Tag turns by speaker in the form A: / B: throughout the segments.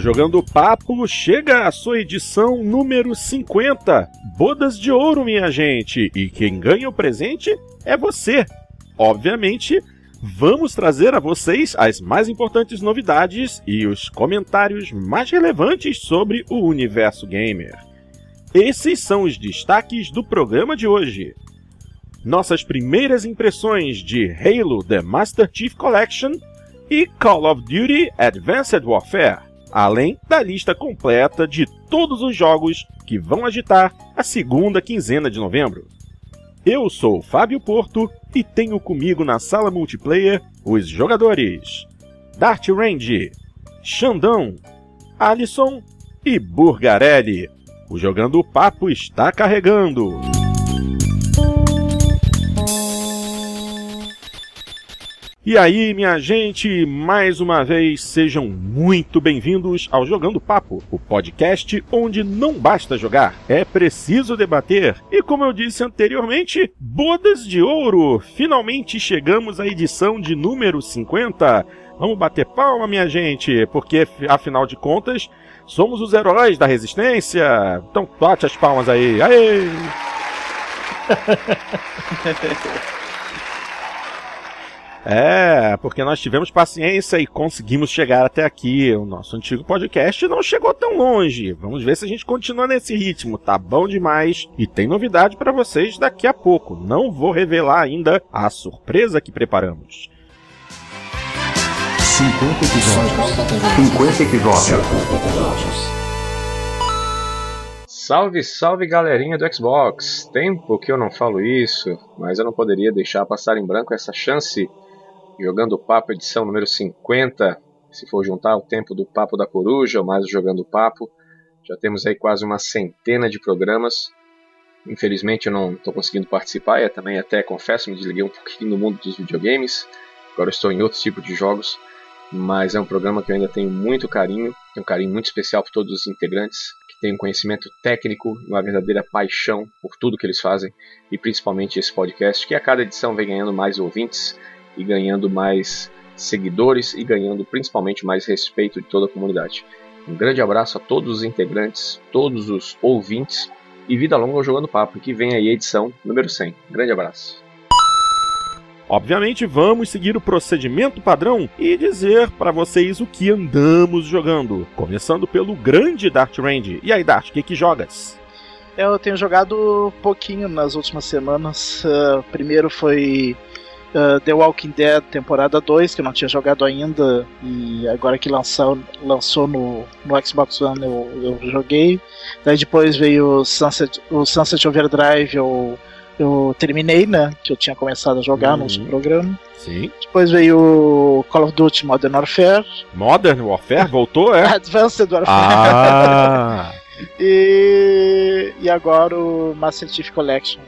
A: Jogando Papo chega à sua edição número 50. Bodas de ouro, minha gente. E quem ganha o presente é você. Obviamente, vamos trazer a vocês as mais importantes novidades e os comentários mais relevantes sobre o universo gamer. Esses são os destaques do programa de hoje. Nossas primeiras impressões de Halo The Master Chief Collection e Call of Duty Advanced Warfare, além da lista completa de todos os jogos que vão agitar a segunda quinzena de novembro. Eu sou Fábio Porto e tenho comigo na sala multiplayer os jogadores Dart Range, Xandão, Alisson e Burgarelli. O Jogando Papo está carregando. E aí, minha gente, mais uma vez sejam muito bem-vindos ao Jogando Papo, o podcast onde não basta jogar, é preciso debater. E como eu disse anteriormente, bodas de ouro! Finalmente chegamos à edição de número 50. Vamos bater palma, minha gente, porque afinal de contas, somos os heróis da resistência. Então bate as palmas aí. Aê! É, porque nós tivemos paciência e conseguimos chegar até aqui. O nosso antigo podcast não chegou tão longe. Vamos ver se a gente continua nesse ritmo. Tá bom demais. E tem novidade para vocês daqui a pouco. Não vou revelar ainda a surpresa que preparamos.
B: 50 episódios. 50 episódios.
C: Salve, salve galerinha do Xbox! Tempo que eu não falo isso, mas eu não poderia deixar passar em branco essa chance Jogando Papo, edição número 50. Se for juntar o tempo do Papo da Coruja, mais o Jogando Papo, já temos aí quase uma centena de programas. Infelizmente eu não estou conseguindo participar, e também até confesso, me desliguei um pouquinho do mundo dos videogames. Agora estou em outro tipo de jogos, mas é um programa que eu ainda tenho muito carinho, tenho um carinho muito especial por todos os integrantes, que têm um conhecimento técnico uma verdadeira paixão por tudo que eles fazem, e principalmente esse podcast, que a cada edição vem ganhando mais ouvintes e ganhando mais seguidores e ganhando principalmente mais respeito de toda a comunidade. Um grande abraço a todos os integrantes, todos os ouvintes e vida longa ao Jogando Papo, que vem aí a edição número 100. grande abraço.
A: Obviamente, vamos seguir o procedimento padrão e dizer para vocês o que andamos jogando. Começando pelo grande Dart Range. E aí, Dart, o que, que jogas?
D: Eu tenho jogado pouquinho nas últimas semanas. Uh, primeiro foi uh, The Walking Dead temporada 2, que eu não tinha jogado ainda, e agora que lançou, lançou no, no Xbox One eu, eu joguei. Daí depois veio o Sunset, o Sunset Overdrive, eu, eu terminei, né? Que eu tinha começado a jogar uhum. no último programa.
A: Sim.
D: Depois veio o Call of Duty Modern Warfare.
A: Modern Warfare? Voltou, é?
D: Advanced Warfare.
A: Ah!
D: e, e agora o Master Chief Collection,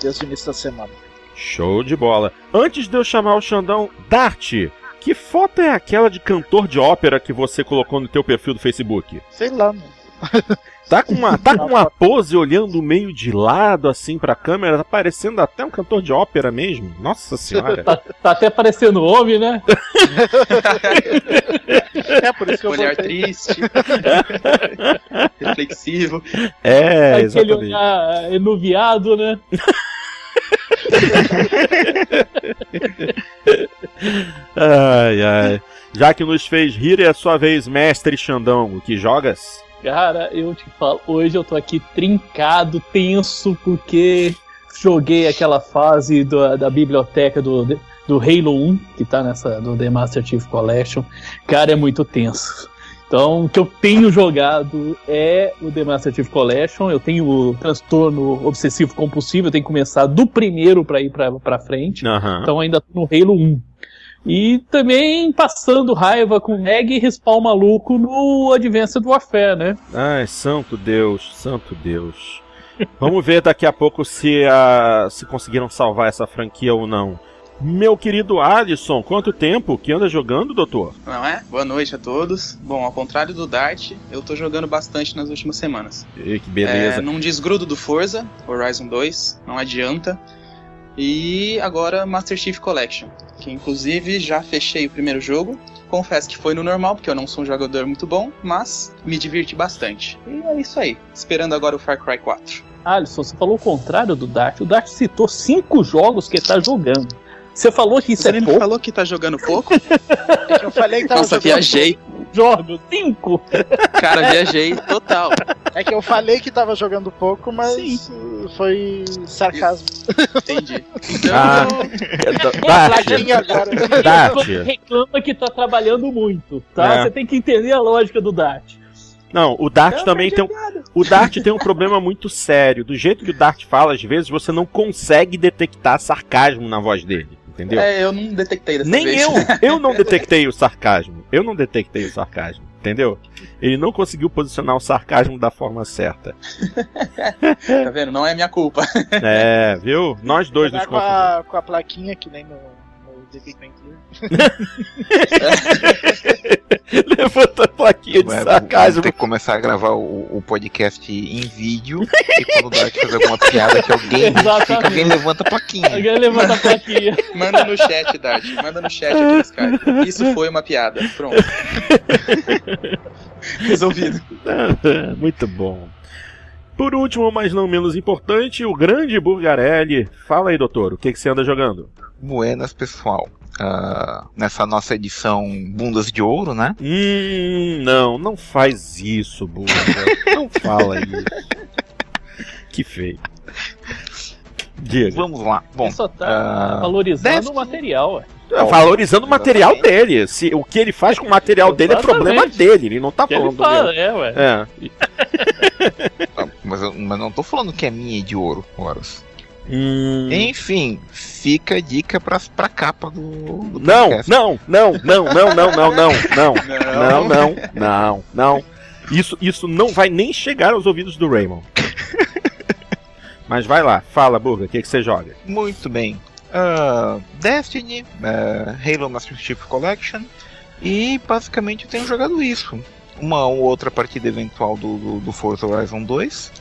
D: desde o início da semana.
A: Show de bola. Antes de eu chamar o Xandão, Dart, que foto é aquela de cantor de ópera que você colocou no teu perfil do Facebook?
D: Sei lá, mano.
A: Tá com uma, tá com uma pose olhando meio de lado, assim, pra câmera, tá parecendo até um cantor de ópera mesmo. Nossa senhora.
E: tá, tá até parecendo homem, né?
F: é, por isso que eu Olhar voltei. triste. reflexivo.
A: É,
E: Aquele exatamente. olhar enuviado, né?
A: Ai, ai. Já que nos fez rir, é a sua vez, mestre Xandão. O que jogas?
E: Cara, eu te falo, hoje eu tô aqui trincado, tenso, porque joguei aquela fase do, da biblioteca do, do Halo 1, que tá nessa do The Master Chief Collection. Cara, é muito tenso. Então, o que eu tenho jogado é o The Master Chief Collection. Eu tenho o transtorno obsessivo compulsivo. Eu tenho que começar do primeiro para ir pra, pra frente.
A: Uhum.
E: Então, ainda tô no Halo 1. E também passando raiva com Meg e respawn maluco no Advanced Warfare, né?
A: Ai, santo Deus, santo Deus. Vamos ver daqui a pouco se, uh, se conseguiram salvar essa franquia ou não. Meu querido Alisson, quanto tempo que anda jogando, doutor?
F: Não é? Boa noite a todos. Bom, ao contrário do Dart, eu tô jogando bastante nas últimas semanas.
A: E que beleza.
F: É, não desgrudo do Forza, Horizon 2, não adianta. E agora Master Chief Collection, que inclusive já fechei o primeiro jogo. Confesso que foi no normal, porque eu não sou um jogador muito bom, mas me divirti bastante. E é isso aí. Esperando agora o Far Cry 4.
E: Alisson, você falou o contrário do Dart. O Dart citou cinco jogos que ele tá jogando. Você falou que isso
F: Você
E: é pouco
F: falou que tá jogando pouco?
D: É que eu falei que tava
F: Nossa,
D: jogando
F: viajei.
E: jogos. Cinco!
F: Cara, viajei total.
D: É que eu falei que tava jogando pouco, mas
E: Sim.
D: foi sarcasmo.
F: Entendi. Então,
A: Ah. Dart.
E: Você reclama que tá trabalhando muito, tá?
A: É.
E: Você tem que entender a lógica do Dart.
A: Não, o Dart
E: Eu
A: também
E: perdi
A: tem um, o Dart tem um problema muito sério. Do jeito que o Dart fala, às vezes você não consegue detectar sarcasmo na voz dele, entendeu?
F: é, eu não detectei dessa
A: Nem
F: vez.
A: eu, eu não detectei o sarcasmo. Eu não detectei o sarcasmo, entendeu? Ele não conseguiu posicionar o sarcasmo da forma certa.
F: Tá vendo? Não é minha culpa.
A: É, viu? Nós dois nos
D: com
A: confundimos.
D: a, com a plaquinha, que nem no,
A: Levanta a plaquinha de
G: Ué,
A: sarcasmo.
G: Ter que começar a gravar o, o podcast em vídeo e quando o Dart fazer alguma piada que alguém identifica, alguém levanta a plaquinha.
E: Alguém levanta a plaquinha.
F: Manda no chat, Dart. Manda no chat aqui no Skype. Isso foi uma piada. Pronto. Resolvido.
A: Muito bom. Por último, mas não menos importante, o grande Burgarelli. Fala aí, doutor, o que, que você anda jogando?
G: Buenas, pessoal. Ah, nessa nossa edição Bundas de Ouro, né?
A: Hum, não, não faz isso, Burga. não fala isso. Que feio. Diga.
G: Vamos lá. Bom,
E: Ele só tá
G: ah,
E: valorizando
G: Destiny-
E: o material, ué.
A: É, Valorizando o material dele. Se, o que ele faz com o material dele é
E: Exatamente.
A: problema dele. Ele não tá
E: Que ele
A: falando
E: fala,
A: dele.
E: é, ué.
A: É.
G: mas não tô falando que é minha de ouro, Horus.
A: Hum,
G: Enfim, fica a dica pra, pra capa do, do
A: Não, não, não, não, não, não, não, não, não, não, não, não, não. Isso, isso não vai nem chegar aos ouvidos do Raymond. Mas vai lá, fala, Burga, o que, que você joga?
G: Muito bem. Ah, Destiny, ah, Halo Master Chief Collection e basicamente eu tenho jogado isso. Uma ou outra partida eventual do, do, do Forza Horizon 2,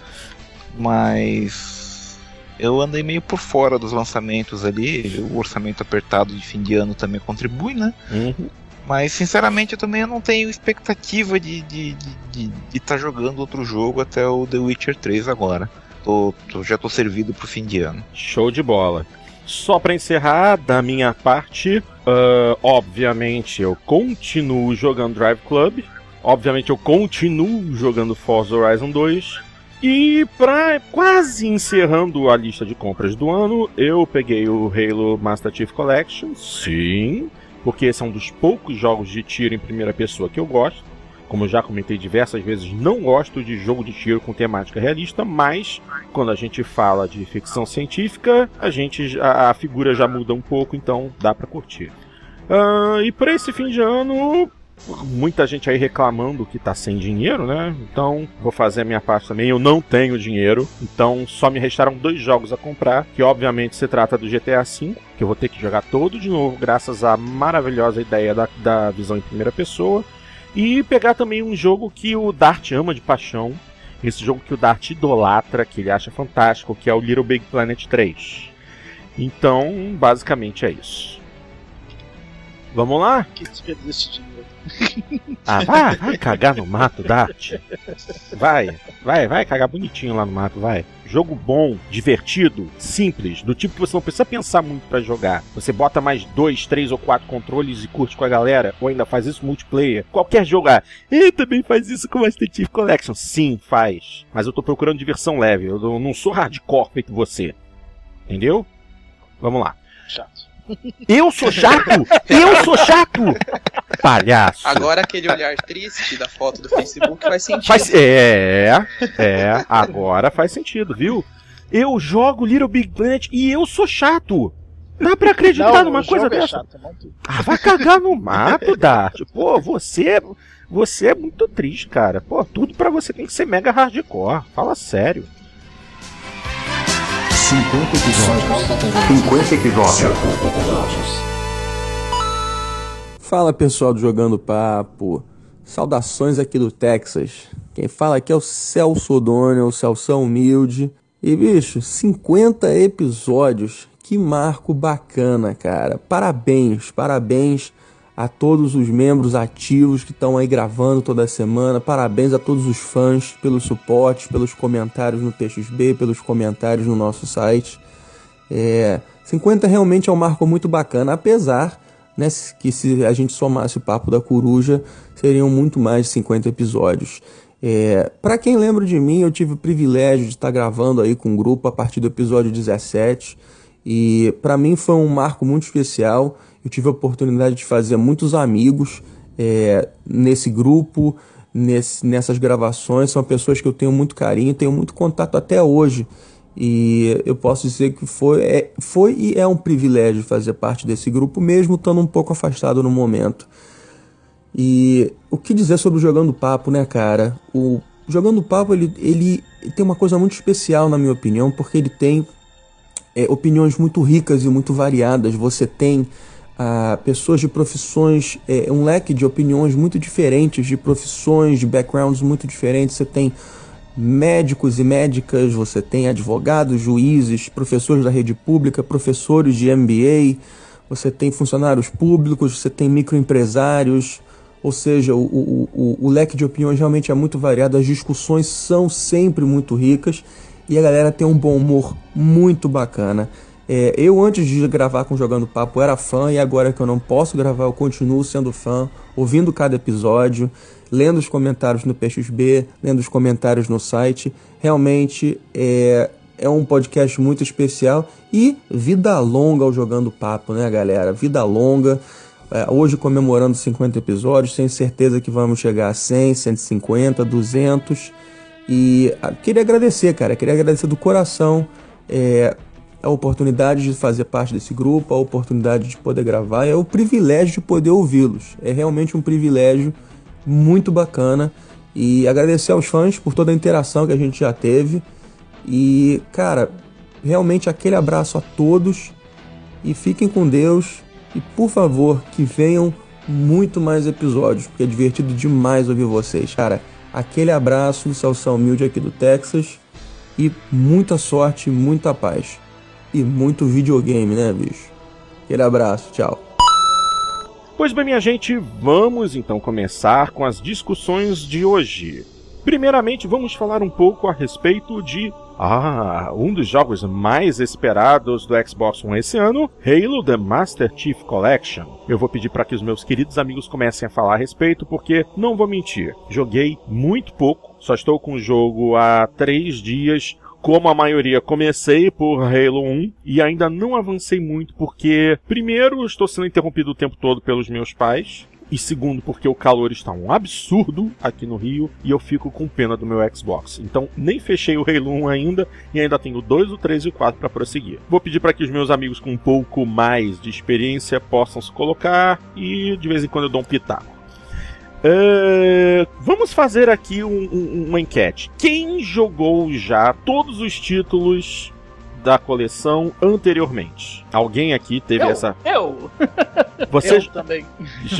G: mas eu andei meio por fora dos lançamentos ali. O orçamento apertado de fim de ano também contribui, né?
A: Uhum.
G: Mas sinceramente eu também não tenho expectativa de estar de, de, de tá jogando outro jogo até o The Witcher 3 agora. Tô, tô- já tô servido pro fim de ano.
A: Show de bola. Só pra encerrar, da minha parte, ah, obviamente eu continuo jogando Drive Club. Obviamente eu continuo jogando Forza Horizon 2. E pra quase encerrando a lista de compras do ano, eu peguei o Halo Master Chief Collection. Sim, porque esse é um dos poucos jogos de tiro em primeira pessoa que eu gosto. Como eu já comentei diversas vezes, não gosto de jogo de tiro com temática realista, mas quando a gente fala de ficção científica, a gente a, a figura já muda um pouco, então dá pra curtir. Ah, e para esse fim de ano, muita gente aí reclamando que tá sem dinheiro, né? Então vou fazer a minha parte também. Eu não tenho dinheiro, então só me restaram dois jogos a comprar, que obviamente se trata do GTA V, que eu vou ter que jogar todo de novo, graças à maravilhosa ideia da, da visão em primeira pessoa. E pegar também um jogo que o Dart ama de paixão, esse jogo que o Dart idolatra, que ele acha fantástico, que é o Little Big Planet 3. Então, basicamente é isso. Vamos lá?
D: Que desperdício de.
A: Ah, vai, vai cagar no mato, Dart. Vai, vai, vai cagar bonitinho lá no mato, vai. Jogo bom, divertido, simples, do tipo que você não precisa pensar muito pra jogar. Você bota mais dois, três ou quatro controles e curte com a galera, ou ainda faz isso multiplayer. Qualquer jogo, ah, ele também faz isso com o Master Chief Collection. Sim, faz. Mas eu tô procurando diversão leve, eu não sou hardcore feito você. Entendeu? Vamos lá.
D: Chato.
A: Eu sou chato? Eu sou chato? Palhaço.
F: Agora aquele olhar triste da foto do Facebook faz sentido.
A: Faz, é, é, agora faz sentido, viu? Eu jogo Little Big Planet e eu sou chato. Dá pra acreditar
D: Não,
A: numa
D: o
A: coisa
D: jogo é
A: dessa?
D: chato, não tu.
A: Ah, vai cagar no mato, Dart. Pô, você, você é muito triste, cara. Pô, tudo pra você tem que ser mega hardcore. Fala sério.
B: 50 episódios. 50 episódios.
H: Fala pessoal do Jogando Papo, saudações aqui do Texas. Quem fala aqui é o Celso O'Donnell, o Celso Humilde. E bicho, 50 episódios, que marco bacana, cara. Parabéns, parabéns a todos os membros ativos que estão aí gravando toda semana. Parabéns a todos os fãs pelo suporte, pelos comentários no PXB, pelos comentários no nosso site. É, 50 realmente é um marco muito bacana, apesar né, que se a gente somasse o Papo da Coruja, seriam muito mais de 50 episódios. É, para quem lembra de mim, eu tive o privilégio de estar gravando aí com o grupo a partir do episódio 17 e para mim foi um marco muito especial. Eu tive a oportunidade de fazer muitos amigos é, nesse grupo, nesse, nessas gravações. São pessoas que eu tenho muito carinho, tenho muito contato até hoje. E eu posso dizer que foi, é, foi e é um privilégio fazer parte desse grupo, mesmo estando um pouco afastado no momento. E o que dizer sobre o Jogando Papo, né, cara? O Jogando Papo, ele, ele tem uma coisa muito especial, na minha opinião, porque ele tem é, opiniões muito ricas e muito variadas. Você tem ah, pessoas de profissões, é, um leque de opiniões muito diferentes, de profissões, de backgrounds muito diferentes. Você tem médicos e médicas, você tem advogados, juízes, professores da rede pública, professores de MBA, você tem funcionários públicos, você tem microempresários, ou seja, o, o, o, o leque de opiniões realmente é muito variado, as discussões são sempre muito ricas e a galera tem um bom humor muito bacana. É, eu, antes de gravar com Jogando Papo, era fã e agora que eu não posso gravar, eu continuo sendo fã, ouvindo cada episódio lendo os comentários no PXB, lendo os comentários no site. Realmente é, é um podcast muito especial e vida longa ao Jogando Papo, né, galera? Vida longa. É, hoje comemorando 50 episódios, tenho certeza que vamos chegar a 100, 150, 200. E ah, queria agradecer, cara, queria agradecer do coração é, a oportunidade de fazer parte desse grupo, a oportunidade de poder gravar, é o privilégio de poder ouvi-los. É realmente um privilégio muito bacana. E agradecer aos fãs por toda a interação que a gente já teve. E, cara, realmente aquele abraço a todos. E fiquem com Deus. E por favor, que venham muito mais episódios, porque é divertido demais ouvir vocês. Cara, aquele abraço do Salsão Humilde aqui do Texas. E muita sorte, muita paz. E muito videogame, né, bicho? Aquele abraço, tchau.
A: Pois bem, minha gente, vamos então começar com as discussões de hoje. Primeiramente, vamos falar um pouco a respeito de ah, um dos jogos mais esperados do Xbox One esse ano, Halo The Master Chief Collection. Eu vou pedir para que os meus queridos amigos comecem a falar a respeito, porque não vou mentir, joguei muito pouco, só estou com o jogo há três dias, como a maioria, comecei por Halo 1 e ainda não avancei muito porque, primeiro, estou sendo interrompido o tempo todo pelos meus pais. E segundo, porque o calor está um absurdo aqui no Rio e eu fico com pena do meu Xbox. Então, nem fechei o Halo 1 ainda e ainda tenho o 2, o 3 e o 4 para prosseguir. Vou pedir para que os meus amigos com um pouco mais de experiência possam se colocar e de vez em quando eu dou um pitaco. Uh, vamos fazer aqui um, um, uma enquete. Quem jogou já todos os títulos da coleção anteriormente? Alguém aqui teve
E: eu,
A: essa.
E: Eu!
A: Você
E: eu também.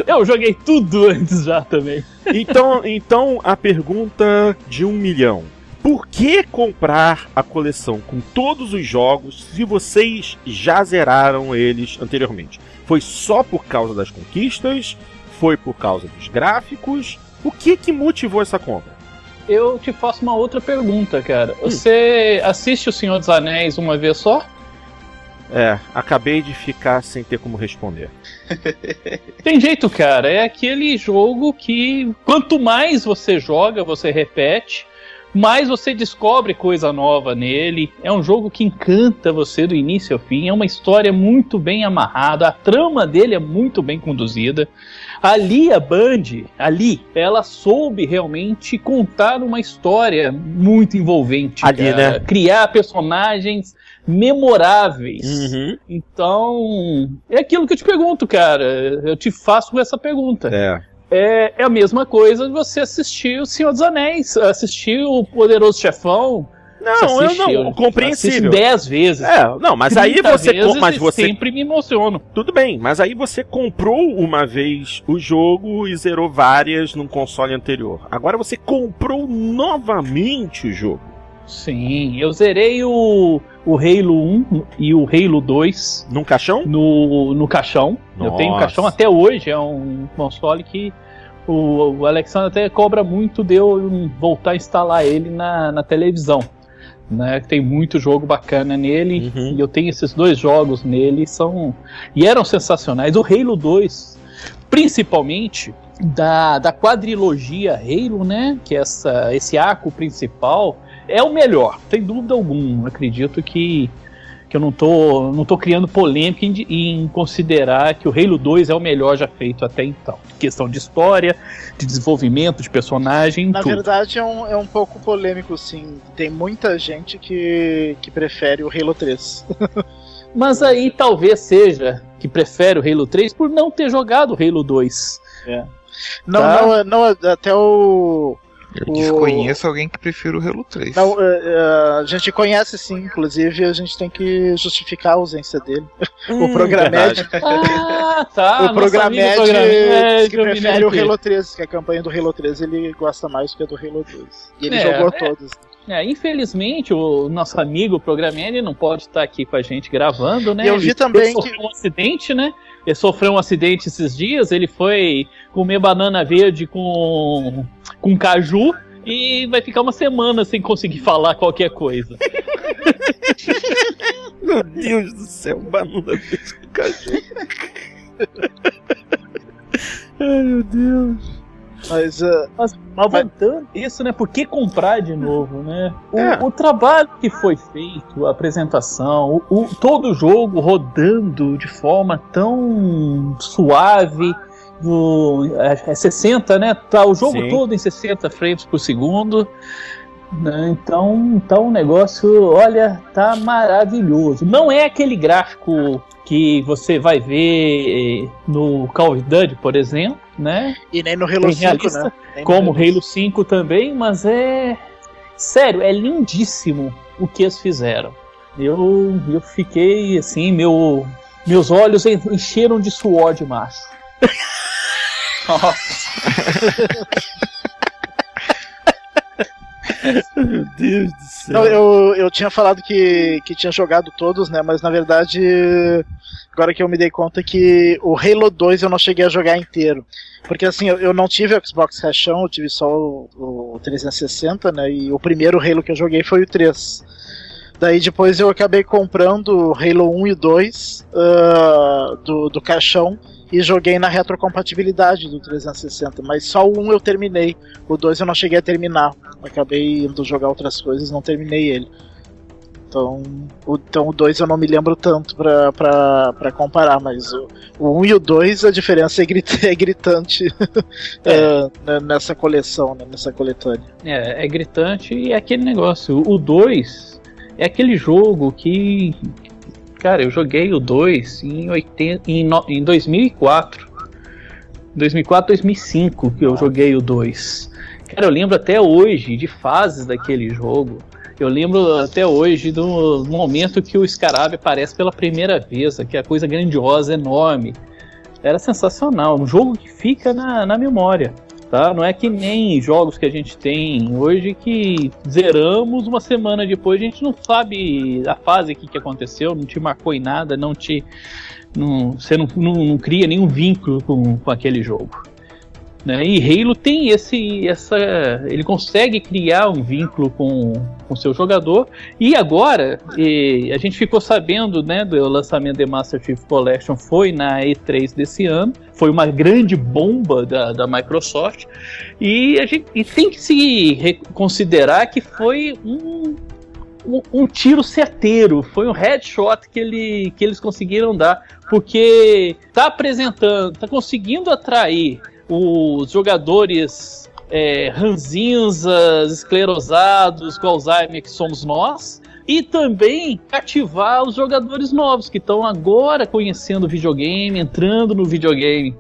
E: Eu joguei tudo antes já também.
A: Então, então a pergunta de um milhão. Por que comprar a coleção com todos os jogos se vocês já zeraram eles anteriormente? Foi só por causa das conquistas? Foi por causa dos gráficos? O que que motivou essa compra?
E: Eu te faço uma outra pergunta, cara. Hum. Você assiste O Senhor dos Anéis uma vez só?
A: É, acabei de ficar sem ter como responder.
E: Tem jeito, cara. É aquele jogo que quanto mais você joga, você repete, mais você descobre coisa nova nele. É um jogo que encanta você do início ao fim. É uma história muito bem amarrada. A trama dele é muito bem conduzida. Ali a Band, ali, ela soube realmente contar uma história muito envolvente.
A: Ali, cara. né?
E: Criar personagens memoráveis.
A: Uhum.
E: Então, é aquilo que eu te pergunto, cara. Eu te faço essa pergunta.
A: É.
E: É, é a mesma coisa de você assistir O Senhor dos Anéis, assistir O Poderoso Chefão,
A: não, eu não, compreensível.
E: dez vezes.
A: É, não, mas aí você,
E: vezes
A: mas você
E: sempre me emociono.
A: Tudo bem, mas aí você comprou uma vez o jogo e zerou várias num console anterior. Agora você comprou novamente o jogo.
E: Sim, eu zerei o, o Halo 1 e o Halo 2
A: Num caixão?
E: no, no caixão. Eu tenho
A: Nossa.
E: caixão até hoje, é um console que o, o Alexandre até cobra muito de eu voltar a instalar ele na, na televisão. Né? Tem muito jogo bacana nele
A: Uhum.
E: e eu tenho esses dois jogos nele são e eram sensacionais. O Halo 2, principalmente da, da quadrilogia Halo, né? Que é essa, esse arco principal é o melhor, sem dúvida alguma. Acredito que, que eu não tô, não tô criando polêmica em, em considerar que o Halo 2 é o melhor já feito até então. Questão de história, de desenvolvimento de personagem,
D: Na
E: tudo.
D: verdade é um, é um pouco polêmico, sim. Tem muita gente que, que prefere o Halo 3.
E: Mas aí talvez seja que prefere o Halo 3 por não ter jogado o Halo 2.
D: Não,
E: Tá.
D: não, não, até o.
G: Eu
D: O-
G: desconheço alguém que prefira o Halo 3.
D: Não, é, é, a gente conhece sim, inclusive a gente tem que justificar a ausência dele. o Programed,
E: Ah, tá.
D: o Programed
E: Programed,
D: que prefere o
E: Programed.
D: Halo 3, que a campanha do Halo 3 ele gosta mais do que a do Halo 2. E ele
E: É,
D: jogou
E: é.
D: todos.
E: É, infelizmente, o nosso amigo Programmed não pode estar aqui com a gente gravando, né?
D: Eu vi
E: Ele
D: também
E: sofreu um acidente, né? Ele sofreu um acidente esses dias, ele foi comer banana verde com, com caju e vai ficar uma semana sem conseguir falar qualquer coisa.
A: Meu Deus do céu, banana fez com cachorro. Ai, meu Deus.
D: Mas uh,
E: Mas, mas voltando isso, né? Por que comprar de novo, né? O,
A: É.
E: o trabalho que foi feito, a apresentação, o, o- todo o jogo rodando de forma tão suave. No, é, é 60, né? Tá o jogo
A: Sim.
E: todo em 60 frames por segundo. né? Então, então o negócio, olha, tá maravilhoso. Não é aquele gráfico que você vai ver eh, no Call of Duty, por exemplo, né?
D: e nem no Halo
E: Bem
D: 5,
E: realista,
D: né? Nem
E: como
D: Halo
E: Halo 5 também, mas é. Sério, é lindíssimo o que eles fizeram. Eu, eu fiquei assim, meu, meus olhos en- encheram de suor de macho.
A: Meu Deus do céu.
D: Eu, eu tinha falado que, que tinha jogado todos, né? Mas na verdade, agora que eu me dei conta que o Halo 2 eu não cheguei a jogar inteiro. Porque assim, eu, eu não tive o Xbox Caixão, eu tive só o, o 360, né? E o primeiro Halo que eu joguei foi o 3. Daí depois eu acabei comprando Halo 1 e 2 ah, do, do caixão e joguei na retrocompatibilidade do 360. Mas só o 1 eu terminei. O 2 eu não cheguei a terminar. Acabei indo jogar outras coisas, não terminei ele. Então o, então, o 2 eu não me lembro tanto pra, pra, pra comparar, mas o, o 1 e o 2 a diferença é, grit- é gritante eh, né, nessa coleção, né, nessa coletânea.
E: É, é gritante e é aquele negócio. O 2 é aquele jogo que. Cara, eu joguei o 2 em, 80, em, no- em 2004. 2004, 2005 que eu joguei o 2. Cara, eu lembro até hoje de fases daquele jogo. Eu lembro até hoje do momento que o Scarab aparece pela primeira vez, que é coisa grandiosa, enorme. Era sensacional, um jogo que fica na, na memória. Tá? Não é que nem jogos que a gente tem hoje que zeramos uma semana depois, a gente não sabe a fase que, que aconteceu, não te marcou em nada, não te. Não, você não, não, não cria nenhum vínculo com, com aquele jogo. Né? E Halo tem esse, essa, ele consegue criar um vínculo com o seu jogador. E agora, eh, a gente ficou sabendo, né, do lançamento de Master Chief Collection foi na E3 desse ano, foi uma grande bomba da, da Microsoft. E a gente e tem que se considerar que foi um, um, um tiro certeiro, foi um headshot que, ele, que eles conseguiram dar, porque tá apresentando, tá conseguindo atrair os jogadores é, ranzinzas, esclerosados, com Alzheimer que somos nós, e também cativar os jogadores novos que estão agora conhecendo o videogame, entrando no videogame.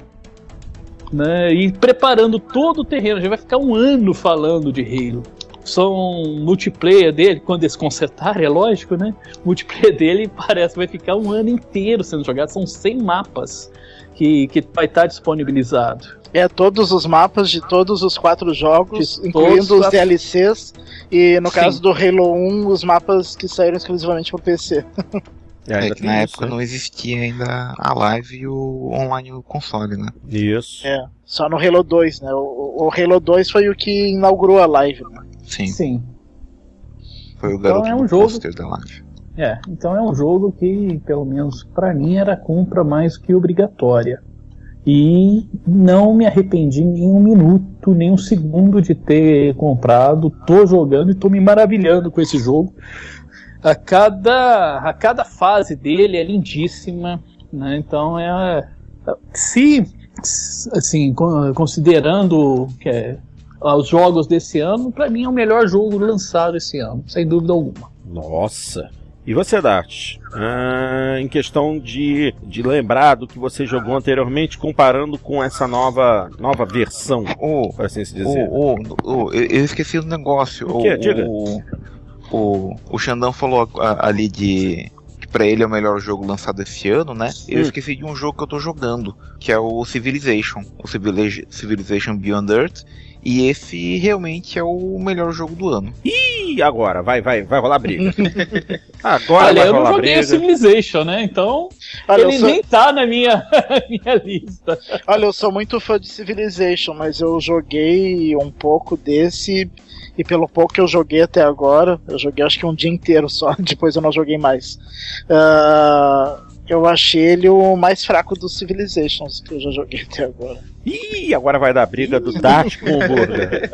E: Né, e preparando todo o terreno. Já vai ficar um ano falando de Halo. São multiplayer dele, quando eles consertarem, é lógico, né? Multiplayer dele parece que vai ficar um ano inteiro sendo jogado. São 100 mapas que, que vai estar disponibilizado.
D: É todos os mapas de todos os quatro jogos,
E: De
D: incluindo os DLCs. E no
E: Sim.
D: caso do Halo 1, os mapas que saíram exclusivamente pro PC.
A: É,
G: É que
A: tem
G: na
A: isso,
G: época
A: né?
G: não existia ainda a live e o online o console, né?
A: Isso.
D: É, só no Halo 2, né? O, o Halo 2 foi o que inaugurou a live. Né?
G: Sim,
E: Sim.
G: foi o
E: Então
G: garoto
E: é um jogo-
G: pôster da live.
E: É, então é um jogo que, pelo menos pra mim, era compra mais que obrigatória. E não me arrependi nem um minuto, nem um segundo de ter comprado. Tô jogando e tô me maravilhando com esse jogo. A cada, a cada fase dele é lindíssima, né? Então é se assim con- considerando que é, os jogos desse ano, pra mim é o melhor jogo lançado esse ano, sem dúvida alguma.
A: Nossa. E você, Dart? Ah, em questão de, de lembrar do que você jogou anteriormente, comparando com essa nova, nova versão,
G: Ô,
A: por assim se dizer.
G: ô, ô, ô, eu esqueci do negócio.
A: O quê? Diga.
G: O, o, o Xandão falou ali de que pra ele é o melhor jogo lançado esse ano, né? Eu
A: Hum.
G: esqueci de um jogo que eu tô jogando, que é o Civilization, o Civiliza- Civilization Beyond Earth. E esse realmente é o melhor jogo do ano.
A: Ih, agora, vai, vai, vai rolar briga. Agora
E: Olha,
A: vai
E: eu não joguei
A: briga.
E: Civilization, né? Então
D: Olha, eu
E: ele
D: sou,
E: nem tá na minha, minha lista.
D: olha, eu sou muito fã de Civilization, mas eu joguei um pouco desse. E pelo pouco que eu joguei até agora, eu joguei acho que um dia inteiro só, depois eu não joguei mais. Ah, eu achei ele o mais fraco dos Civilizations que eu já joguei até agora.
A: Ih, agora vai dar briga do Dart com o Burger.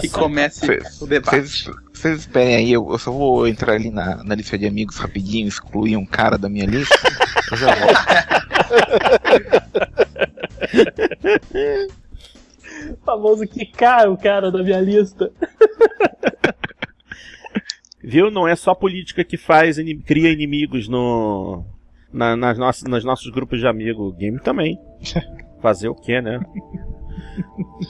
F: Que comece
G: Cês-
F: o debate.
G: Vocês vocês esperem aí, eu, eu só vou entrar ali na, na lista de amigos rapidinho, excluir um cara da minha lista. eu já volto.
E: O famoso que cara o cara da minha lista.
A: Viu? Não é só política que faz, cria inimigos no, na, nas nossas, nos nossos grupos de amigos. Game também. Fazer o quê, né?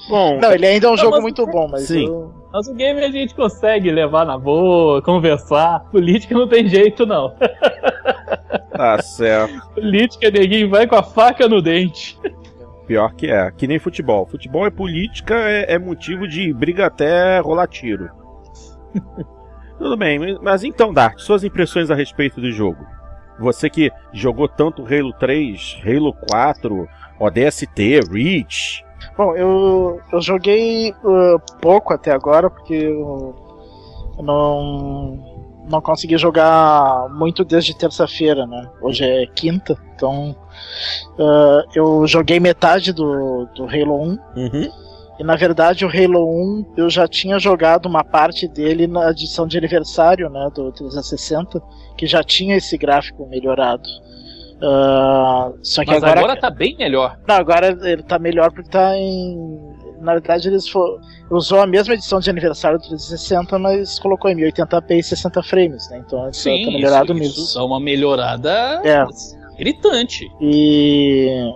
A: Bom,
D: Não, ele ainda é um jogo
E: mas-
D: muito bom, mas
A: Sim.
D: eu-
E: Mas o game a gente consegue levar na boa, conversar. Política não tem jeito, não.
A: tá certo.
E: Política, neguinho, vai com a faca no dente.
A: Pior que é. Que nem futebol. Futebol é política, é, é motivo de briga até rolar tiro. Tudo bem, mas então, Dart, suas impressões a respeito do jogo. Você que jogou tanto Halo 3, Halo 4, ODST, Reach.
D: Bom, eu, eu joguei uh, pouco até agora, porque eu, eu não, não consegui jogar muito desde terça-feira, né? Hoje é quinta, então uh, eu joguei metade do, do Halo 1.
A: Uhum.
D: E na verdade o Halo 1 eu já tinha jogado uma parte dele na edição de aniversário né, do 360, que já tinha esse gráfico melhorado. Uh, só que
E: Mas
D: agora,
E: agora tá bem melhor.
D: não, agora ele tá melhor porque tá em. Na verdade, eles for... usou a mesma edição de aniversário do 360, mas colocou em 1080p e 60 frames, né? Então
E: Sim,
D: tá melhorado
E: isso,
D: nisso.
E: isso é uma melhorada
D: É.
E: gritante.
D: E.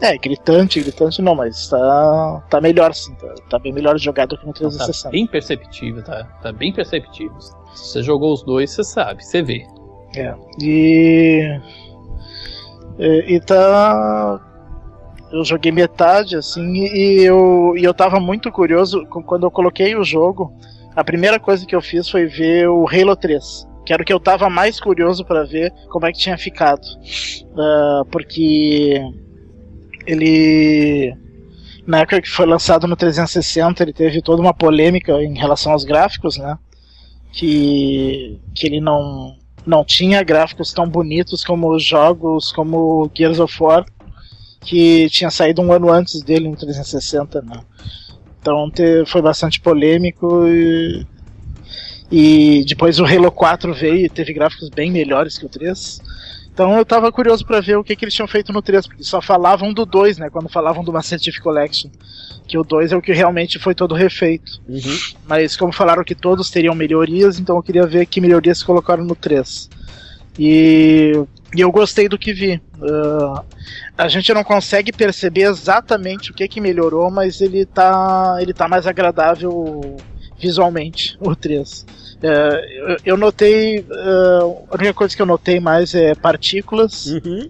D: É, gritante, gritante não, mas tá, tá melhor sim, tá, tá bem melhor jogado que no
E: Tá
D: 360.
E: bem perceptível, tá? Tá bem perceptível. Se você jogou os dois, você sabe, você vê.
D: É. E. E, e tá. Eu joguei metade, assim, e eu, e eu tava muito curioso quando eu coloquei o jogo. A primeira coisa que eu fiz foi ver o Halo 3. Que era o que eu tava mais curioso pra ver como é que tinha ficado. Ah, porque ele. Na época que foi lançado no 360, ele teve toda uma polêmica em relação aos gráficos, né? Que, que ele não, não tinha gráficos tão bonitos como os jogos como Gears of War, que tinha saído um ano antes dele no 360, né? Então te- foi bastante polêmico e, e depois o Halo 4 veio e teve gráficos bem melhores que o 3. Então eu tava curioso pra ver o que, que eles tinham feito no 3, porque só falavam do 2, né? Quando falavam do Chief Collection. Que o 2 é o que realmente foi todo refeito.
A: Uhum.
D: Mas como falaram que todos teriam melhorias, então eu queria ver que melhorias colocaram no 3. E, e eu gostei do que vi. Ah, a gente não consegue perceber exatamente o que, que melhorou, mas ele tá, ele tá mais agradável visualmente, o 3. É, eu, eu notei. ah, a única coisa que eu notei mais é partículas
A: Uhum.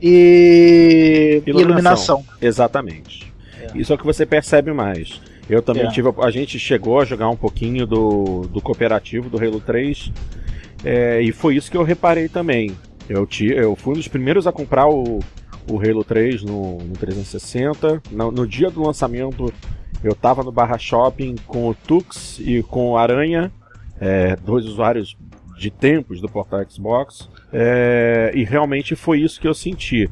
D: e
A: Iluminação.
D: iluminação.
A: Exatamente. Isso é o que você percebe mais. Eu também
D: É.
A: tive. A a gente chegou a jogar um pouquinho do, do cooperativo do Halo 3. é, e foi isso que eu reparei também. Eu, ti, eu fui um dos primeiros a comprar o, o Halo 3 no, no 360. No, no dia do lançamento, eu tava no Barra Shopping com o Tux e com o Aranha, é, dois usuários de tempos do portal Xbox. é, e realmente foi isso que eu senti.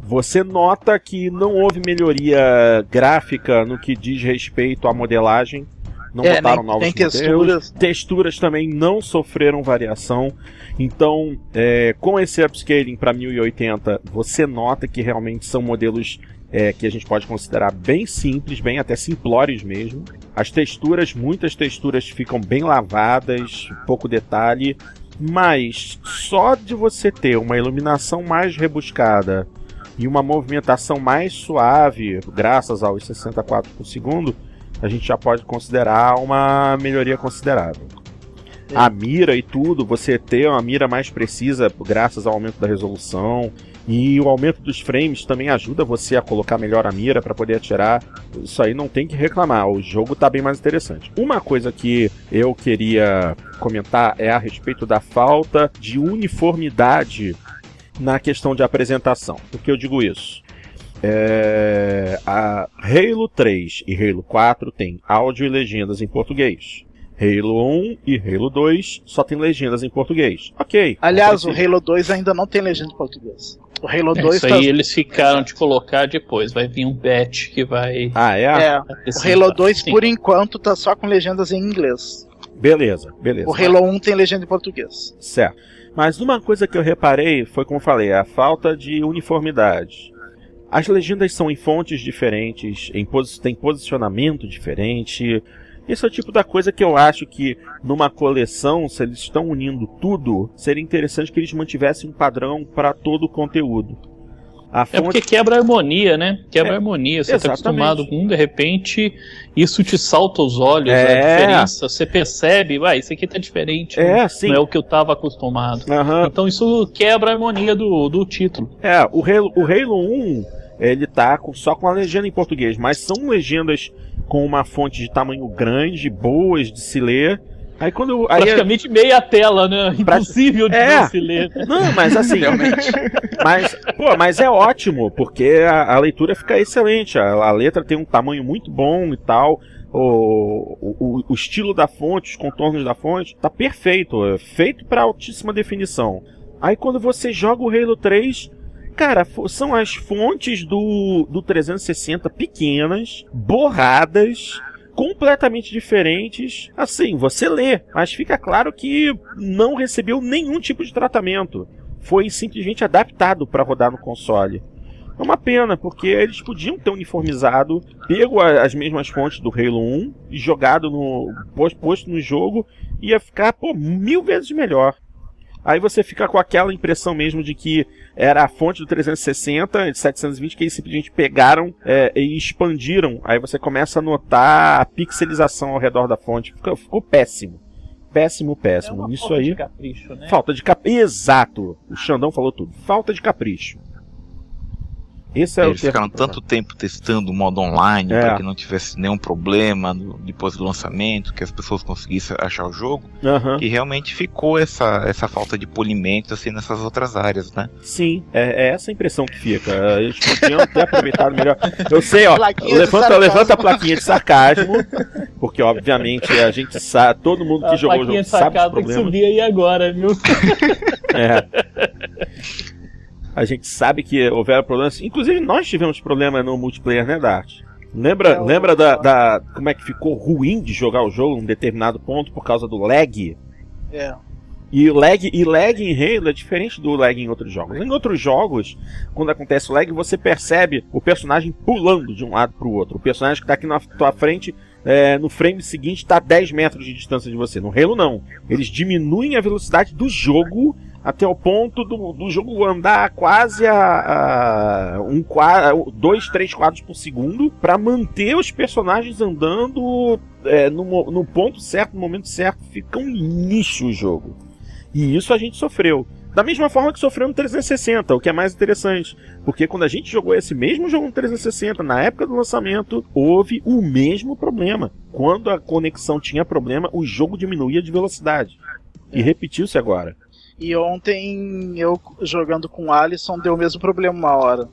A: Você nota que não houve melhoria gráfica no que diz respeito à modelagem. Não
D: É,
A: botaram
D: nem-
A: novos
D: nem texturas.
A: Texturas também não sofreram variação. Então, é, com esse upscaling para 1080, você nota que realmente são modelos é, que a gente pode considerar bem simples, bem até simplórios mesmo. As texturas, muitas texturas ficam bem lavadas, pouco detalhe. Mas só de você ter uma iluminação mais rebuscada e uma movimentação mais suave, graças aos 60 quadros por segundo, a gente já pode considerar uma melhoria considerável. A mira e tudo, você ter uma mira mais precisa graças ao aumento da resolução e o aumento dos frames também ajuda você a colocar melhor a mira para poder atirar. Isso aí não tem que reclamar, o jogo tá bem mais interessante. Uma coisa que eu queria comentar é a respeito da falta de uniformidade na questão de apresentação. Por que eu digo isso? É, a Halo 3 e Halo 4 tem áudio e legendas em português. Halo 1 e Halo 2 só tem legendas em português. Ok.
D: Aliás, o. Halo 2 ainda não tem legenda em português. O Halo
E: É,
D: 2
E: isso
D: tá...
E: aí eles ficaram de colocar depois. Vai vir um patch que vai.
A: Ah, é?
D: É, o. Halo 2
E: Sim.
D: por enquanto tá só com legendas em inglês.
A: Beleza, beleza.
D: O Halo 1 tem legenda em português.
A: Certo. Mas uma coisa que eu reparei foi, como eu falei, a falta de uniformidade. As legendas são em fontes diferentes, em posi tem posicionamento diferente. Esse é o tipo da coisa que eu acho que numa coleção, se eles estão unindo tudo, seria interessante que eles mantivessem um padrão para todo o conteúdo. A
E: É
A: fonte
E: porque quebra a harmonia, né? Quebra
A: É,
E: a harmonia. Você tá
A: exatamente.
E: acostumado com um, de repente, isso te salta aos olhos,
A: É.
E: a diferença. Você percebe, vai, isso aqui tá diferente.
A: É, sim.
E: Não é o que eu tava acostumado.
A: Aham.
E: Então isso quebra a harmonia do, do título.
A: É, o Halo, o Halo 1, ele tá com- só com a legenda em português, mas são legendas com uma fonte de tamanho grande, boas de se ler. Aí quando eu- aí
E: Praticamente meia tela, né? Impossível de
A: É.
E: se ler.
A: não, mas assim, mas pô, mas é ótimo porque a, a leitura fica excelente, a, a letra tem um tamanho muito bom e tal. O, o, o estilo da fonte, os contornos da fonte, tá perfeito, é feito para altíssima definição. Aí quando você joga o Halo 3, cara, são as fontes do, do 360 pequenas, borradas, completamente diferentes. Assim, você lê, mas fica claro que não recebeu nenhum tipo de tratamento. Foi simplesmente adaptado para rodar no console. É uma pena, porque eles podiam ter uniformizado, pego as mesmas fontes do Halo 1 e jogado no. pos- posto no jogo, ia ficar, pô, mil vezes melhor. Aí você fica com aquela impressão mesmo de que era a fonte do 360, de 720, que eles simplesmente pegaram é, e expandiram. Aí você começa a notar a pixelização ao redor da fonte. Ficou, ficou péssimo. Péssimo, péssimo. Isso
E: falta
A: aí.
E: de capricho, né?
A: Falta de capricho. Exato. O Xandão falou tudo. Falta de capricho. Esse é
G: Eles
A: o termo
G: ficaram tanto tempo testando o modo online
A: É.
G: para que não tivesse nenhum problema no- depois do lançamento, que as pessoas conseguissem achar o jogo.
A: Aham.
G: que realmente ficou essa, essa falta de polimento assim nessas outras áreas, né?
A: Sim, é, é essa a impressão que fica. Eles podiam ter aproveitado melhor. Eu sei, ó.
D: Plaquinha
A: Levanta, levanta a plaquinha de sarcasmo. Porque, obviamente, a gente sabe. Todo mundo que
E: A
A: jogou o jogo sabe os
E: sacada tem que
A: problemas.
E: subir aí agora, viu?
A: É. A gente sabe que houveram problemas. Inclusive, nós tivemos problema no multiplayer, né, Dart? Lembra,
D: É, o-
A: lembra da, da- como é que ficou ruim de jogar o jogo em um determinado ponto por causa do lag?
D: É.
A: E lag, e lag em Halo é diferente do lag em outros jogos. Em outros jogos, quando acontece o lag, você percebe o personagem pulando de um lado pro outro. O personagem que tá aqui na tua frente, é, no frame seguinte, tá a 10 metros de distância de você. No Halo, não. Eles diminuem a velocidade do jogo até o ponto do, do jogo andar quase a, a um qua- dois, três quadros por segundo para manter os personagens andando é, no, no ponto certo, no momento certo. Fica um lixo o jogo. E isso a gente sofreu. Da mesma forma que sofreu no 360, o que é mais interessante. Porque quando a gente jogou esse mesmo jogo no 360, na época do lançamento, houve o mesmo problema. Quando a conexão tinha problema, o jogo diminuía de velocidade. E repetiu-se agora.
D: E ontem eu jogando com o Alisson deu o mesmo problema uma hora.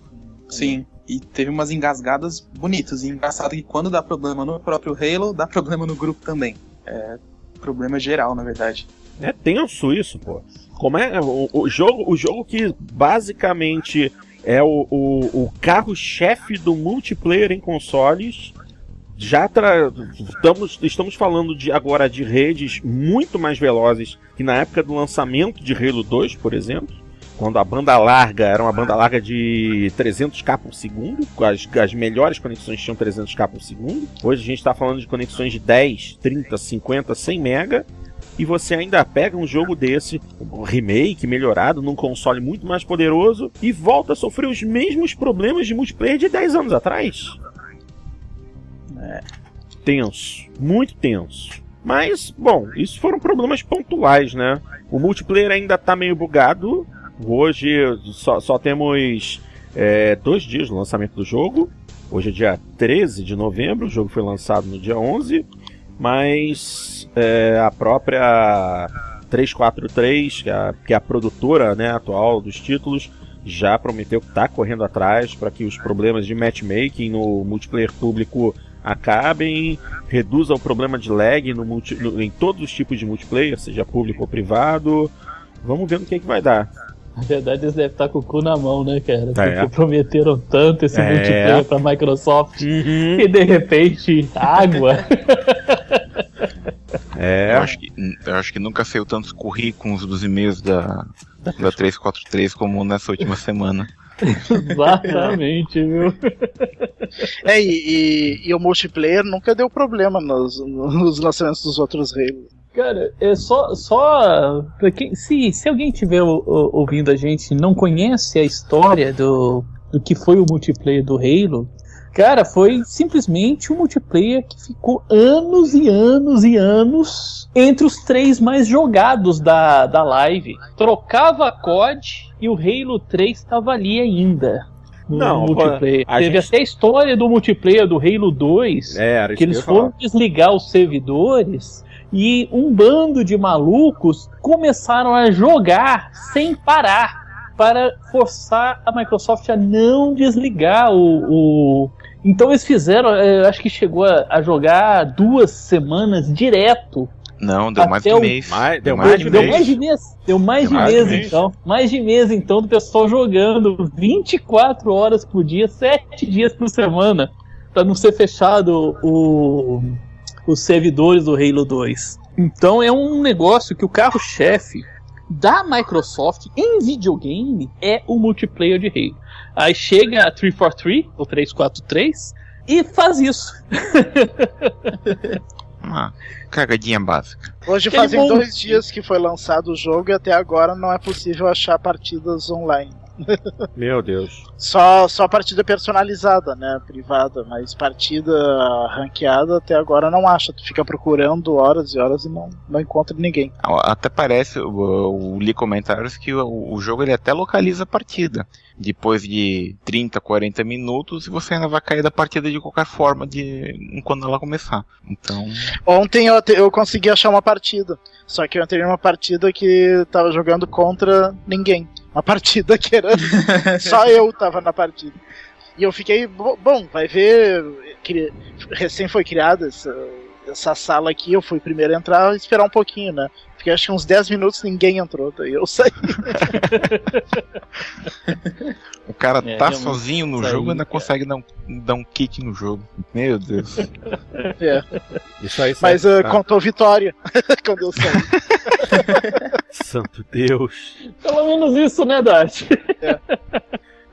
F: Sim. E teve umas engasgadas bonitas. E engraçado que quando dá problema no próprio Halo, dá problema no grupo também. É problema geral, na verdade.
A: É tenso isso, pô. Como é o, o jogo, o jogo que basicamente é o, o, o carro-chefe do multiplayer em consoles. Já tra... estamos, estamos falando de agora de redes muito mais velozes que na época do lançamento de Halo 2, por exemplo. Quando a banda larga era uma banda larga de 300k por segundo, as, as melhores conexões tinham 300k por segundo. Hoje a gente está falando de conexões de 10, 30, 50, 100 mega e você ainda pega um jogo desse, um remake melhorado, num console muito mais poderoso, e volta a sofrer os mesmos problemas de multiplayer de 10 anos atrás. É. Tenso, muito tenso. Mas, bom, isso foram problemas pontuais, né? O multiplayer ainda tá meio bugado. Hoje só, só temos é, dois dias do lançamento do jogo. Hoje é dia 13 de novembro, o jogo foi lançado no dia 11 mas é, a própria 343, que é, a, que é a produtora né, atual dos títulos, já prometeu que está correndo atrás para que os problemas de matchmaking no multiplayer público acabem, reduza o problema de lag no multi, no, em todos os tipos de multiplayer, seja público ou privado. Vamos ver no que, é que vai dar.
E: Na verdade, eles devem estar com o cu na mão, né, cara? Porque
A: É.
E: prometeram tanto esse
A: É.
E: multiplayer pra Microsoft
A: Uhum.
E: e de repente, água.
A: É,
G: Eu, acho que, eu acho que nunca saiu tantos currículos dos e-mails da, da 343 como nessa última semana.
E: Exatamente, viu?
D: É, e, e- e o multiplayer nunca deu problema nos, nos lançamentos dos outros Halo.
E: Cara, é só. só pra quem, se, se alguém estiver ouvindo a gente e não conhece a história do, do que foi o multiplayer do Halo, cara, foi simplesmente um multiplayer que ficou anos e anos e anos entre os três mais jogados da, da live. Trocava a COD e o Halo 3 estava ali ainda. No
A: Não,
E: multiplayer. Teve
A: gente-
E: até a história do multiplayer do Halo 2
A: é,
E: que
A: que
E: eles foram desligar os servidores e um bando de malucos começaram a jogar sem parar para forçar a Microsoft a não desligar o. o- Então eles fizeram, eh, acho que chegou a, a jogar duas semanas direto.
G: Não, deu mais de mês.
A: Mais- deu
G: mais
A: mais
G: de
A: de
E: Deu
G: mês.
E: mais de mês, deu mais
G: Deu
E: de
G: mais de
E: mês,
A: mês.
E: então. Mais de mês então do pessoal jogando 24 horas por dia, 7 dias por semana, para não ser fechado o, os servidores do Halo 2. Então é um negócio que o carro-chefe da Microsoft em videogame é o multiplayer de Halo. Aí chega a 343 ou 343 e faz isso.
G: Uma cagadinha básica.
D: Hoje
E: Aquele
D: fazem
E: bom-
D: dois dias que foi lançado o jogo e até agora não é possível achar partidas online.
A: Meu Deus.
D: Só, só partida personalizada, né? Privada, mas partida ranqueada até agora não acha. Tu fica procurando horas e horas e não, não encontra ninguém.
G: Até parece, eu, eu li comentários que o, o jogo ele até localiza a partida. Depois de 30, 40 minutos, e você ainda vai cair da partida de qualquer forma de quando ela começar. Então,
D: Ontem eu, te- eu consegui achar uma partida. Só que eu entrei numa partida que tava jogando contra ninguém. Uma partida que era. só eu tava na partida. E eu fiquei, bo- bom, vai ver. cri- Recém foi criada essa, essa sala aqui, eu fui primeiro a entrar e esperar um pouquinho, né? Fiquei acho que uns 10 minutos ninguém entrou, daí eu saí.
G: o cara
E: É,
G: tá sozinho no
E: isso aí,
G: jogo e ainda
E: cara.
G: consegue dar um, dar um kick no jogo. Meu Deus.
D: É.
A: Isso aí
D: Mas uh, contou vitória quando eu saí.
A: Santo Deus.
E: Pelo menos isso, né, Dart?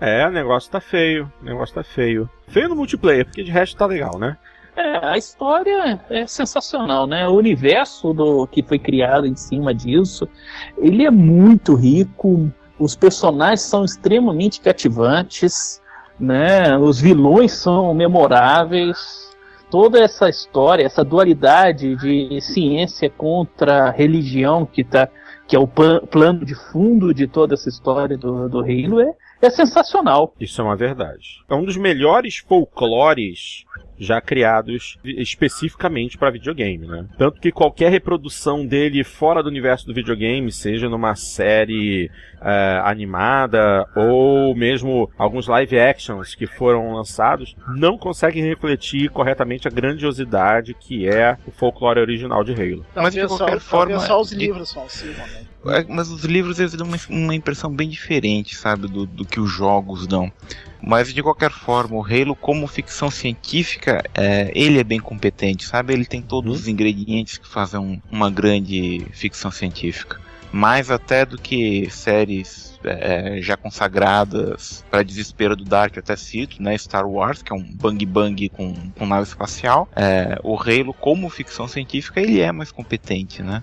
A: É, o negócio tá feio. O negócio tá feio. Feio no multiplayer, porque de resto tá legal, né?
E: É, a história é sensacional, né? O universo do que foi criado em cima disso, ele é muito rico. Os personagens são extremamente cativantes, né? Os vilões são memoráveis. Toda essa história, essa dualidade de ciência contra religião que tá que é o plano de fundo de toda essa história do, do Halo, é, é sensacional.
A: Isso é uma verdade. É um dos melhores folclores já criados especificamente para videogame, né? Tanto que qualquer reprodução dele fora do universo do videogame, seja numa série eh, animada ou mesmo alguns live actions que foram lançados, não conseguem refletir corretamente a grandiosidade que é o folclore original de Halo.
G: Mas de
D: só-
G: qualquer
D: talvez
G: forma,
D: só os livros né?
G: É, Mas os livros eles dão uma, uma impressão bem diferente, sabe, do, do que os jogos dão. Mas de qualquer forma, o Halo, como ficção científica, é, ele é bem competente, sabe? Ele tem todos
A: Uhum.
G: os ingredientes que fazem um- uma grande ficção científica. Mais até do que séries é, já consagradas para desespero do Dark, até cito, né? Star Wars, que é um bang bang com, com nave espacial. É, o Halo, como ficção científica, ele é mais competente, né?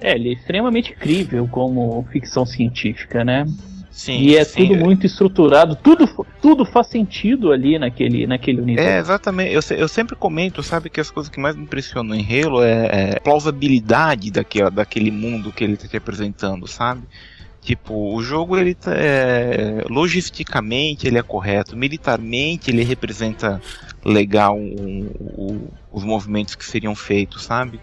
E: É, ele é extremamente crível como ficção científica, né?
G: Sim,
E: e é
G: sim,
E: tudo muito estruturado, tudo, tudo faz sentido ali naquele, naquele
G: É,
E: universo.
G: exatamente. Eu, eu sempre comento, sabe, que as coisas que mais me impressionam em Halo é, é a plausibilidade daquele, daquele mundo que ele tá te apresentando, sabe? Tipo, o jogo, ele tá, é, logisticamente, ele é correto. Militarmente, ele representa legal o- o- os movimentos que seriam feitos, sabe?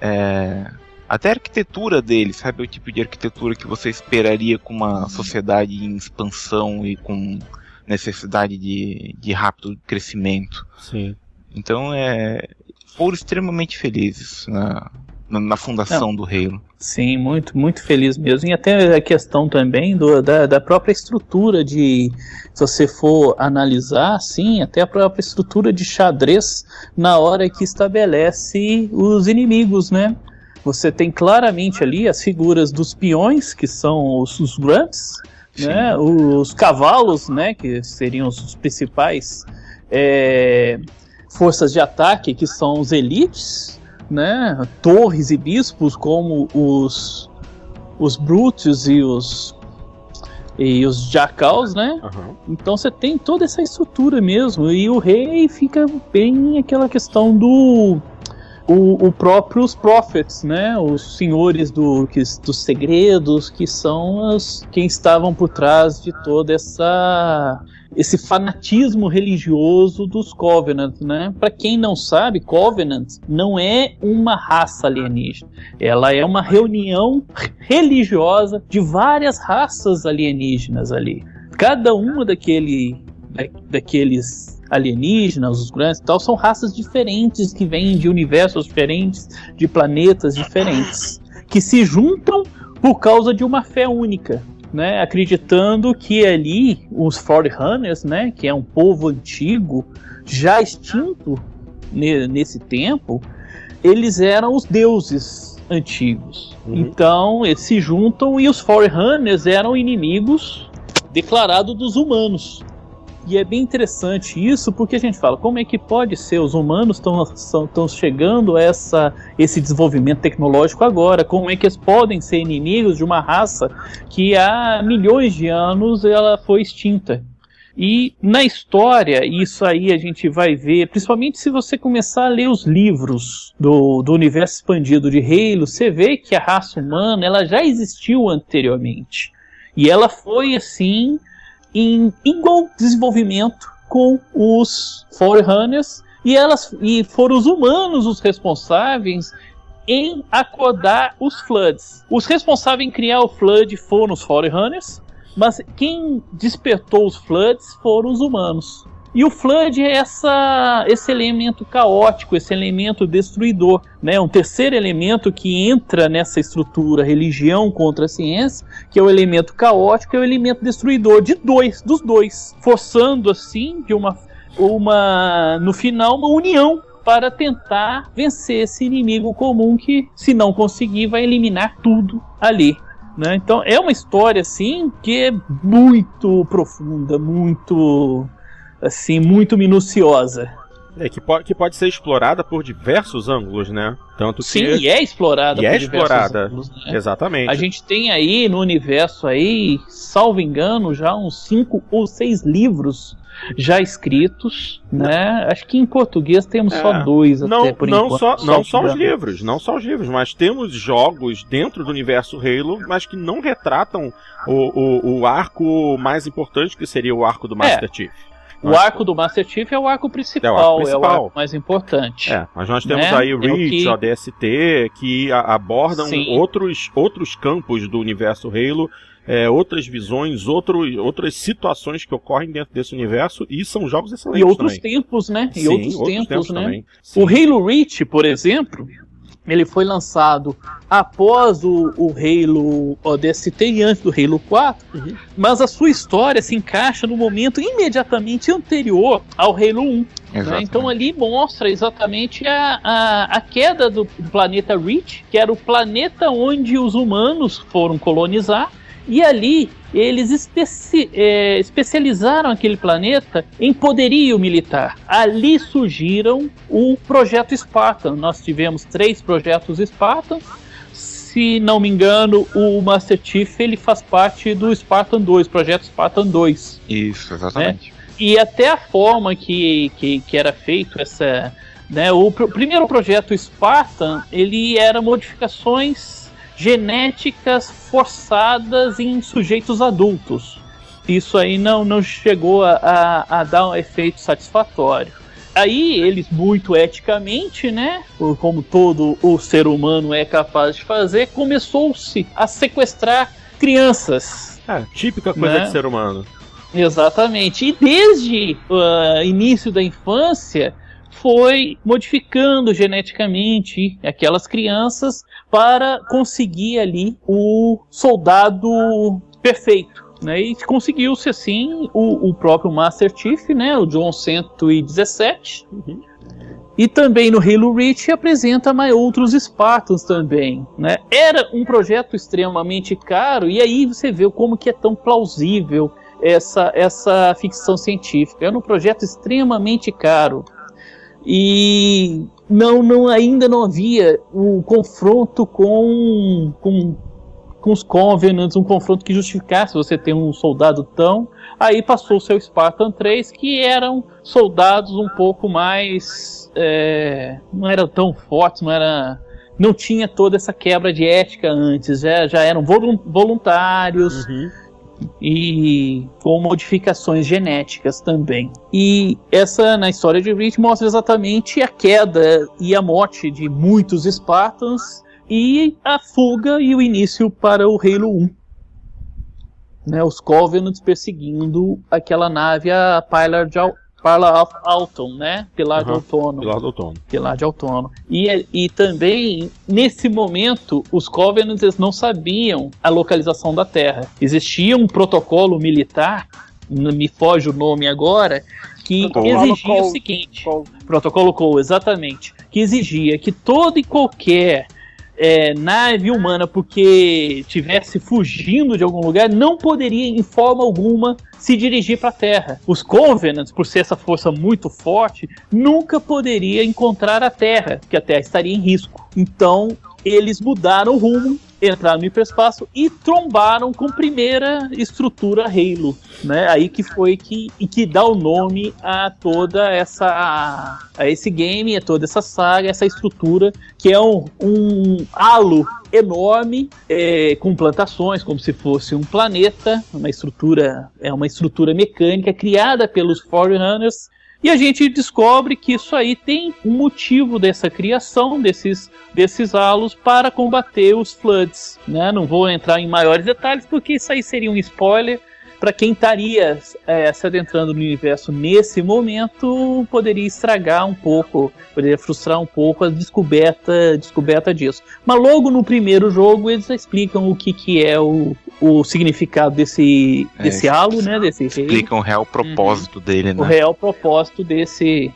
G: É, até a arquitetura dele, sabe? O tipo de arquitetura que você esperaria com uma sociedade em expansão e com necessidade de, de rápido crescimento.
A: Sim.
G: Então é foram extremamente felizes na, na, na fundação do Halo.
E: Sim, muito, muito feliz mesmo. E até a questão também do, da, da própria estrutura de. Se você for analisar, sim, até a própria estrutura de xadrez na hora que estabelece os inimigos, né? Você tem claramente ali as figuras dos peões, que são os, os grunts, né? Os cavalos, né? Que seriam os principais é, forças de ataque, que são os elites, né? Torres e bispos como os os Brutus e os e os Jackals, né?
A: Aham.
E: Então você tem toda essa estrutura mesmo e o rei fica bem aquela questão do o, o próprios prophets, né? Os senhores do, que, dos segredos, que são os, quem estavam por trás de toda essa esse fanatismo religioso dos Covenant, né? Para quem não sabe, Covenant não é uma raça alienígena. Ela é uma reunião religiosa de várias raças alienígenas ali. Cada uma daquele, da, daqueles alienígenas, os grandes e tal, são raças diferentes que vêm de universos diferentes, de planetas diferentes, que se juntam por causa de uma fé única. Né, acreditando que ali os Forerunners, né, que é um povo antigo, já extinto ne- nesse tempo, eles eram os deuses antigos.
A: Uhum.
E: Então eles se juntam e os Forerunners eram inimigos declarados dos humanos. E é bem interessante isso, porque a gente fala, como é que pode ser? Os humanos estão chegando a essa, esse desenvolvimento tecnológico agora. Como é que eles podem ser inimigos de uma raça que há milhões de anos ela foi extinta? E na história, isso aí a gente vai ver, principalmente se você começar a ler os livros do, do universo expandido de Halo, você vê que a raça humana ela já existiu anteriormente. E ela foi assim em igual desenvolvimento com os Forerunners e elas e foram os humanos os responsáveis em acordar os Floods. Os responsáveis em criar o Flood foram os Forerunners, mas quem despertou os Floods foram os humanos. E o Flood é essa, esse elemento caótico, esse elemento destruidor, né? Um terceiro elemento que entra nessa estrutura religião contra a ciência, que é o elemento caótico, é o elemento destruidor de dois, dos dois, forçando assim de uma, uma no final uma união para tentar vencer esse inimigo comum que, se não conseguir, vai eliminar tudo ali. Né? Então é uma história assim que é muito profunda, muito assim, muito minuciosa.
A: É, que, pode, que pode ser explorada por diversos ângulos, né? Tanto que.
E: Sim, e é explorada
A: E
E: por
A: é
E: diversos
A: explorada.
E: ângulos, né?
A: Exatamente.
E: A gente tem aí no universo aí, salvo engano, já uns cinco ou seis livros já escritos, né? Acho que em português temos só
A: É.
E: dois até
A: Não,
E: por
A: não
E: enquanto.
A: só, não só os livros, não só os livros, mas temos jogos dentro do universo Halo, mas que não retratam o, o, o arco mais importante, que seria o arco do Master Chief.
E: O arco do Master Chief é o arco principal,
A: É o arco
E: é o
A: principal.
E: arco mais importante.
A: É, mas nós temos
E: Né?
A: aí
E: É
A: o Reach,
E: que-
A: o DST, que abordam
E: Sim.
A: outros, outros campos do universo Halo, é, outras visões, outro, outras situações que ocorrem dentro desse universo, e são jogos excelentes
E: E outros
A: também.
E: tempos, né? E
A: Sim,
E: outros, tempos, né?
A: também.
E: O Halo Reach, por exemplo, ele foi lançado após o, o Halo ODST e antes do Halo 4,
A: Uhum.
E: mas a sua história se encaixa no momento imediatamente anterior ao Halo 1. né? Então ali mostra exatamente a, a, a queda do, do planeta Reach, que era o planeta onde os humanos foram colonizar, e ali eles especi é, especializaram aquele planeta em poderio militar. Ali surgiram o projeto Spartan. Nós tivemos três projetos Spartan. Se não me engano, o Master Chief ele faz parte do Spartan 2, projeto Spartan 2
G: Isso, exatamente.
E: e até a forma que, que, que era feito essa né, o pr- primeiro projeto Spartan ele era modificações genéticas forçadas em sujeitos adultos isso aí não, não chegou a, a, a dar um efeito satisfatório aí eles muito eticamente né como todo o ser humano é capaz de fazer começou-se a sequestrar crianças
A: É, típica coisa
E: Né?
A: de ser humano.
E: Exatamente. E desde o início da infância foi modificando geneticamente aquelas crianças para conseguir ali o soldado perfeito. Né? E conseguiu-se assim o, o próprio Master Chief, né? o John 117. E também no Halo Reach apresenta mais outros Spartans também, né? Era um projeto extremamente caro e aí você vê como que é tão plausível essa, essa ficção científica. Era um projeto extremamente caro e não, não ainda não havia o confronto com, com, com os Covenants, um confronto que justificasse você ter um soldado tão. Aí passou o seu Spartan 3, que eram soldados um pouco mais. é, não eram tão fortes, não era. Não tinha toda essa quebra de ética antes, já, já eram volun- voluntários, e com modificações genéticas também. E essa na história de Reach mostra exatamente a queda e a morte de muitos Spartans e a fuga e o início para o Halo 1. Né, os Covenants perseguindo aquela nave, a Pilar of Alton, né? Pilar de
A: Aham,
E: Outono
A: Pilar do outono.
E: pilar de outono. E, e também, nesse momento, os Covenants eles não sabiam a localização da Terra. Existia um protocolo militar, me foge o nome agora, que
D: Protocolo
E: exigia o seguinte:
D: Cole.
E: Protocolo Cole, exatamente. Que exigia que todo e qualquer é, nave humana, porque tivesse fugindo de algum lugar, não poderia, em forma alguma, se dirigir para a Terra. Os Covenants, por ser essa força muito forte, nunca poderia encontrar a Terra, porque a Terra estaria em risco. Então, eles mudaram o rumo, entraram no hiperespaço e trombaram com a primeira estrutura Halo, né? Aí que foi que que dá o nome a toda essa a esse game, a toda essa saga, essa estrutura que é um, um halo enorme é, com plantações, como se fosse um planeta, uma estrutura é uma estrutura mecânica criada pelos Forerunners e a gente descobre que isso aí tem um motivo dessa criação desses, desses halos para combater os Floods. Né? Não vou entrar em maiores detalhes porque isso aí seria um spoiler. Para quem estaria é, se adentrando no universo nesse momento, poderia estragar um pouco, poderia frustrar um pouco a descoberta, descoberta disso. Mas logo no primeiro jogo eles explicam o que, que é o, o significado desse,
G: É,
E: desse halo, né? Desse rei
G: Explicam o real propósito dele,
E: o
G: né?
E: real propósito desse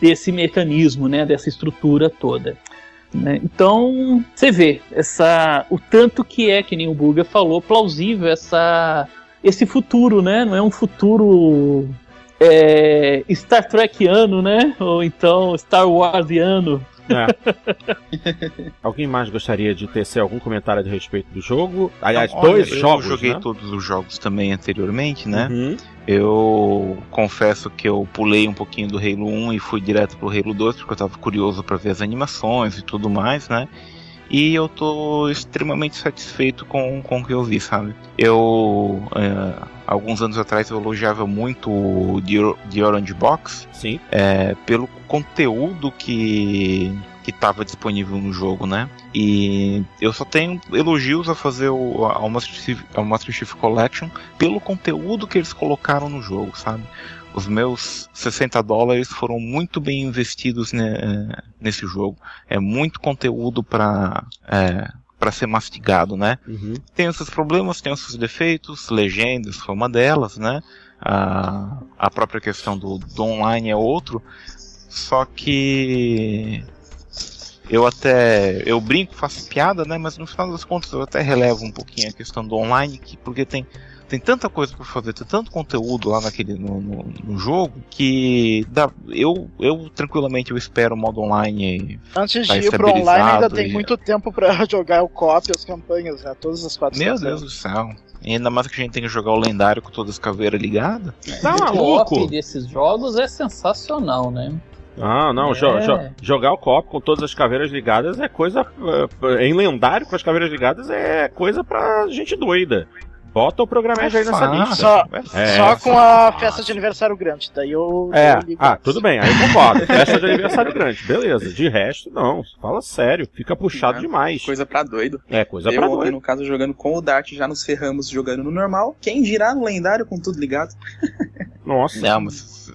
E: desse mecanismo, né, dessa estrutura toda. né? Então, você vê essa o tanto que é que nem o Buga falou, plausível essa esse futuro, né? Não é um futuro é, Star Trekiano, né? Ou então Star Warsiano.
A: É. Alguém mais gostaria de tecer algum comentário a respeito do jogo? Aliás,
G: olha,
A: dois
G: eu
A: jogos.
G: joguei
A: né?
G: todos os jogos também anteriormente, né?
A: Uhum.
G: Eu confesso que eu pulei um pouquinho do Halo 1 e fui direto pro Halo 2 porque eu tava curioso pra ver as animações e tudo mais, né? E eu tô extremamente satisfeito com, com o que eu vi, sabe? Eu, é, alguns anos atrás, eu elogiava muito o The, Orange Box
A: Sim.
G: é, pelo conteúdo que que estava disponível no jogo, né? E eu só tenho elogios a fazer o, ao, Master Chief, ao Master Chief Collection pelo conteúdo que eles colocaram no jogo, sabe? Os meus 60 dólares foram muito bem investidos ne- nesse jogo. É muito conteúdo para é, para ser mastigado, né?
A: Uhum.
G: tem os seus problemas, tem os seus defeitos, legendas foi uma delas, né? A, a própria questão do, do online é outro. Só que eu até eu brinco, faço piada, né? Mas no final das contas eu até relevo um pouquinho a questão do online, que, porque tem tem tanta coisa para fazer, tem tanto conteúdo lá naquele no, no, no jogo que dá, eu eu tranquilamente eu espero o modo online
D: Antes
G: Tá
D: de ir pro online, ainda tem
G: e-
D: muito tempo pra jogar o co-op e as campanhas, né? Todas as quatro
G: Meu. Deus do céu. E ainda mais que a gente tem que jogar o lendário com todas as caveiras ligadas.
A: Tá
E: o
A: maluco?
E: co-op desses jogos é sensacional, né?
A: Ah, não, jo-
E: É.
A: jo- jogar o copo com todas as caveiras ligadas é coisa. eh, Em lendário com as caveiras ligadas é coisa pra gente doida. Bota o programete aí nessa lista.
D: Só-
A: É,
D: Só com a festa de aniversário grande. Daí eu.
A: É,
D: eu ligo
A: ah, tudo bem, aí concordo. Festa de aniversário grande, beleza. De resto, não. Fala sério, fica puxado
F: É,
A: demais.
F: Coisa pra doido.
A: É, coisa
F: eu,
A: pra doido.
F: no caso, jogando com o Dart, já nos ferramos jogando no normal. Quem dirá no lendário com tudo ligado?
A: Nossa.
G: Não, mas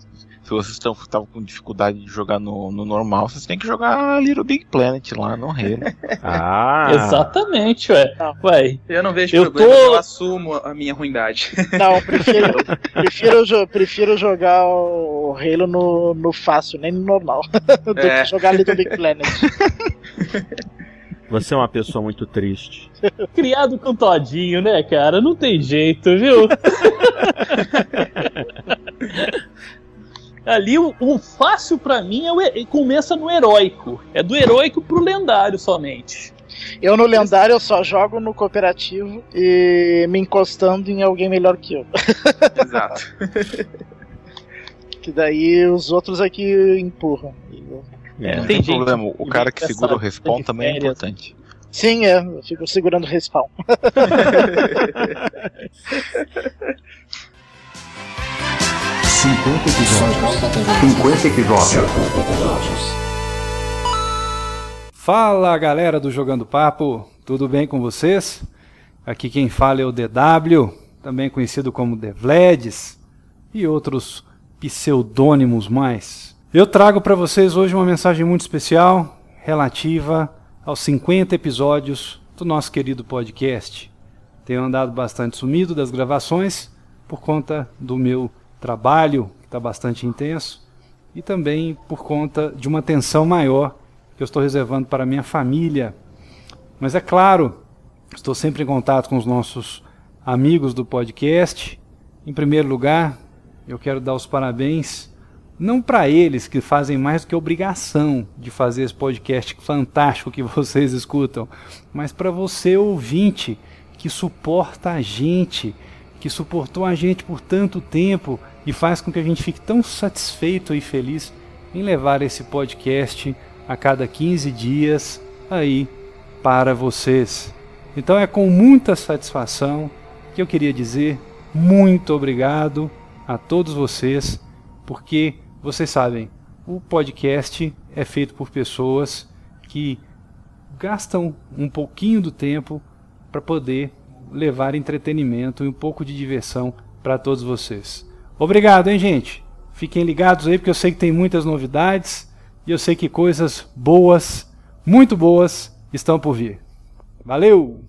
G: se vocês estão estavam com dificuldade de jogar no, no normal, vocês têm que jogar Little Big Planet lá no Halo.
A: Ah.
E: Exatamente, ué.
D: Não.
E: Ué,
F: Eu não vejo
E: Eu
F: problema,
E: tô-
F: eu assumo a minha ruindade.
D: Não, eu prefiro, prefiro, jo- prefiro jogar o Halo no, no fácil, nem no normal. do
F: É.
D: que jogar Little Big Planet.
A: Você é uma pessoa muito triste.
E: criado com todinho, né, cara? Não tem jeito, viu? Ali o, o fácil pra mim é o começa no heróico. É do heróico pro lendário somente.
D: Eu no lendário eu só jogo no cooperativo e me encostando em alguém melhor que eu.
F: Exato.
D: Que daí os outros aqui empurram. E eu-
A: É.
G: Não
E: Tem
G: tem
E: gente
G: problema, o cara que segura o respawn também é importante.
D: Sim, é, eu fico segurando o respawn.
B: 50 episódios. 50 episódios.
I: Fala galera do Jogando Papo, tudo bem com vocês? Aqui quem fala é o DW, também conhecido como The Vledes e outros pseudônimos mais. Eu trago para vocês hoje uma mensagem muito especial relativa aos 50 episódios do nosso querido podcast. Tenho andado bastante sumido das gravações por conta do meu trabalho, que está bastante intenso, e também por conta de uma atenção maior que eu estou reservando para a minha família. Mas é claro, estou sempre em contato com os nossos amigos do podcast. Em primeiro lugar, eu quero dar os parabéns não para eles que fazem mais do que obrigação de fazer esse podcast fantástico que vocês escutam, mas para você ouvinte que suporta a gente, que suportou a gente por tanto tempo e faz com que a gente fique tão satisfeito e feliz em levar esse podcast a cada 15 dias aí para vocês. Então é com muita satisfação que eu queria dizer muito obrigado a todos vocês, porque vocês sabem, o podcast é feito por pessoas que gastam um pouquinho do tempo para poder levar entretenimento e um pouco de diversão para todos vocês. Obrigado, hein, gente? Fiquem ligados aí porque eu sei que tem muitas novidades e eu sei que coisas boas, muito boas, estão por vir. Valeu!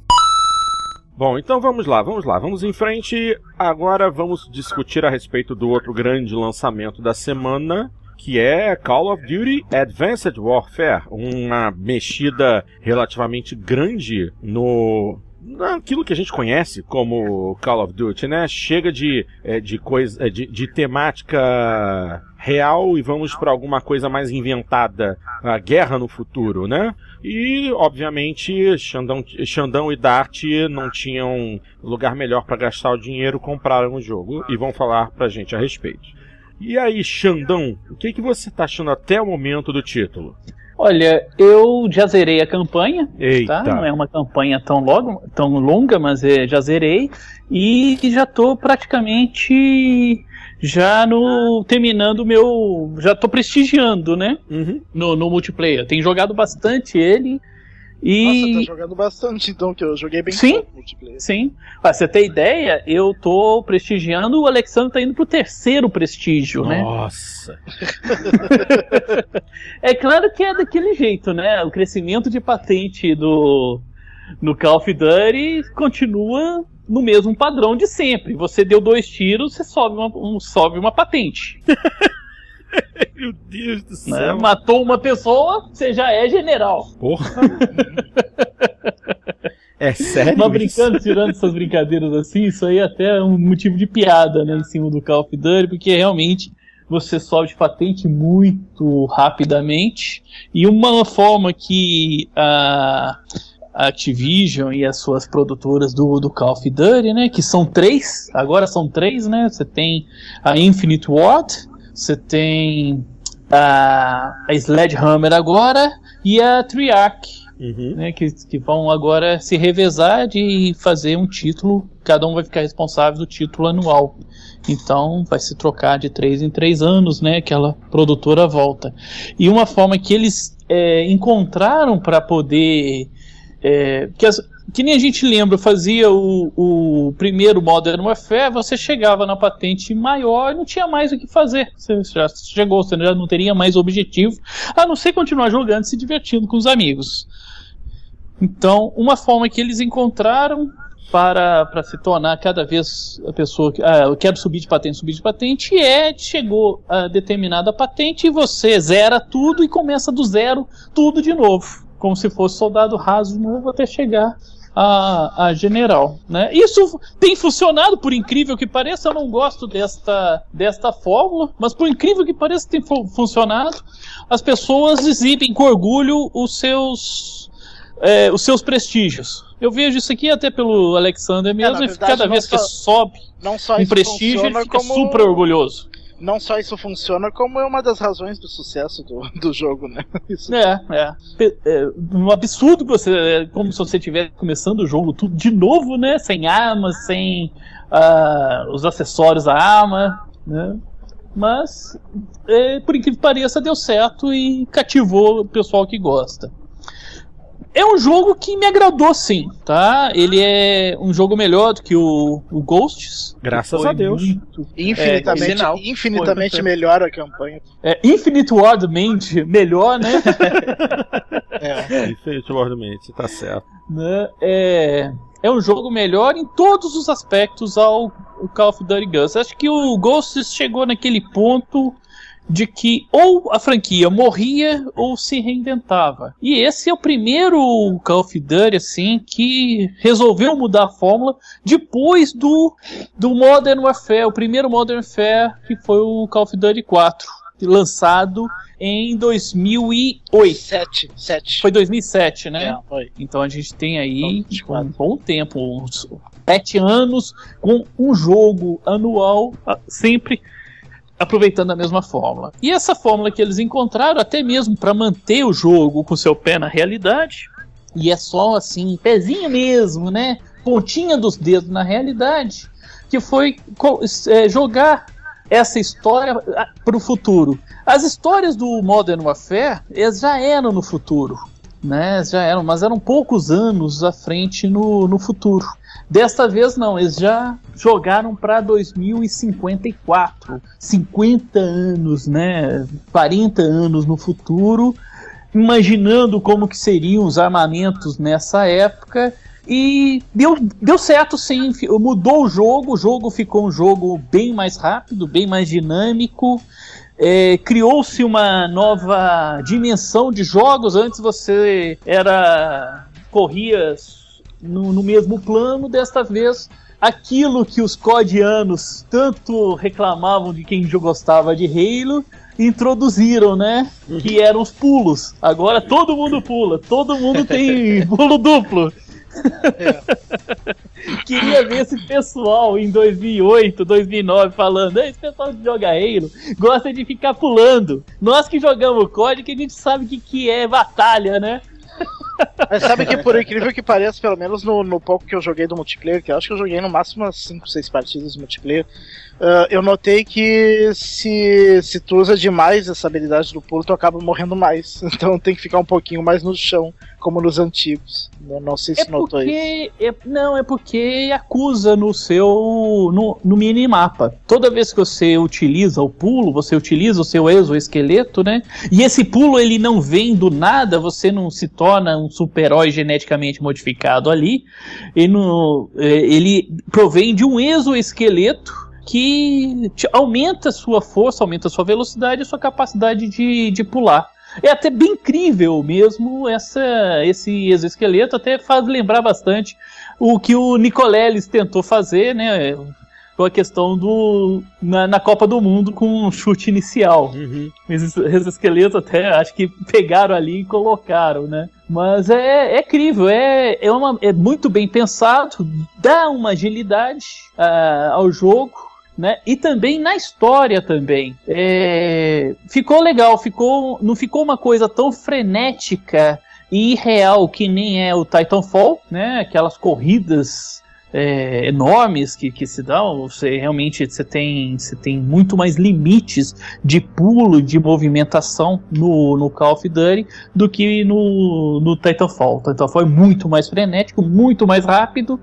A: Bom, então vamos lá, vamos lá, vamos em frente. Agora vamos discutir a respeito do outro grande lançamento da semana, que é Call of Duty Advanced Warfare, uma mexida relativamente grande no naquilo que a gente conhece como Call of Duty, né? Chega de, é, de coisa, é, de, de temática real e vamos para alguma coisa mais inventada, a guerra no futuro, né? E, obviamente, Xandão, Xandão e Dart não tinham lugar melhor para gastar o dinheiro, compraram o jogo e vão falar pra gente a respeito. E aí, Xandão, o que, que você tá achando até o momento do título?
E: Olha, eu já zerei a campanha,
A: Eita.
E: tá? Não é uma campanha tão, logo, tão longa, mas é, já zerei. E já tô praticamente já no terminando o meu. Já tô prestigiando, né?
A: Uhum.
E: No, no multiplayer. Tenho jogado bastante ele.
D: Nossa,
E: E.
D: tá jogando bastante, então, que eu joguei bem
E: Sim.
D: multiplayer.
E: Sim. Pra você ter ideia, eu tô prestigiando, o Alexandre tá indo pro terceiro prestígio, né?
A: Nossa.
E: É claro que é daquele jeito, né? O crescimento de patente do no Call of Duty continua no mesmo padrão de sempre. Você deu dois tiros, você sobe uma, um- sobe uma patente.
A: Meu Deus do
E: né?
A: céu.
E: Matou uma pessoa, você já é general.
A: Porra. é sério?
E: Mas
A: isso?
E: brincando, tirando essas brincadeiras assim, isso aí até é um motivo de piada, né, em cima do Call of Duty, porque realmente você sobe de patente muito rapidamente. E uma forma que a a Activision e as suas produtoras do, do Call of Duty, né, que são três, agora são três, né, você tem a Infinite Ward, você tem a, a Sledgehammer agora e a Triarch,
A: Uhum.
E: né, que, que vão agora se revezar de fazer um título, cada um vai ficar responsável do título anual. Então vai se trocar de três em três anos, né? Aquela produtora volta. E uma forma que eles é, encontraram para poder. É, que, as- que nem a gente lembra, fazia o, o primeiro Modern Warfare, você chegava na patente maior e não tinha mais o que fazer. Você já chegou, você já não teria mais objetivo, a não ser continuar jogando e se divertindo com os amigos. Então, uma forma que eles encontraram para, para se tornar cada vez a pessoa que ah, subir de patente, subir de patente, é chegou a determinada patente e você zera tudo e começa do zero tudo de novo, como se fosse soldado raso de novo até chegar a, a general. Né? Isso tem funcionado, por incrível que pareça, eu não gosto desta, desta fórmula, mas por incrível que pareça tem fu- funcionado. As pessoas exibem com orgulho os seus é, os seus prestígios. Eu vejo isso aqui até pelo Alexander mesmo,
D: na
E: e cada vez que
D: só-
E: sobe
D: Não só
E: um prestígio, ele fica
D: como...
E: super orgulhoso.
D: Não só isso funciona, como é uma das razões do sucesso do, do jogo, né? Isso
E: É, é. É um absurdo que você. É como se você estivesse começando o jogo tudo de novo, né? Sem armas, sem ah, os acessórios da arma, né? Mas, é, por incrível que pareça, deu certo e cativou o pessoal que gosta. É um jogo que me agradou sim, tá? Ele é um jogo melhor do que o, o Ghosts.
A: Graças a Deus.
E: muito-
D: Infinitamente,
E: É,
D: infinitamente
E: Foi,
D: melhor a campanha.
E: É, Infinite Wardmente melhor, né?
D: É.
A: Infelizmente, tá certo.
E: né, é, é um jogo melhor em todos os aspectos ao, ao Call of Duty Ghosts. Acho que o Ghosts chegou naquele ponto de que ou a franquia morria ou se reinventava. E esse é o primeiro Call of Duty assim que resolveu mudar a fórmula depois do, do Modern Warfare, o primeiro Modern Warfare que foi o Call of Duty 4, lançado em 2008.
D: Sete, sete.
E: Foi 2007, né?
D: É, foi.
E: Então a gente tem aí
D: Então,
E: um bom tempo, uns sete anos, com um jogo anual, ah, sempre aproveitando a mesma fórmula. E essa fórmula que eles encontraram, até mesmo para manter o jogo com seu pé na realidade, e é só assim, pezinho mesmo, né? Pontinha dos dedos na realidade, que foi é, jogar essa história para o futuro. As histórias do Modern Warfare já eram no futuro, né? Já eram, mas eram poucos anos à frente no, no futuro. Desta vez não, eles já jogaram para 2054, 50 anos, né? 40 anos no futuro, imaginando como que seriam os armamentos nessa época e deu, deu certo sim, mudou o jogo, o jogo ficou um jogo bem mais rápido, bem mais dinâmico. É, Criou-se uma nova dimensão de jogos. Antes você era corria no, no mesmo plano, desta vez aquilo que os codianos tanto reclamavam de quem gostava de Halo, introduziram, né? Que eram os pulos. Agora todo mundo pula, todo mundo tem pulo duplo. Queria ver esse pessoal em 2008, 2009 falando: esse pessoal que joga Halo gosta de ficar pulando. Nós que jogamos COD, que a gente sabe o que, que é batalha, né?
D: Mas sabe que por incrível que pareça, pelo menos no, no pouco que eu joguei do multiplayer, que eu acho que eu joguei no máximo umas 5, 6 partidas multiplayer, uh, eu notei que se, se tu usa demais essa habilidade do pulo, tu acaba morrendo mais. Então tem que ficar um pouquinho mais no chão, como nos antigos. Eu não sei se
E: É
D: notou isso.
E: porque. É, não, é porque acusa no seu. No, no minimapa. Toda vez que você utiliza o pulo, você utiliza o seu exoesqueleto, né? E esse pulo ele não vem do nada, você não se torna um super-herói geneticamente modificado ali. Ele, não- é, ele provém de um exoesqueleto que aumenta a sua força, aumenta a sua velocidade e a sua capacidade de, de pular. É até bem incrível mesmo essa, esse exoesqueleto, até faz lembrar bastante o que o Nicoleles tentou fazer, né? Com a questão do. Na, na Copa do Mundo com um chute inicial. Esse exoesqueleto até acho que pegaram ali e colocaram, né? Mas é, é incrível, é, é, uma, é muito bem pensado, dá uma agilidade ah, ao jogo né? E também na história também. É, ficou legal, ficou, não ficou uma coisa tão frenética e irreal que nem é o Titanfall, né? Aquelas corridas é, enormes que, que se dão, você realmente você tem, você tem muito mais limites de pulo, de movimentação no, no Call of Duty do que no, no Titanfall. O Titanfall é muito mais frenético, muito mais rápido,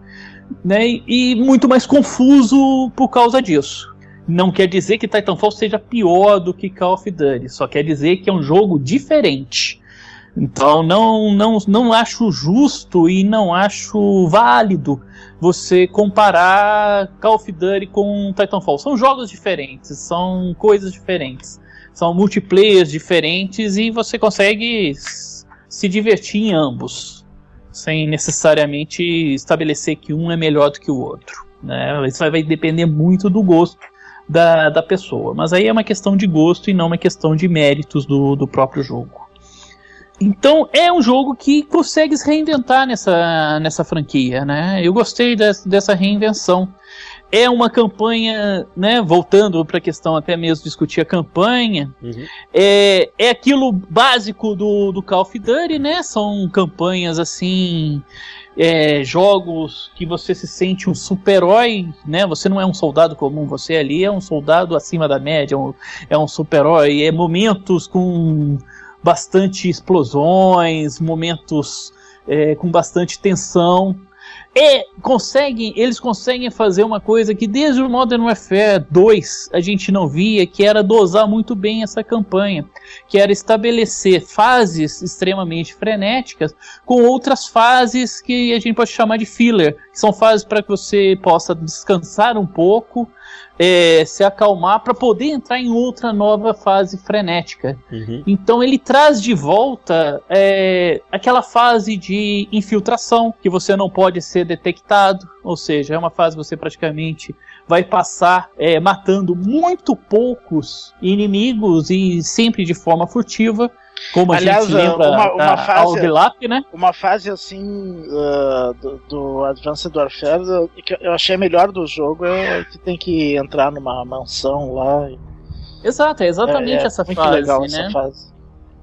E: né, e muito mais confuso por causa disso. Não quer dizer que Titanfall seja pior do que Call of Duty, só quer dizer que é um jogo diferente. Então não, não, não acho justo e não acho válido você comparar Call of Duty com Titanfall. São jogos diferentes, são coisas diferentes, são multiplayers diferentes e você consegue se divertir em ambos sem necessariamente estabelecer que um é melhor do que o outro. Né? Isso vai- vai depender muito do gosto da, da pessoa. Mas aí é uma questão de gosto e não uma questão de méritos do, do próprio jogo. Então é um jogo que consegue se reinventar nessa, nessa franquia, né? Eu gostei des- dessa reinvenção. É uma campanha, né? Voltando para a questão até mesmo de discutir a campanha, é, é aquilo básico do, do Call of Duty, né? São campanhas assim, é, jogos que você se sente um super-herói, né? Você não é um soldado comum, você ali é um soldado acima da média, um- é um super-herói. É momentos com bastante explosões, momentos é, com bastante tensão. É, conseguem, eles conseguem fazer uma coisa que desde o Modern Warfare 2 a gente não via, que era dosar muito bem essa campanha, que era estabelecer fases extremamente frenéticas com outras fases que a gente pode chamar de filler, que são fases para que você possa descansar um pouco, é, se acalmar para poder entrar em outra nova fase frenética. Então ele traz de volta é, aquela fase de infiltração que você não pode ser detectado, ou seja, é uma fase que você praticamente vai passar é, matando muito poucos inimigos e sempre de forma furtiva, como a
D: Aliás,
E: gente lembra
D: uma- uma
E: da
D: fase-
E: né?
D: Uma fase assim uh, do, do Advanced Warfare que eu achei melhor do jogo é que tem que entrar numa mansão lá. e-
E: Exato, é exatamente
D: é, é
E: essa fase,
D: legal
E: né?
D: essa fase.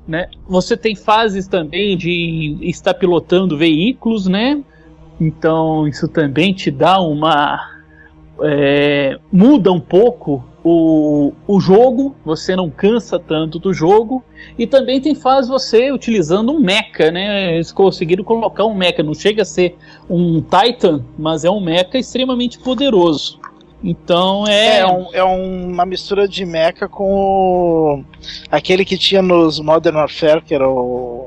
E: né? Você tem fases também de estar pilotando veículos, né? Então isso também te dá uma é, muda um pouco o, o jogo, você não cansa tanto do jogo e também tem fase você utilizando um mecha, né? Eles conseguiram colocar um mecha, não chega a ser um Titan, mas é um mecha extremamente poderoso. Então é,
D: É, um- é uma mistura de mecha com o- aquele que tinha nos Modern Warfare, que era o.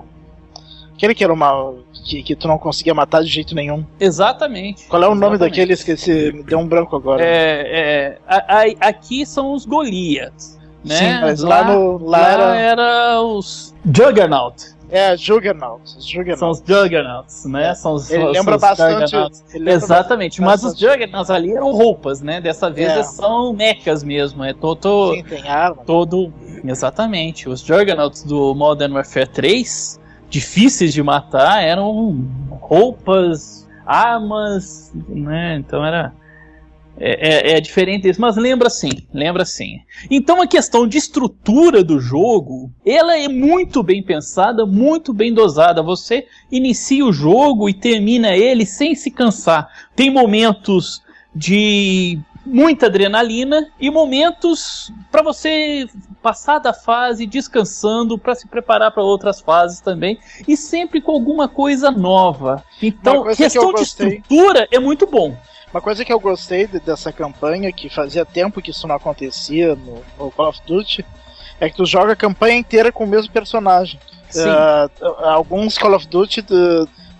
D: Aquele que era uma. Que, que tu não conseguia matar de jeito nenhum.
E: exatamente.
D: Qual é o nome
E: Exatamente.
D: daquele? Esqueci, me deu um branco agora.
E: É, é, a- a- aqui são os Goliaths, né?
D: Sim, mas lá no- lá era-
E: era os Juggernaut.
D: É, Juggernauts. Juggernauts.
E: São os Juggernauts, né? São os,
D: Ele
E: os-
D: lembra
E: os
D: bastante. Ele lembra
E: Exatamente, mas os
D: bastante-
E: Juggernauts ali eram roupas, né? Dessa vez
D: É.
E: são mechas mesmo, é todo,
D: Sim, tem arma.
E: todo... Exatamente, os Juggernauts do Modern Warfare 3, difíceis de matar, eram roupas, armas, né? Então era... É, é- é diferente isso, mas lembra sim, lembra sim. Então a questão de estrutura do jogo, ela é muito bem pensada, muito bem dosada. Você inicia o jogo e termina ele sem se cansar. Tem momentos de muita adrenalina e momentos para você passar da fase descansando para se preparar para outras fases também e sempre com alguma coisa nova. Então,
D: coisa que
E: questão de
D: gostei-
E: estrutura é muito bom.
D: Uma coisa que eu gostei de- dessa campanha, que fazia tempo que isso não acontecia no, no Call of Duty, é que tu joga a campanha inteira com o mesmo personagem. Ah, alguns Call of Duty,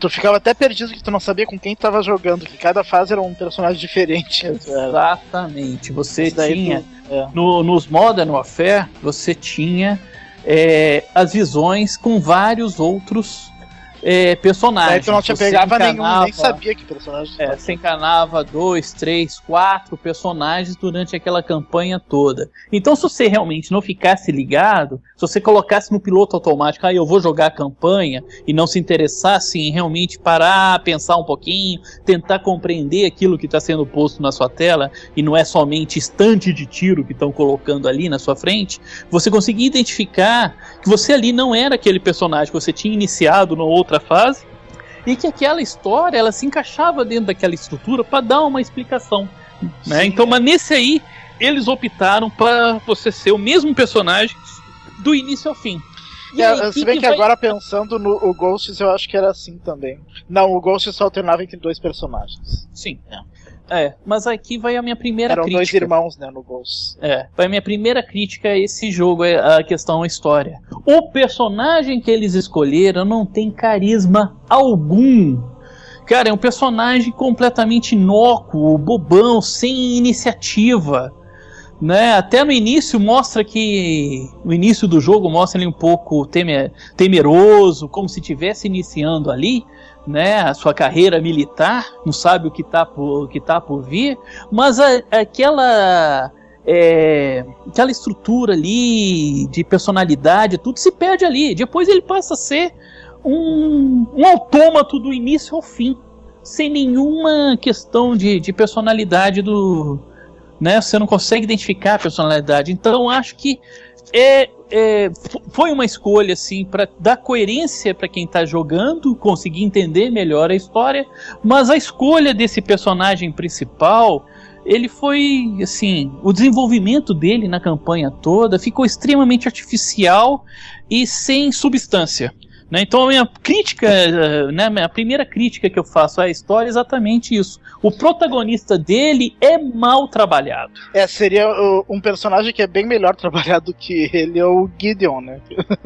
D: tu ficava até perdido que tu não sabia com quem tu tava jogando, que cada fase era um personagem diferente.
E: Exatamente. Você tinha
D: tu- é.
E: no, nos Modern Warfare, você tinha é, as visões com vários outros é, personagens.
D: Daí tu não te
E: Você
D: pegava nenhum,
E: encanava-
D: nem sabia que personagem
E: É, você encanava dois, três, quatro personagens durante aquela campanha toda. Então, se você realmente não ficasse ligado, se você colocasse no piloto automático, ah, eu vou jogar a campanha, e não se interessasse em realmente parar, pensar um pouquinho, tentar compreender aquilo que está sendo posto na sua tela, e não é somente estante de tiro que estão colocando ali na sua frente, você conseguia identificar que você ali não era aquele personagem que você tinha iniciado na outra fase, e que aquela história ela se encaixava dentro daquela estrutura para dar uma explicação. Né?
D: Sim.
E: Então, mas nesse aí, eles optaram para você ser o mesmo personagem do início ao fim. E
D: É,
E: aí,
D: se bem
E: que
D: que
E: vai-
D: agora pensando no o Ghosts, eu acho que era assim também. Não, o Ghost só alternava entre dois personagens.
E: Sim. É, mas aqui vai a minha primeira
D: Eram dois
E: crítica.
D: irmãos, né, no Ghosts.
E: É, vai a minha primeira crítica a esse jogo, é a questão a história. O personagem que eles escolheram não tem carisma algum. Cara, é um personagem completamente inócuo, bobão, sem iniciativa. Né? Até no início mostra que. No início do jogo mostra ele um pouco temer, temeroso, como se estivesse iniciando ali, né? A sua carreira militar, não sabe o que está por, que tá por vir, mas a- aquela é, aquela estrutura ali de personalidade, tudo se perde ali. Depois ele passa a ser um, um autômato do início ao fim, sem nenhuma questão de, de personalidade do. Né, você não consegue identificar a personalidade. Então acho que é, é, foi uma escolha assim para dar coerência para quem está jogando, conseguir entender melhor a história, mas a escolha desse personagem principal ele foi assim, o desenvolvimento dele na campanha toda ficou extremamente artificial e sem substância. Né? Então a minha crítica, eh, né, a primeira crítica que eu faço à história é exatamente isso. O protagonista dele é mal trabalhado.
D: É, seria uh, um personagem que é bem melhor trabalhado que ele, é o Gideon, né?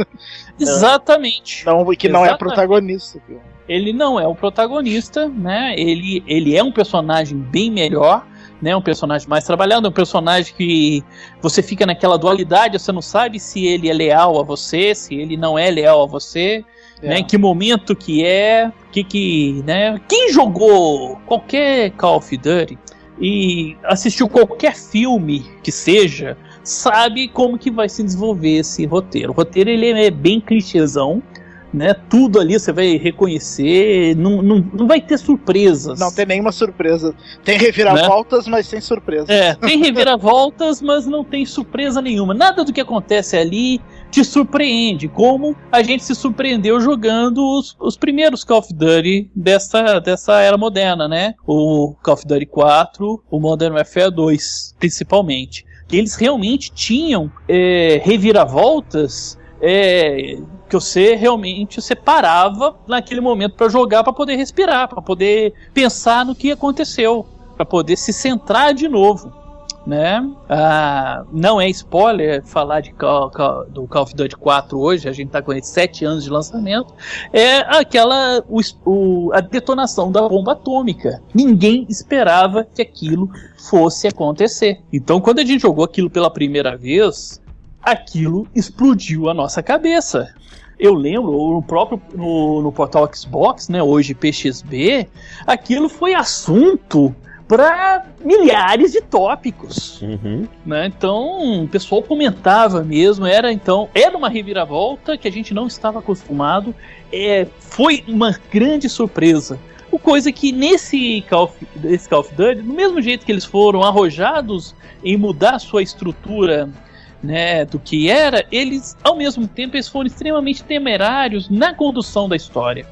E: Exatamente.
D: Não, que não é
E: Exatamente.
D: protagonista.
E: Ele não é o protagonista, né? Ele, ele é um personagem bem melhor, né? Um personagem mais trabalhado, um personagem que você fica naquela dualidade, você não sabe se ele é leal a você, se ele não é leal a você,
D: É.
E: né? Em que momento que é, que que, né? Quem jogou qualquer Call of Duty e assistiu qualquer filme que seja, sabe como que vai se desenvolver esse roteiro. O roteiro ele é bem clichêzão, né? Tudo ali você vai reconhecer, não, não, não vai ter surpresas.
D: Não tem nenhuma surpresa. Tem reviravoltas, mas sem surpresa.
E: É, tem reviravoltas, mas não tem surpresa nenhuma. Nada do que acontece ali te surpreende, como a gente se surpreendeu jogando os, os primeiros Call of Duty dessa, dessa era moderna, né? O Call of Duty 4, o Modern Warfare 2, principalmente. Eles realmente tinham é, reviravoltas é, que você realmente você parava naquele momento para jogar, para poder respirar, para poder pensar no que aconteceu, para poder se centrar de novo. Né? Ah, não é spoiler falar de Call, Call- do Call of Duty 4 hoje, a gente está com ele 7 anos de lançamento. É aquela o, o- a detonação da bomba atômica. Ninguém esperava que aquilo fosse acontecer. Então, quando a gente jogou aquilo pela primeira vez, aquilo explodiu a nossa cabeça. eu lembro, no próprio no, no portal Xbox, né, hoje PXB, aquilo foi assunto para milhares de tópicos.
A: Uhum.
E: Né? Então, o pessoal comentava mesmo, era então, era uma reviravolta que a gente não estava acostumado, é, foi uma grande surpresa. O coisa que nesse Call, of, nesse Call of Duty, do mesmo jeito que eles foram arrojados em mudar sua estrutura né, do que era, eles, ao mesmo tempo, eles foram extremamente temerários na condução da história.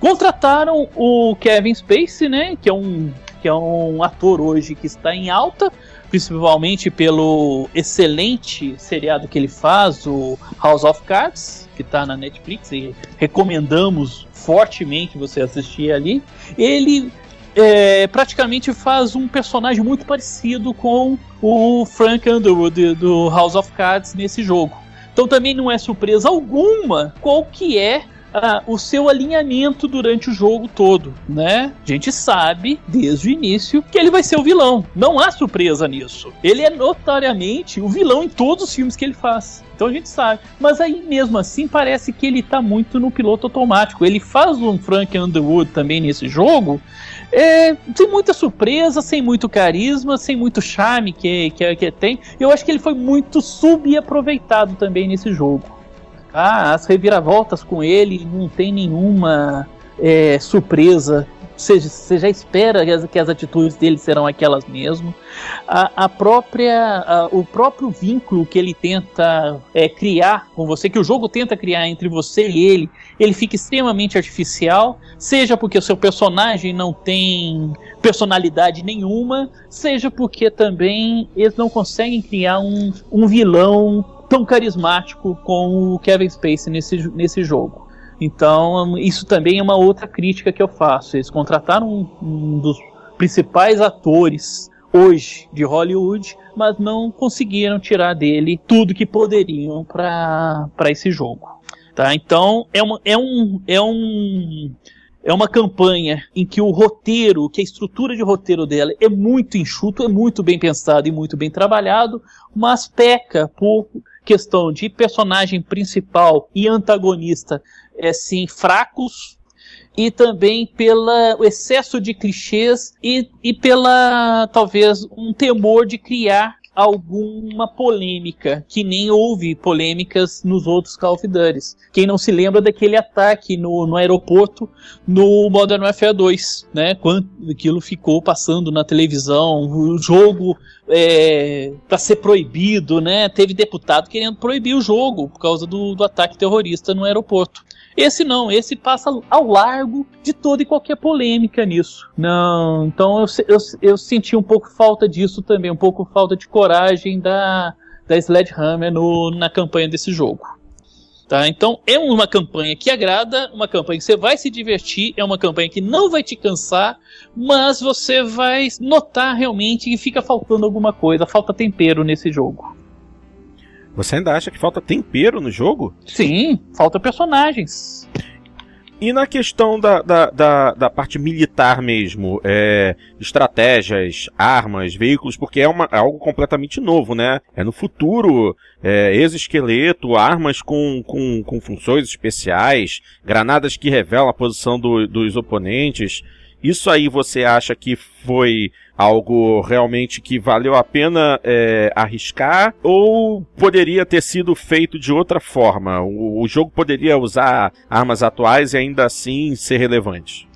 E: Contrataram o Kevin Spacey, né, que é um que é um ator hoje que está em alta, principalmente pelo excelente seriado que ele faz, o House of Cards, que está na Netflix e recomendamos fortemente você assistir ali. Ele é, praticamente faz um personagem muito parecido com o Frank Underwood do House of Cards nesse jogo. Então também não é surpresa alguma qual que é ah, o seu alinhamento durante o jogo todo, né? A gente sabe desde o início que ele vai ser o vilão. Não há surpresa nisso. Ele é notoriamente o vilão em todos os filmes que ele faz. Então a gente sabe. Mas aí mesmo assim parece que ele tá muito no piloto automático. Ele faz um Frank Underwood também nesse jogo. É, sem muita surpresa, sem muito carisma, sem muito charme que, que, que tem. Eu acho que ele foi muito subaproveitado também nesse jogo. Ah, as reviravoltas com ele não tem nenhuma é, surpresa. Você, você já espera que as, que as, atitudes dele serão aquelas mesmo. A, a própria, a, o próprio vínculo que ele tenta é, criar com você, que o jogo tenta criar entre você e ele, ele fica extremamente artificial. Seja porque o seu personagem não tem personalidade nenhuma, seja porque também eles não conseguem criar um, um vilão tão carismático com o Kevin Spacey nesse, nesse jogo. Então, isso também é uma outra crítica que eu faço. Eles contrataram um, um dos principais atores hoje de Hollywood, mas não conseguiram tirar dele tudo que poderiam para esse jogo. Tá? Então, é, uma, é, um, é um é uma campanha em que o roteiro, que a estrutura de roteiro dela é muito enxuto, é muito bem pensado e muito bem trabalhado, mas peca por questão de personagem principal e antagonista é sim fracos e também pelo excesso de clichês e, e pela talvez um temor de criar alguma polêmica, que nem houve polêmicas nos outros Call of Duty. Quem não se lembra daquele ataque no, no aeroporto no Modern Warfare 2, né? Quando aquilo ficou passando na televisão, o jogo é, para ser proibido, né? Teve deputado querendo proibir o jogo por causa do, do ataque terrorista no aeroporto. Esse não, esse passa ao largo de toda e qualquer polêmica nisso. Não, então eu, eu, eu senti um pouco falta disso também, um pouco falta de coragem da, da Sledgehammer no, na campanha desse jogo. Tá? Então é uma campanha que agrada, uma campanha que você vai se divertir, é uma campanha que não vai te cansar, mas você vai notar realmente que fica faltando alguma coisa, falta tempero nesse jogo.
A: Você ainda acha que falta tempero no jogo?
E: Sim, falta personagens.
A: E na questão da, da, da, da parte militar mesmo, é, estratégias, armas, veículos, porque é, uma, é algo completamente novo, né? É no futuro, é, exoesqueleto, armas com, com, com funções especiais, granadas que revelam a posição do, dos oponentes. Isso aí você acha que foi algo realmente que valeu a pena é, arriscar ou poderia ter sido feito de outra forma? O, o, jogo poderia usar armas atuais e ainda assim ser relevante?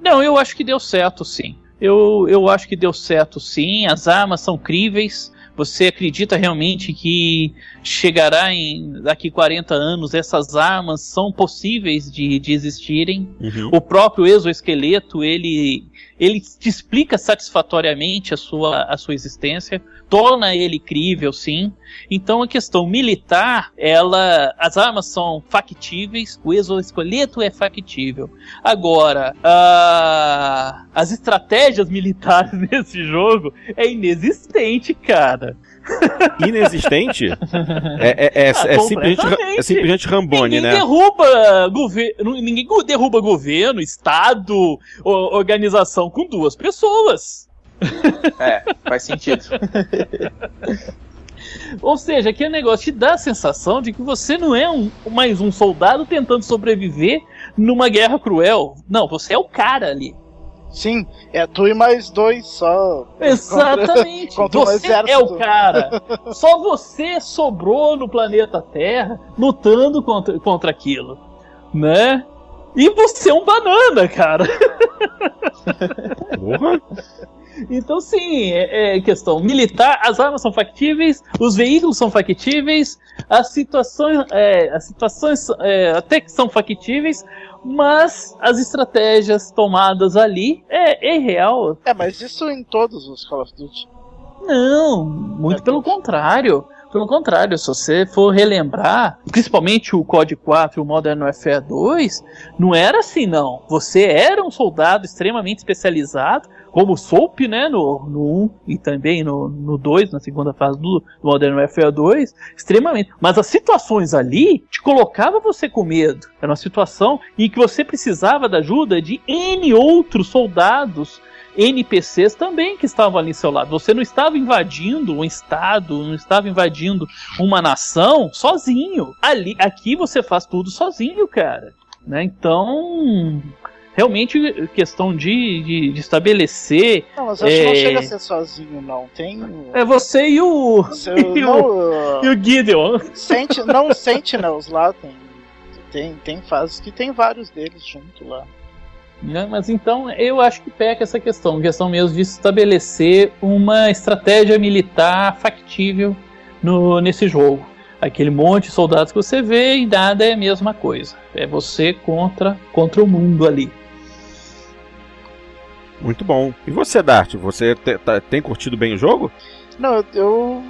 E: Não, eu acho que deu certo sim. Eu, eu acho que deu certo sim. As armas são críveis. Você acredita realmente que chegará em daqui 40 anos essas armas são possíveis de, de existirem? Uhum. O próprio exoesqueleto, ele ele te explica satisfatoriamente a sua, a sua existência, torna ele crível, sim. Então a questão militar, ela, as armas são factíveis, o exoesqueleto é factível. Agora, a, as estratégias militares nesse jogo é inexistente, cara.
A: Inexistente? É, é, é, é, simplesmente, é simplesmente Rambone,
E: ninguém
A: né?
E: Derruba governo, ninguém derruba governo, Estado, organização com duas pessoas.
F: É, faz sentido.
E: Ou seja, aquele negócio te dá a sensação de que você não é um, mais um soldado tentando sobreviver numa guerra cruel. Não, você é o cara ali.
D: Sim, é tu e mais dois só.
E: Exatamente.
D: contra um
E: você é o cara. Só você sobrou no planeta Terra lutando contra, contra aquilo, né? E você é um banana, cara.
A: Porra.
E: Então, sim, é, é questão militar, as armas são factíveis, os veículos são factíveis, as situações, é, as situações é, até que são factíveis, mas as estratégias tomadas ali é, é real.
D: É, mas isso em todos os Call of Duty.
E: Não, muito pelo contrário. Pelo contrário, se você for relembrar, principalmente o COD 4 e o Modern Warfare 2, não era assim não. Você era um soldado extremamente especializado, como Soap, né, no, no 1 e também no, no 2, na segunda fase do, do Modern Warfare 2, extremamente. Mas as situações ali te colocava você com medo. Era uma situação em que você precisava da ajuda de N outros soldados NPCs também que estavam ali ao seu lado. Você não estava invadindo um estado, não estava invadindo uma nação sozinho. Ali, aqui você faz tudo sozinho, cara. Né? Então, realmente questão de, de, de estabelecer.
D: Não, mas acho que não
E: É.
D: chega a ser sozinho, não. Tem.
E: É você e o
D: Você,
E: e o,
D: não,
E: e o Gideon.
D: Senti, não Sentinels lá, tem, tem, tem fases que tem vários deles junto lá.
E: Né? Mas então eu acho que peca essa questão, questão mesmo de estabelecer uma estratégia militar factível no, nesse jogo. Aquele monte de soldados que você vê e nada é a mesma coisa. É você contra, contra o mundo ali.
A: Muito bom. E você, Dart? Você te- tá- tem curtido bem o jogo?
D: Não, eu,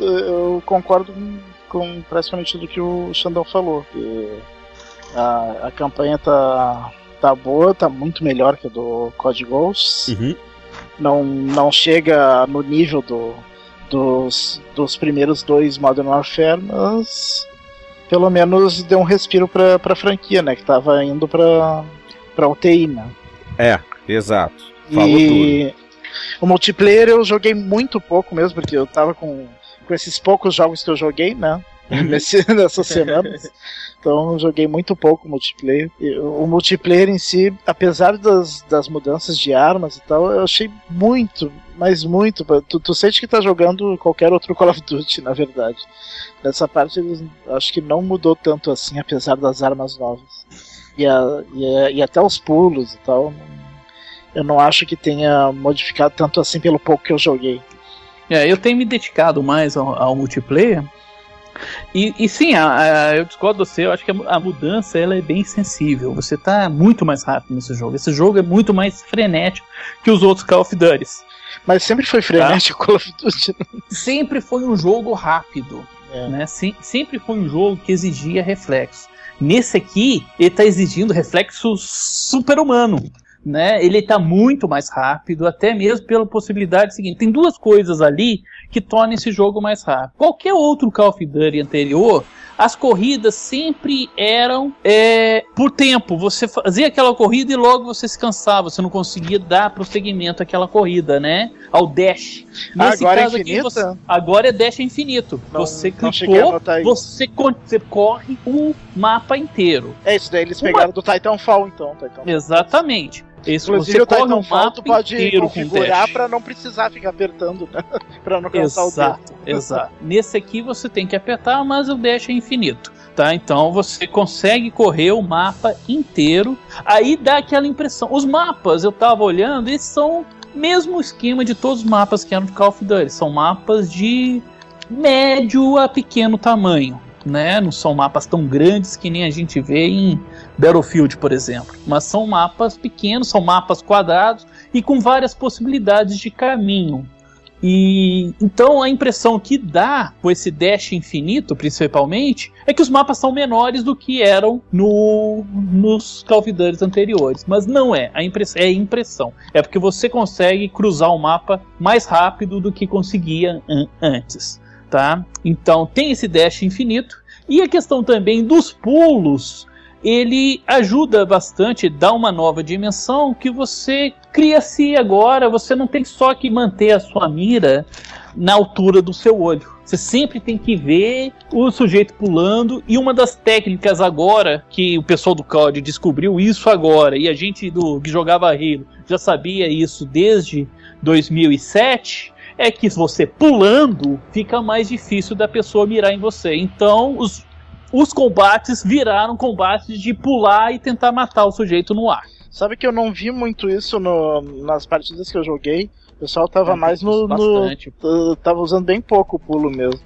D: eu concordo com, com praticamente tudo que o Xandão falou. que a, a campanha tá, tá boa, tá muito melhor que a do Code Ghosts.
A: Uhum.
D: Não, não chega no nível do, dos, dos primeiros dois Modern Warfare, mas pelo menos deu um respiro pra, pra franquia, né? Que tava indo pra, pra UTI, né?
A: É, exato. Falou
D: e o multiplayer eu joguei muito pouco mesmo, porque eu tava com, com esses poucos jogos que eu joguei, né? Nesse, nessas semanas. Então eu joguei muito pouco multiplayer. E o multiplayer em si, apesar das, das mudanças de armas e tal, eu achei muito, mas muito. Tu, tu sente que tá jogando qualquer outro Call of Duty, na verdade. Nessa parte eles acho que não mudou tanto assim, apesar das armas novas. E, a- e, a- e até os pulos e tal. Eu não acho que tenha modificado tanto assim pelo pouco que eu joguei.
E: É, eu tenho me dedicado mais ao, ao multiplayer. E, e sim, a- a- eu discordo de você, eu acho que a, a mudança ela é bem sensível. Você tá muito mais rápido nesse jogo. Esse jogo é muito mais frenético que os outros Call of Duty.
D: Mas sempre foi frenético Call of Duty.
E: Sempre foi um jogo rápido.
D: É.
E: Né? Se- sempre foi um jogo que exigia reflexo. Nesse aqui, ele tá exigindo reflexo super-humano. Né? Ele tá muito mais rápido, até mesmo pela possibilidade seguinte. Tem duas coisas ali que tornam esse jogo mais rápido. Qualquer outro Call of Duty anterior, as corridas sempre eram é, por tempo. Você fazia aquela corrida e logo você se cansava. Você não conseguia dar prosseguimento àquela corrida, né? Ao dash. Nesse
D: Agora é
E: caso aqui,
D: infinita?
E: você- agora é dash infinito.
D: Não-
E: você clicou, você, você corre o mapa inteiro.
D: É isso daí, eles
E: Uma-
D: pegaram do Titanfall então. Titanfall.
E: Exatamente. Isso,
D: Inclusive
E: você
D: o
E: corre
D: Titanfall
E: mapa
D: pode
E: inteiro com
D: configurar pra não precisar ficar apertando, né? pra não cansar o dedo.
E: Exato, exato. Nesse aqui você tem que apertar, mas o dash é infinito. Tá? Então você consegue correr o mapa inteiro. Aí dá aquela impressão. Os mapas, eu tava olhando, eles são o mesmo esquema de todos os mapas que eram de Call of Duty. São mapas de médio a pequeno tamanho. Né? Não são mapas tão grandes que nem a gente vê em Battlefield, por exemplo. Mas são mapas pequenos, são mapas quadrados e com várias possibilidades de caminho. E então a impressão que dá com esse dash infinito, principalmente, é que os mapas são menores do que eram no, nos Duty anteriores. Mas não é, a impress é impressão. É porque você consegue cruzar o mapa mais rápido do que conseguia an- antes. Tá? Então tem esse dash infinito. E a questão também dos pulos ele ajuda bastante, dá uma nova dimensão que você cria-se agora, você não tem só que manter a sua mira na altura do seu olho. Você sempre tem que ver o sujeito pulando. E uma das técnicas agora, que o pessoal do COD descobriu isso agora, e a gente do que jogava Halo já sabia isso desde 2007, é que você pulando fica mais difícil da pessoa mirar em você. Então os, os combates viraram combates de pular e tentar matar o sujeito no ar.
D: Sabe que eu não vi muito isso no- nas partidas que eu joguei. O pessoal tava
E: É,
D: mais no, no- Tava usando bem pouco o pulo mesmo.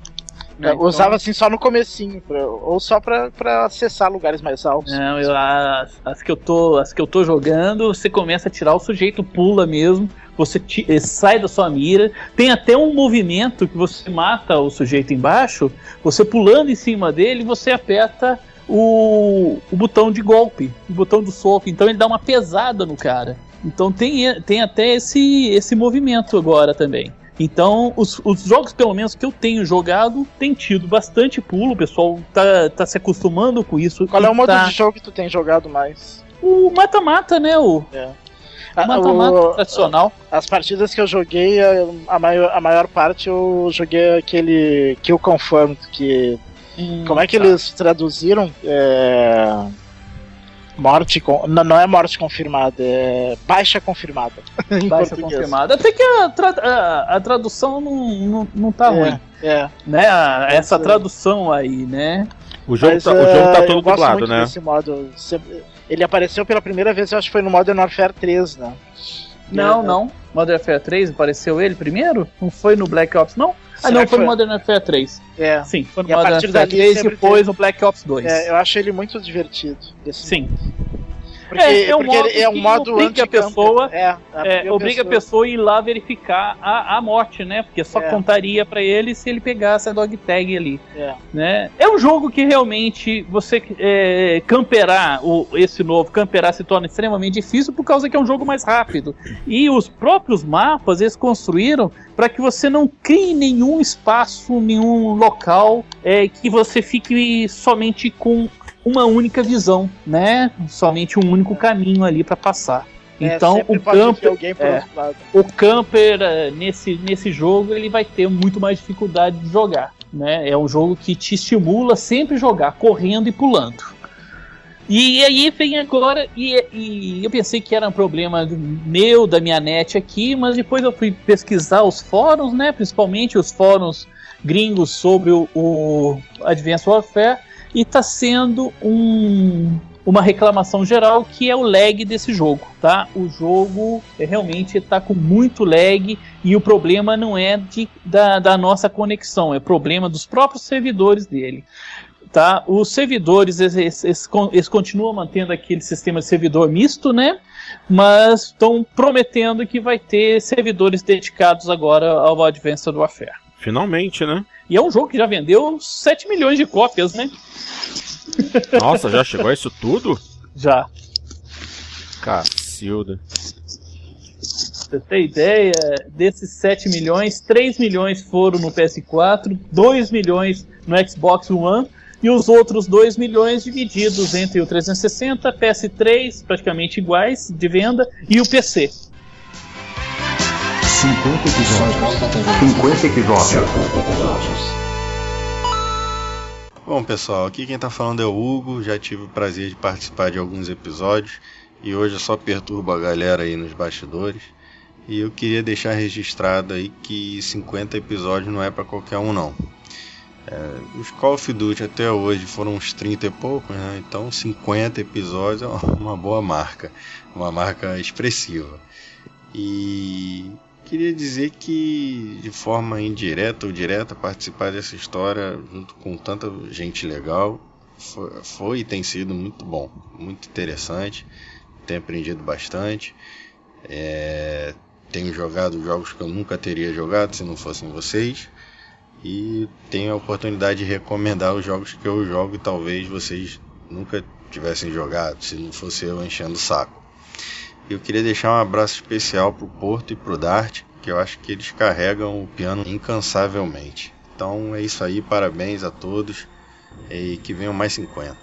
E: Né, então-
D: Usava assim só no comecinho, pra- ou só pra, pra acessar lugares mais altos.
E: Não, eu, as, as que eu tô, as que eu tô jogando, você começa a tirar o sujeito, pula mesmo, você ti- eh, sai da sua mira. Tem até um movimento que você mata o sujeito embaixo, você pulando em cima dele, você aperta o, o botão de golpe, o botão do soco. Então ele dá uma pesada no cara. Então tem, tem até esse, esse movimento agora também. Então, os, os jogos, pelo menos, que eu tenho jogado, tem tido bastante pulo, o pessoal tá, tá se acostumando com isso.
D: Qual é o modo
E: tá-
D: de jogo que tu tem jogado mais?
E: o mata-mata, né? O
D: Ah,
E: mata-mata
D: o-
E: tradicional.
D: As partidas que eu joguei, a, maior, a maior parte eu joguei aquele Kill Confirmed, que. como é que eles traduziram? É, Morte. con- Não, não é morte confirmada, é baixa confirmada.
E: Baixa confirmada. Até que a, tra- a- a tradução não, não, não tá
D: É,
E: ruim.
D: É.
E: Né? A- Essa tradução aí, né?
A: O jogo,
D: Mas,
A: tá, o jogo tá
D: eh,
A: todo dublado, né?
D: desse modo. Sempre- Ele apareceu pela primeira vez, eu acho que foi no Modern Warfare 3, né?
E: Não,
D: É,
E: não. Modern Warfare 3 apareceu ele primeiro? Não foi no Black Ops, não? Ah, não, foi no? Modern Warfare 3.
D: É.
E: Sim, foi no
D: E
E: Modern Warfare
D: dali
E: 3 e depois
D: teve-
E: no Black Ops 2.
D: É, eu acho ele muito divertido.
E: Sim.
D: Porque,
E: É, é um modo
D: é um
E: que
D: modo
E: obriga a pessoa-
D: É,
E: É, obriga a pessoa a ir lá verificar a, a morte, né? Porque só
D: É.
E: contaria pra ele se ele pegasse a dog tag ali.
D: É.
E: Né? É um jogo que realmente você é, camperar, o, esse novo camperar se torna extremamente difícil por causa que é um jogo mais rápido. E os próprios mapas eles construíram para que você não crie nenhum espaço, nenhum local é, que você fique somente com uma única visão, né? Somente um único caminho ali para passar.
D: É,
E: Então
D: sempre
E: o camper, é, o camper nesse, nesse jogo ele vai ter muito mais dificuldade de jogar. Né? É um jogo que te estimula sempre jogar correndo e pulando. E aí vem agora, e, e eu pensei que era um problema meu, da minha net aqui, mas depois eu fui pesquisar os fóruns, né? Principalmente os fóruns gringos sobre o, o Advanced Warfare, e tá sendo um, uma reclamação geral que é o lag desse jogo, tá? O jogo é, realmente está com muito lag e o problema não é de, da, da nossa conexão, é problema dos próprios servidores dele. Tá? Os servidores eles, eles- eles eles continuam mantendo aquele sistema de servidor misto, né? Mas estão prometendo que vai ter servidores dedicados agora ao Advanced Warfare.
A: Finalmente, né?
E: E é um jogo que já vendeu 7 milhões de cópias, né?
A: Nossa, já chegou a isso tudo?
E: Já.
A: Cacilda.
E: Pra você ter ideia, desses 7 milhões, 3 milhões foram no PS4, 2 milhões no Xbox One e os outros 2 milhões divididos entre o 360, PS3, praticamente iguais de venda, e o PC.
B: 50 episódios. 50 episódios.
J: Bom, pessoal, aqui quem tá falando é o Hugo. Já tive o prazer de participar de alguns episódios e hoje eu só perturbo a galera aí nos bastidores. E eu queria deixar registrado aí que 50 episódios não é para qualquer um, não. É, os Call of Duty até hoje foram uns 30 e poucos, né? Então 50 episódios é uma boa marca, uma marca expressiva. E queria dizer que de forma indireta ou direta participar dessa história junto com tanta gente legal foi, e tem sido muito bom, muito interessante. Tenho aprendido bastante. É, tenho jogado jogos que eu nunca teria jogado se não fossem vocês. E tenho a oportunidade de recomendar os jogos que eu jogo e talvez vocês nunca tivessem jogado, se não fosse eu enchendo o saco. Eu queria deixar um abraço especial pro Porto e pro Dart, que eu acho que eles carregam o piano incansavelmente. Então é isso aí, parabéns a todos e que venham mais 50.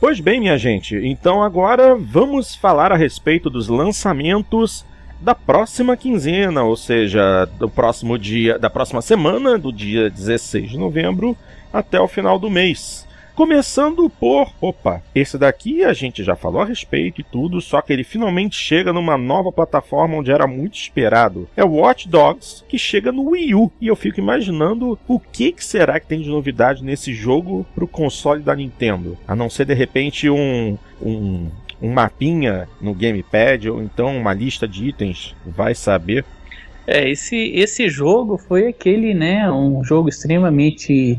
A: Pois bem, minha gente, então agora vamos falar a respeito dos lançamentos da próxima quinzena, ou seja, do próximo dia, da próxima semana, do dia 16 de novembro até o final do mês. Começando por, opa, esse daqui a gente já falou a respeito e tudo, só que ele finalmente chega numa nova plataforma onde era muito esperado. É o Watch Dogs, que chega no Wii U. E eu fico imaginando o que, que será que tem de novidade nesse jogo pro console da Nintendo. A não ser de repente um, um, um mapinha no gamepad ou então uma lista de itens, vai saber.
E: É, esse, esse jogo foi aquele, né, um jogo extremamente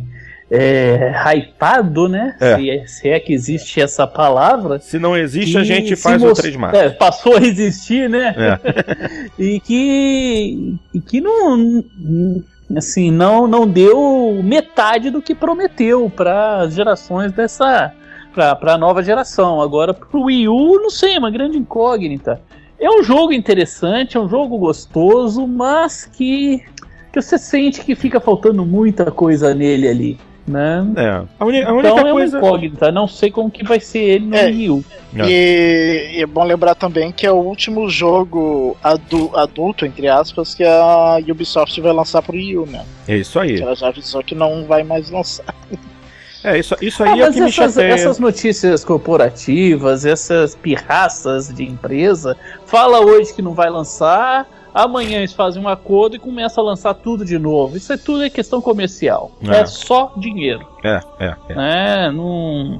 E: é, hypado, né?
A: É.
E: Se, se é que existe essa palavra.
A: Se não existe, a gente faz o
E: mos-
A: 3 Max.
E: É, passou a existir, né?
A: É.
E: e que, e que não, assim, não, não deu metade do que prometeu para as gerações dessa. para a nova geração. Agora, pro Wii U, não sei, é uma grande incógnita. É um jogo interessante, é um jogo gostoso, mas que, que você sente que fica faltando muita coisa nele ali. Né?
A: É. A, uni- a única
E: Então é uma
A: coisa.
E: incógnita, não sei como que vai ser ele no
D: É.
E: Wii U.
A: É.
D: E, e é bom lembrar também que é o último jogo adu- adulto, entre aspas, que a Ubisoft vai lançar pro Wii U, né?
A: É isso aí.
D: Que ela já avisou que não vai mais lançar.
A: É, isso, isso
E: Ah,
A: aí é o que me chateia.
E: essas notícias corporativas, essas pirraças de empresa, fala hoje que não vai lançar, amanhã eles fazem um acordo e começam a lançar tudo de novo. Isso é tudo é questão comercial.
A: É.
E: É, só dinheiro.
A: É, é, é.
E: É, não.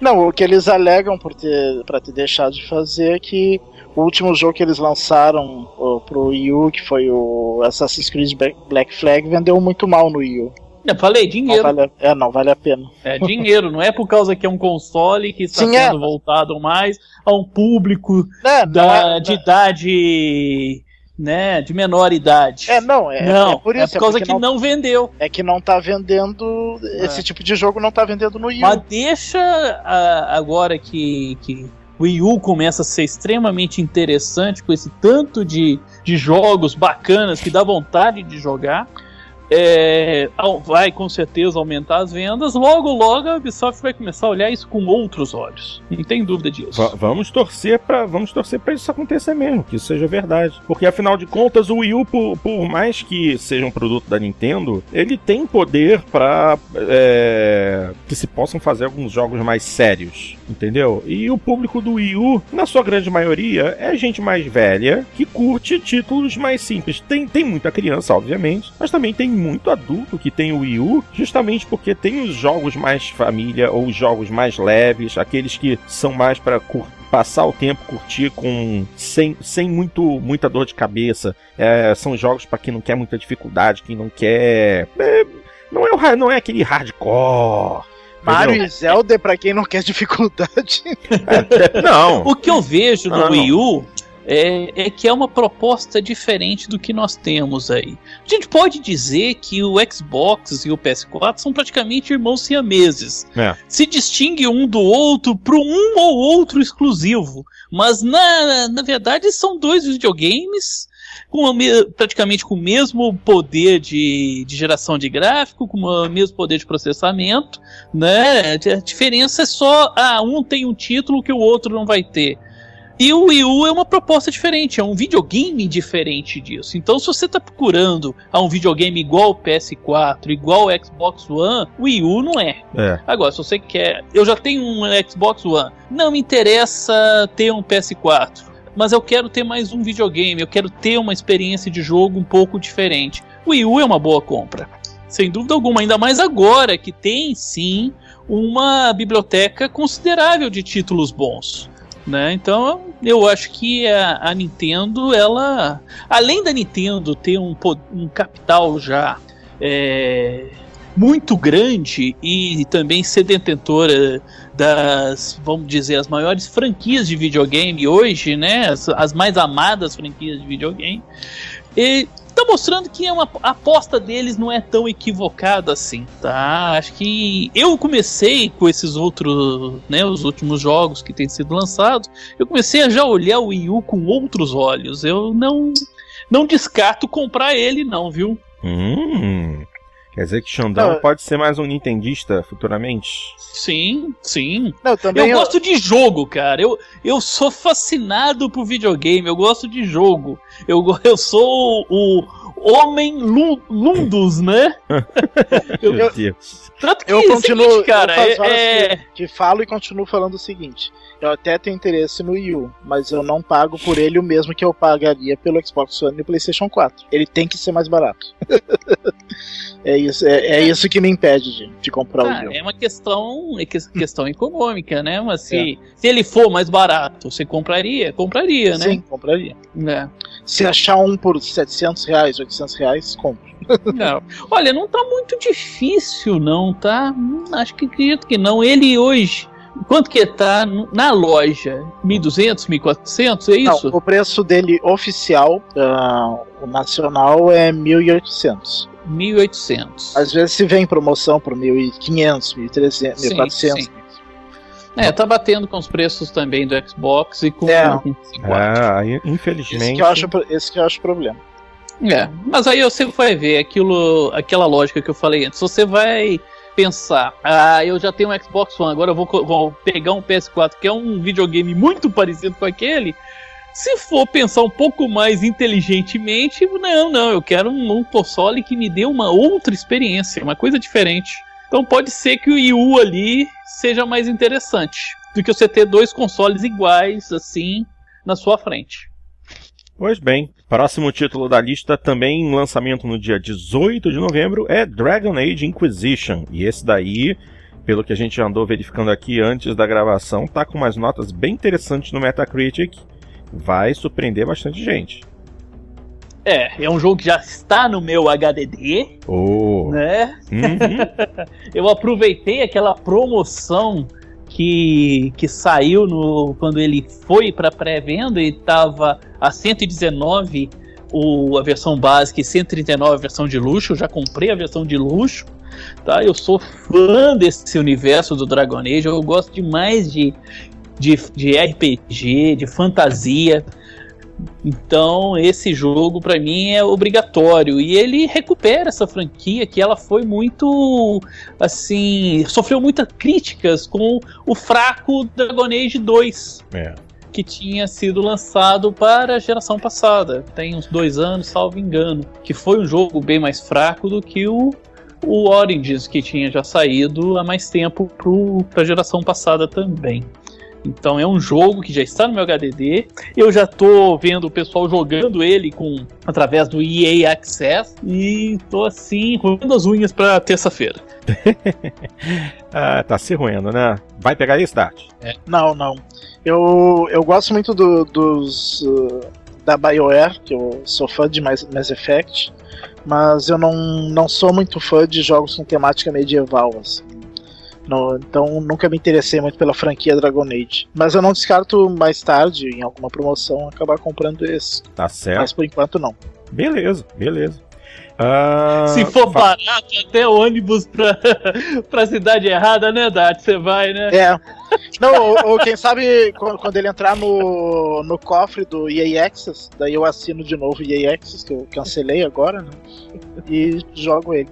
D: Não, o que eles alegam por ter, pra ter deixado de fazer é que o último jogo que eles lançaram ó, pro Wii U, que foi o Assassin's Creed Black- Flag, vendeu muito mal no Wii U.
E: Eu falei,
D: Não
E: dinheiro.
D: vale, a- é, não vale a pena.
E: É dinheiro, não é por causa que é um console que está
D: Sim, é.
E: sendo voltado mais a um público
D: É, não
E: da,
D: é,
E: de idade. Né, de menor idade.
D: é, não, é,
E: não,
D: é por isso.
E: é por causa
D: porque
E: que não vendeu.
D: É que não tá vendendo. Esse tipo de jogo não tá vendendo no Wii U.
E: Mas deixa a- agora que, que o Wii U começa a ser extremamente interessante com esse tanto de, de jogos bacanas que dá vontade de jogar. É, vai com certeza aumentar as vendas. Logo, logo a Ubisoft vai começar a olhar isso com outros olhos. Não tem dúvida disso.
A: Va- vamos torcer para vamos torcer para isso acontecer mesmo, que isso seja verdade. Porque afinal de contas, o Wii U, por, por mais que seja um produto da Nintendo, ele tem poder para que se possam fazer alguns jogos mais sérios, entendeu? E o público do Wii U, na sua grande maioria, é gente mais velha que curte títulos mais simples. Tem, tem muita criança, obviamente, mas também tem muito adulto que tem o Wii U, justamente porque tem os jogos mais família ou os jogos mais leves, aqueles que são mais para passar o tempo, curtir com sem, sem muito, muita dor de cabeça. É, são jogos para quem não quer muita dificuldade, quem não quer. é, não, é o, não é aquele hardcore.
D: Mario
A: entendeu?
D: e Zelda é pra quem não quer dificuldade.
A: É, não.
E: O que eu vejo no
A: não.
E: Wii U é, é que é uma proposta diferente do que nós temos aí. A gente pode dizer que o Xbox e o PS4 são praticamente irmãos siameses.
A: É.
E: Se distingue um do outro para um ou outro exclusivo. Mas na, na verdade são dois videogames com a praticamente com o mesmo poder de, de geração de gráfico, com o mesmo poder de processamento, né? A diferença é só, ah, um tem um título que o outro não vai ter. E o Wii U é uma proposta diferente, é um videogame diferente disso. Então, se você está procurando a um videogame igual o PS4, igual o Xbox One, o Wii U não é.
A: É.
E: Agora, se você quer. Eu já tenho um Xbox One, não me interessa ter um PS4, mas eu quero ter mais um videogame, eu quero ter uma experiência de jogo um pouco diferente. O Wii U é uma boa compra. Sem dúvida alguma, ainda mais agora que tem sim uma biblioteca considerável de títulos bons. Né? Então eu acho que a, a Nintendo, ela. Além da Nintendo ter um, um capital já é, muito grande e também ser detentora das, vamos dizer, as maiores franquias de videogame hoje, né? As, as mais amadas franquias de videogame. E mostrando que é uma, a aposta deles não é tão equivocada assim, tá? Acho que eu comecei com esses outros, né, os últimos jogos que têm sido lançados, eu comecei a já olhar o Wii U com outros olhos. Eu não não descarto comprar ele não, viu?
A: Hum. Quer dizer que Xandão
D: Não,
A: pode ser mais um nintendista futuramente?
E: Sim, sim.
D: Não, também
E: eu gosto de jogo, cara. Eu, eu sou fascinado por videogame. Eu gosto de jogo. Eu, eu sou o homem lu- lundus, né? Eu-
A: Meu Deus.
E: Tanto que
D: Eu
E: é
D: continuo,
E: seguinte, cara,
D: eu faço
E: é-
D: várias
E: é,
D: que, que falo e continuo falando o seguinte. Eu até tenho interesse no Wii U, mas eu não pago por ele o mesmo que eu pagaria pelo Xbox One e PlayStation 4. Ele tem que ser mais barato. é, isso, é, é isso que me impede de, de comprar o
E: ah,
D: Wii U.
E: é uma questão, é que- questão econômica, né? Mas se, se ele for mais barato, você compraria? Compraria, né?
D: Sim, compraria.
E: É.
D: Se achar um por 700 reais, 800 reais, compro.
E: Não. Olha, não tá muito difícil, não, tá? Hum, Acho que acredito que não. Ele hoje, quanto que tá na loja? 1.200, 1.400, é isso?
D: Não, o preço dele oficial, ah, o nacional, é 1.800.
E: 1.800.
D: Às vezes se vem promoção por 1.500, 1.300,
E: Sim,
D: 1.400.
E: sim. É, tá batendo com os preços também do Xbox e com
D: É.
E: o PS4.
A: Ah, aí,
D: Esse
A: infelizmente.
D: que, eu acho, esse que eu acho o problema.
E: É, mas aí você vai ver aquilo, aquela lógica que eu falei antes. Você vai pensar, ah, eu já tenho um Xbox One, agora eu vou, vou pegar um PS4, que é um videogame muito parecido com aquele. Se for pensar um pouco mais inteligentemente, não, não, eu quero um, um console que me dê uma outra experiência, uma coisa diferente. Então pode ser que o Wii ali seja mais interessante do que você ter dois consoles iguais, assim, na sua frente.
A: Pois bem, próximo título da lista, também em lançamento no dia 18 de novembro, é Dragon Age Inquisition. E esse daí, pelo que a gente andou verificando aqui antes da gravação, tá com umas notas bem interessantes no Metacritic. Vai surpreender bastante gente.
E: É, é um jogo que já está no meu HDD,
A: Oh.
E: né?
A: Uhum.
E: Eu aproveitei aquela promoção que, que saiu no quando ele foi para pré-venda e estava a 119 o, a versão básica e 139 a versão de luxo. Eu já comprei a versão de luxo, tá? Eu sou fã desse universo do Dragon Age. Eu gosto demais de, de, de RPG, de fantasia. Então, esse jogo pra mim é obrigatório e ele recupera essa franquia que ela foi muito assim, sofreu muitas críticas com o fraco Dragon Age 2,
A: É.
E: que tinha sido lançado para a geração passada, tem uns dois anos, salvo engano, que foi um jogo bem mais fraco do que o o Origins que tinha já saído há mais tempo para a geração passada também. Então é um jogo que já está no meu HDD. Eu já tô vendo o pessoal jogando ele com através do EA Access e tô assim roendo as unhas para terça-feira.
A: ah, tá se ruindo, né? Vai pegar esse, Tati?
D: Não, não. Eu, eu gosto muito do- dos. uh, da BioWare, que eu sou fã de Mass, Mass Effect, mas eu não, não sou muito fã de jogos com temática medieval, assim. No- então nunca me interessei muito pela franquia Dragon Age. Mas eu não descarto mais tarde, em alguma promoção, acabar comprando esse.
A: Tá certo.
D: Mas por enquanto não.
A: Beleza, beleza. Ah,
E: Se for
A: fa-
E: barato, até ônibus pra, pra cidade errada, né, Dati? Você vai, né?
D: É. Não, ou, ou quem sabe quando, quando ele entrar no, no cofre do EA Access, daí eu assino de novo o EA Access, que eu cancelei agora, né? E jogo ele.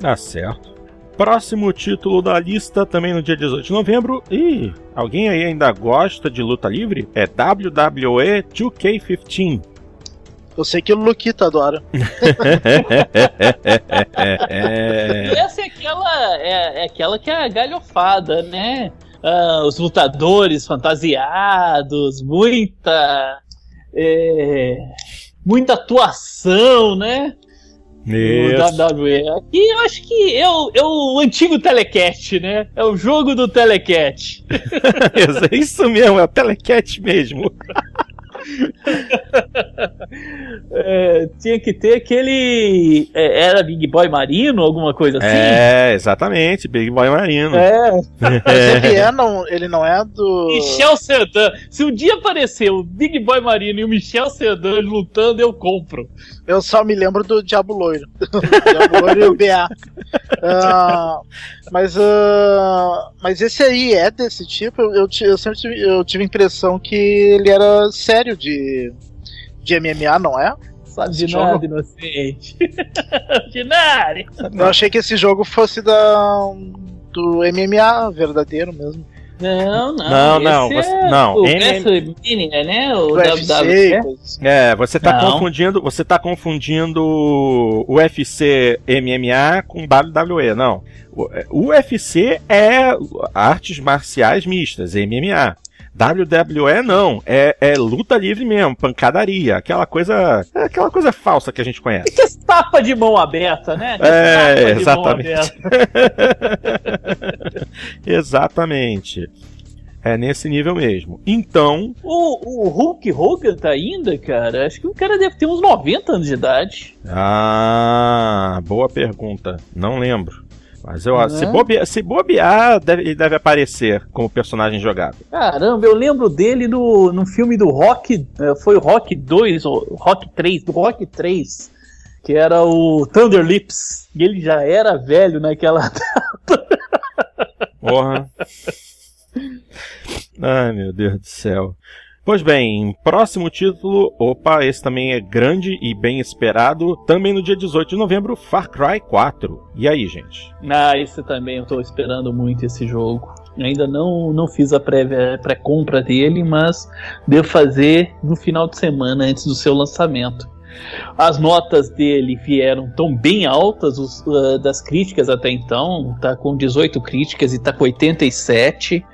A: Tá certo. Próximo título da lista, também no dia 18 de novembro. Ih, alguém aí ainda gosta de luta livre? É WWE 2K15.
D: Eu sei que o Luquita adora.
A: é.
E: Essa é aquela, é, é aquela que é a galhofada, né? Ah, os lutadores fantasiados, muita. é, muita atuação, né?
A: Isso.
E: O WWE. Aqui eu acho que é o, é o antigo Telecat, né? É o jogo do Telecat.
A: é isso mesmo, é o Telecat mesmo.
E: É, tinha que ter aquele. é, era Big Boy Marino, alguma coisa assim?
A: É, exatamente, Big Boy Marino.
E: É.
D: Mas ele, é, não, ele não é do.
E: Michel Sedan. Se um dia aparecer o Big Boy Marino e o Michel Sedan lutando, eu compro.
D: Eu só me lembro do Diabo Loiro. Diabo Loiro e o BA. Ah, mas, ah, mas esse aí é desse tipo. Eu, eu sempre tive, eu tive a impressão que ele era sério de, de MMA, não é?
E: Sabe de
D: Jogo.
E: nada, inocente. de nada.
D: Eu achei que esse jogo fosse da do MMA verdadeiro mesmo.
E: Não, não.
A: Não, não, você-
E: é
A: não,
E: O WrestleMania, né? O
D: UFC, assim.
A: É, você tá
E: Não.
A: confundindo, você tá confundindo o UFC MMA com WWE, não. O o UFC é artes marciais mistas, MMA. WWE não, é, é luta livre mesmo, pancadaria, aquela coisa, é aquela coisa falsa que a gente conhece.
E: Que tapa de mão aberta, né? Que
A: É, exatamente. Exatamente. É nesse nível mesmo. Então,
E: O, o Hulk Hogan tá ainda, cara? Acho que o cara deve ter uns 90 anos de idade.
A: Ah, boa pergunta. Não lembro. Mas eu acho, se,
E: Né?
A: bobear, se bobear, deve, ele deve aparecer como personagem jogado.
E: Caramba, eu lembro dele no, no filme do Rock. eh, Foi o Rock 2 ou Rock 3, do Rock 3. Que era o Thunder Lips. E ele já era velho naquela.
A: Porra. Ai, meu Deus do céu. Pois bem, próximo título, opa, esse também é grande e bem esperado, também no dia 18 de novembro, Far Cry 4. E aí, gente?
E: Ah, esse também eu tô esperando muito esse jogo. Ainda não, não fiz a pré- pré-compra dele, mas devo fazer no final de semana antes do seu lançamento. As notas dele vieram tão bem altas os, ah, das críticas até então, tá com 18 críticas e tá com 87,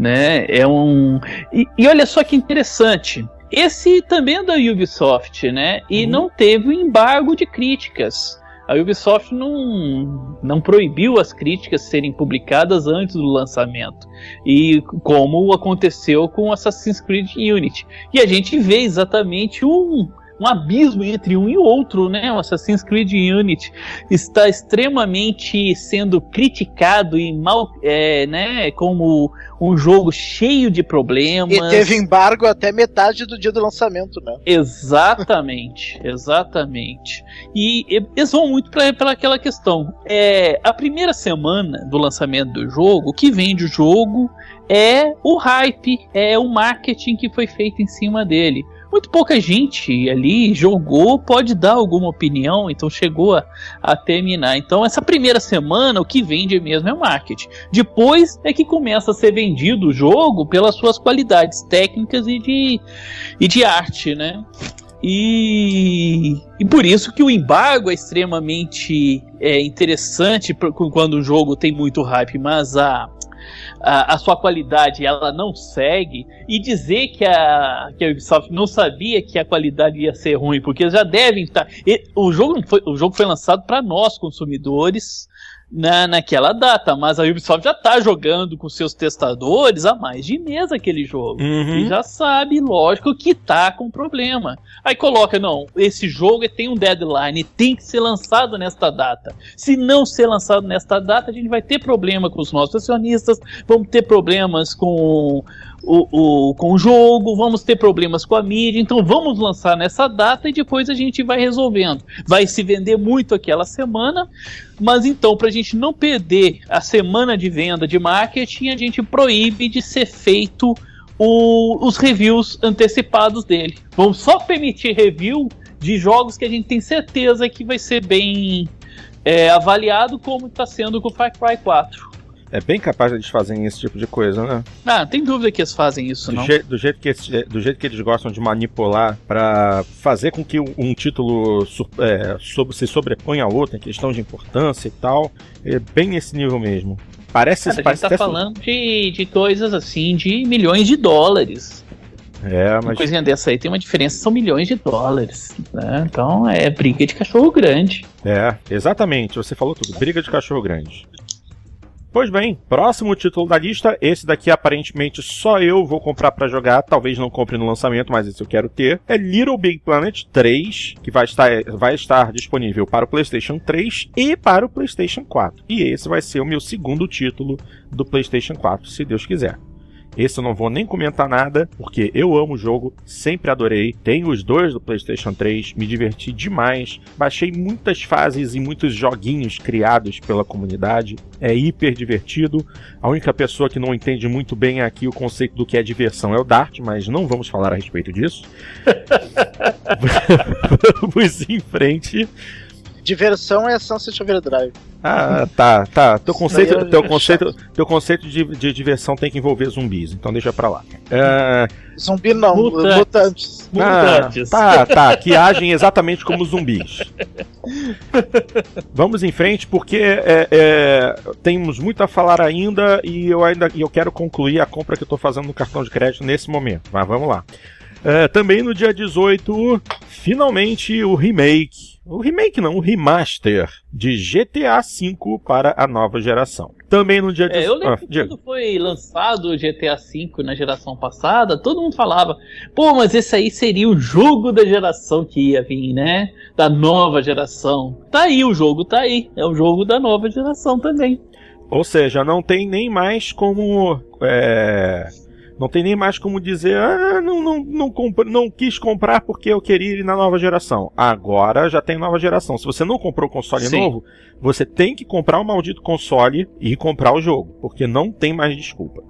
E: né? É um e, e olha só que interessante. Esse também é da Ubisoft, né? E não teve o embargo de críticas. A Ubisoft não, não proibiu as críticas serem publicadas antes do lançamento. E como aconteceu com Assassin's Creed Unity. E a gente vê exatamente um, um abismo entre um e outro, né? O Assassin's Creed Unity está extremamente sendo criticado e mal, é, né? Como um jogo cheio de problemas.
D: E teve embargo até metade do dia do lançamento, né?
E: Exatamente, exatamente. E eles vão muito pela aquela questão. É, a primeira semana do lançamento do jogo, o que vende o jogo é o hype, é o marketing que foi feito em cima dele. Muito pouca gente ali jogou, pode dar alguma opinião, então chegou a, a terminar. Então, essa primeira semana, o que vende mesmo é o marketing. Depois é que começa a ser vendido o jogo pelas suas qualidades técnicas e de, e de arte, né? E, e por isso que o embargo é extremamente é, interessante quando o jogo tem muito hype, mas a, a, a sua qualidade ela não segue. E dizer que a, que a Ubisoft não sabia que a qualidade ia ser ruim, porque já devem estar. O jogo, foi, o jogo foi lançado para nós, consumidores. Na, naquela data, mas a Ubisoft já tá jogando com seus testadores há mais de mês aquele jogo.
A: Uhum.
E: E já sabe, lógico, que tá com problema. Aí coloca, não, esse jogo tem um deadline, tem que ser lançado nesta data. Se não ser lançado nesta data, a gente vai ter problema com os nossos acionistas, vamos ter problemas com o, o, com o jogo, vamos ter problemas com a mídia, então vamos lançar nessa data e depois a gente vai resolvendo. Vai se vender muito aquela semana, mas então, para a gente não perder a semana de venda de marketing, a gente proíbe de ser feito o- os reviews antecipados dele. Vamos só permitir review de jogos que a gente tem certeza que vai ser bem é, avaliado, como está sendo com o Far Cry 4.
A: É bem capaz de eles fazerem esse tipo de coisa, né?
E: Ah, não tem dúvida que eles fazem isso,
A: Do,
E: não.
A: je- do jeito que esse- do jeito que eles gostam de manipular pra fazer com que um, um título é, sobre- se sobreponha a outro em questão de importância e tal. É bem nesse nível mesmo. Parece,
E: Cara, a gente
A: parece
E: tá falando de, de coisas assim, de milhões de dólares.
A: É,
E: Uma
A: mas
E: coisinha dessa aí tem uma diferença, são milhões de dólares. Né? Então é briga de cachorro grande.
A: É, exatamente, você falou tudo. Briga de cachorro grande. Pois bem, próximo título da lista, esse daqui aparentemente só eu vou comprar pra jogar, talvez não compre no lançamento, mas esse eu quero ter. É Little Big Planet 3, que vai estar, vai estar disponível para o PlayStation 3 e para o PlayStation 4. E esse vai ser o meu segundo título do PlayStation 4, se Deus quiser. Esse eu não vou nem comentar nada, porque eu amo o jogo, sempre adorei. Tenho os dois do PlayStation 3, me diverti demais. Baixei muitas fases e muitos joguinhos criados pela comunidade. É hiper divertido. A única pessoa que não entende muito bem aqui o conceito do que é diversão é o Dart, mas não vamos falar a respeito disso. vamos em frente.
D: Diversão é Sunset Overdrive.
A: Ah, tá, tá. Teu conceito,
D: eu-
A: teu conceito, teu conceito de, de diversão tem que envolver zumbis, então deixa pra lá. É,
D: Zumbi não,
E: Mutantes.
D: mutantes.
A: ah,
E: Mutantes.
A: tá, tá, que agem exatamente como zumbis. Vamos em frente, porque é, é, temos muito a falar ainda e eu ainda e eu quero concluir a compra que eu tô fazendo no cartão de crédito nesse momento. Mas vamos lá. É, também no dia 18, finalmente o remake. O remake não, o remaster de GTA V para a nova geração. Também no dia
E: É,
A: 18.
E: eu lembro
A: Ah,
E: que quando foi lançado o GTA V na geração passada, todo mundo falava, pô, mas esse aí seria o jogo da geração que ia vir, né? Da nova geração. Tá aí, o jogo tá aí. É o jogo da nova geração também.
A: Ou seja, não tem nem mais como. é, não tem nem mais como dizer, ah, não, não, não, não quis comprar porque eu queria ir na nova geração. Agora já tem nova geração. Se você não comprou o console
E: Sim.
A: novo, você tem que comprar o maldito console e comprar o jogo. Porque não tem mais desculpa.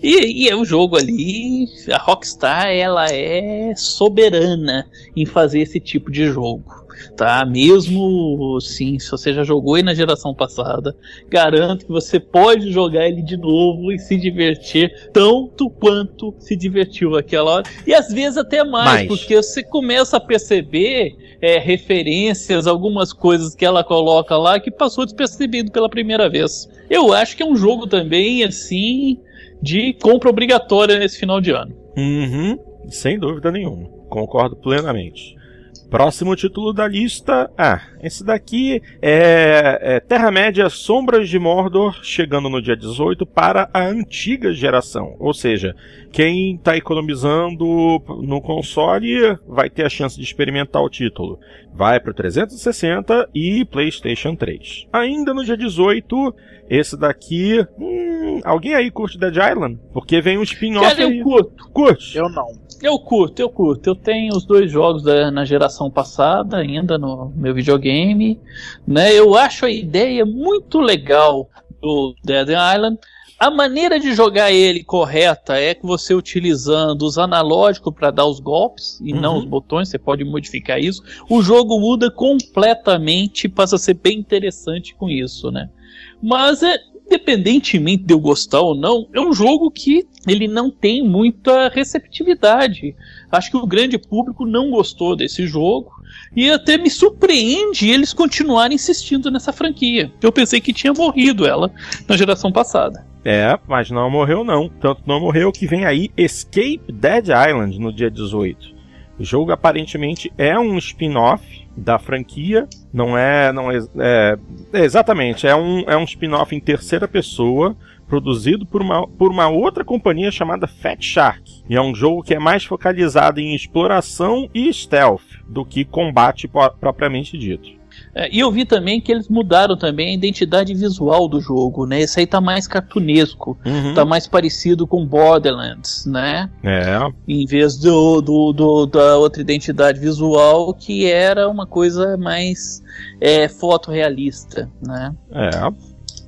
E: E, e é o jogo ali, a Rockstar, ela é soberana em fazer esse tipo de jogo. Tá, mesmo sim, se você já jogou ele na geração passada, garanto que você pode jogar ele de novo e se divertir tanto quanto se divertiu aquela hora. E às vezes até mais,
A: Mais.
E: porque você começa a perceber é, referências, algumas coisas que ela coloca lá que passou despercebido pela primeira vez. Eu acho que é um jogo também, assim, de compra obrigatória nesse final de ano.
A: Uhum, sem dúvida nenhuma. Concordo plenamente. Próximo título da lista. Ah, esse daqui é, é Terra-média Sombras de Mordor, chegando no dia 18 para a antiga geração. Ou seja, quem está economizando no console vai ter a chance de experimentar o título. Vai para o 360 e PlayStation 3. Ainda no dia 18, esse daqui. Hum, alguém aí curte Dead Island? Porque vem um spin-off.
E: Eu curto.
A: Curte?
D: Eu não.
E: Eu curto, eu curto. Eu tenho os dois jogos da, na geração passada ainda no meu videogame. Né? Eu acho a ideia muito legal do Dead Island. A maneira de jogar ele correta é que você utilizando os analógicos para dar os golpes e não
A: Uhum.
E: os botões, você pode modificar isso. O jogo muda completamente passa a ser bem interessante com isso, né? Mas é, independentemente de eu gostar ou não, é um jogo que ele não tem muita receptividade. Acho que o grande público não gostou desse jogo. E até me surpreende eles continuarem insistindo nessa franquia. Eu pensei que tinha morrido ela na geração passada.
A: É, mas não morreu não. Tanto não morreu que vem aí Escape Dead Island no dia 18. O jogo aparentemente é um spin-off da franquia, não é, não é, é- é, exatamente, é um, é um spin-off em terceira pessoa, produzido por uma, por uma outra companhia chamada Fat Shark. E é um jogo que é mais focalizado em exploração e stealth do que combate propriamente dito.
E: É, e eu vi também que eles mudaram também a identidade visual do jogo, né? Esse aí tá mais cartunesco,
A: Uhum.
E: tá mais parecido com Borderlands, né?
A: É,
E: em vez do, do, do- da outra identidade visual que era uma coisa mais é, fotorrealista, né?
A: É.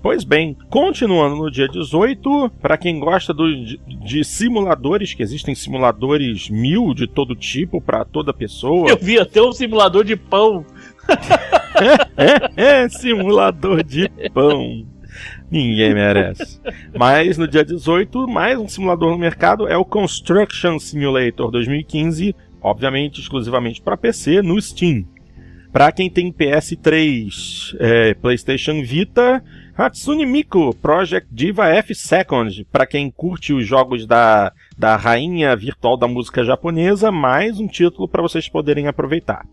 A: Pois bem, continuando no dia 18, para quem gosta do- de, de simuladores, que existem simuladores mil de todo tipo para toda pessoa.
E: Eu vi até um simulador de pão.
A: é, é, simulador de pão. Ninguém merece. Mas no dia 18, mais um simulador no mercado é o Construction Simulator 2015, obviamente exclusivamente para PC no Steam. Para quem tem PS3, é, PlayStation Vita, Hatsune Miku Project Diva F Second. Para quem curte os jogos da, da rainha virtual da música japonesa, mais um título para vocês poderem aproveitar.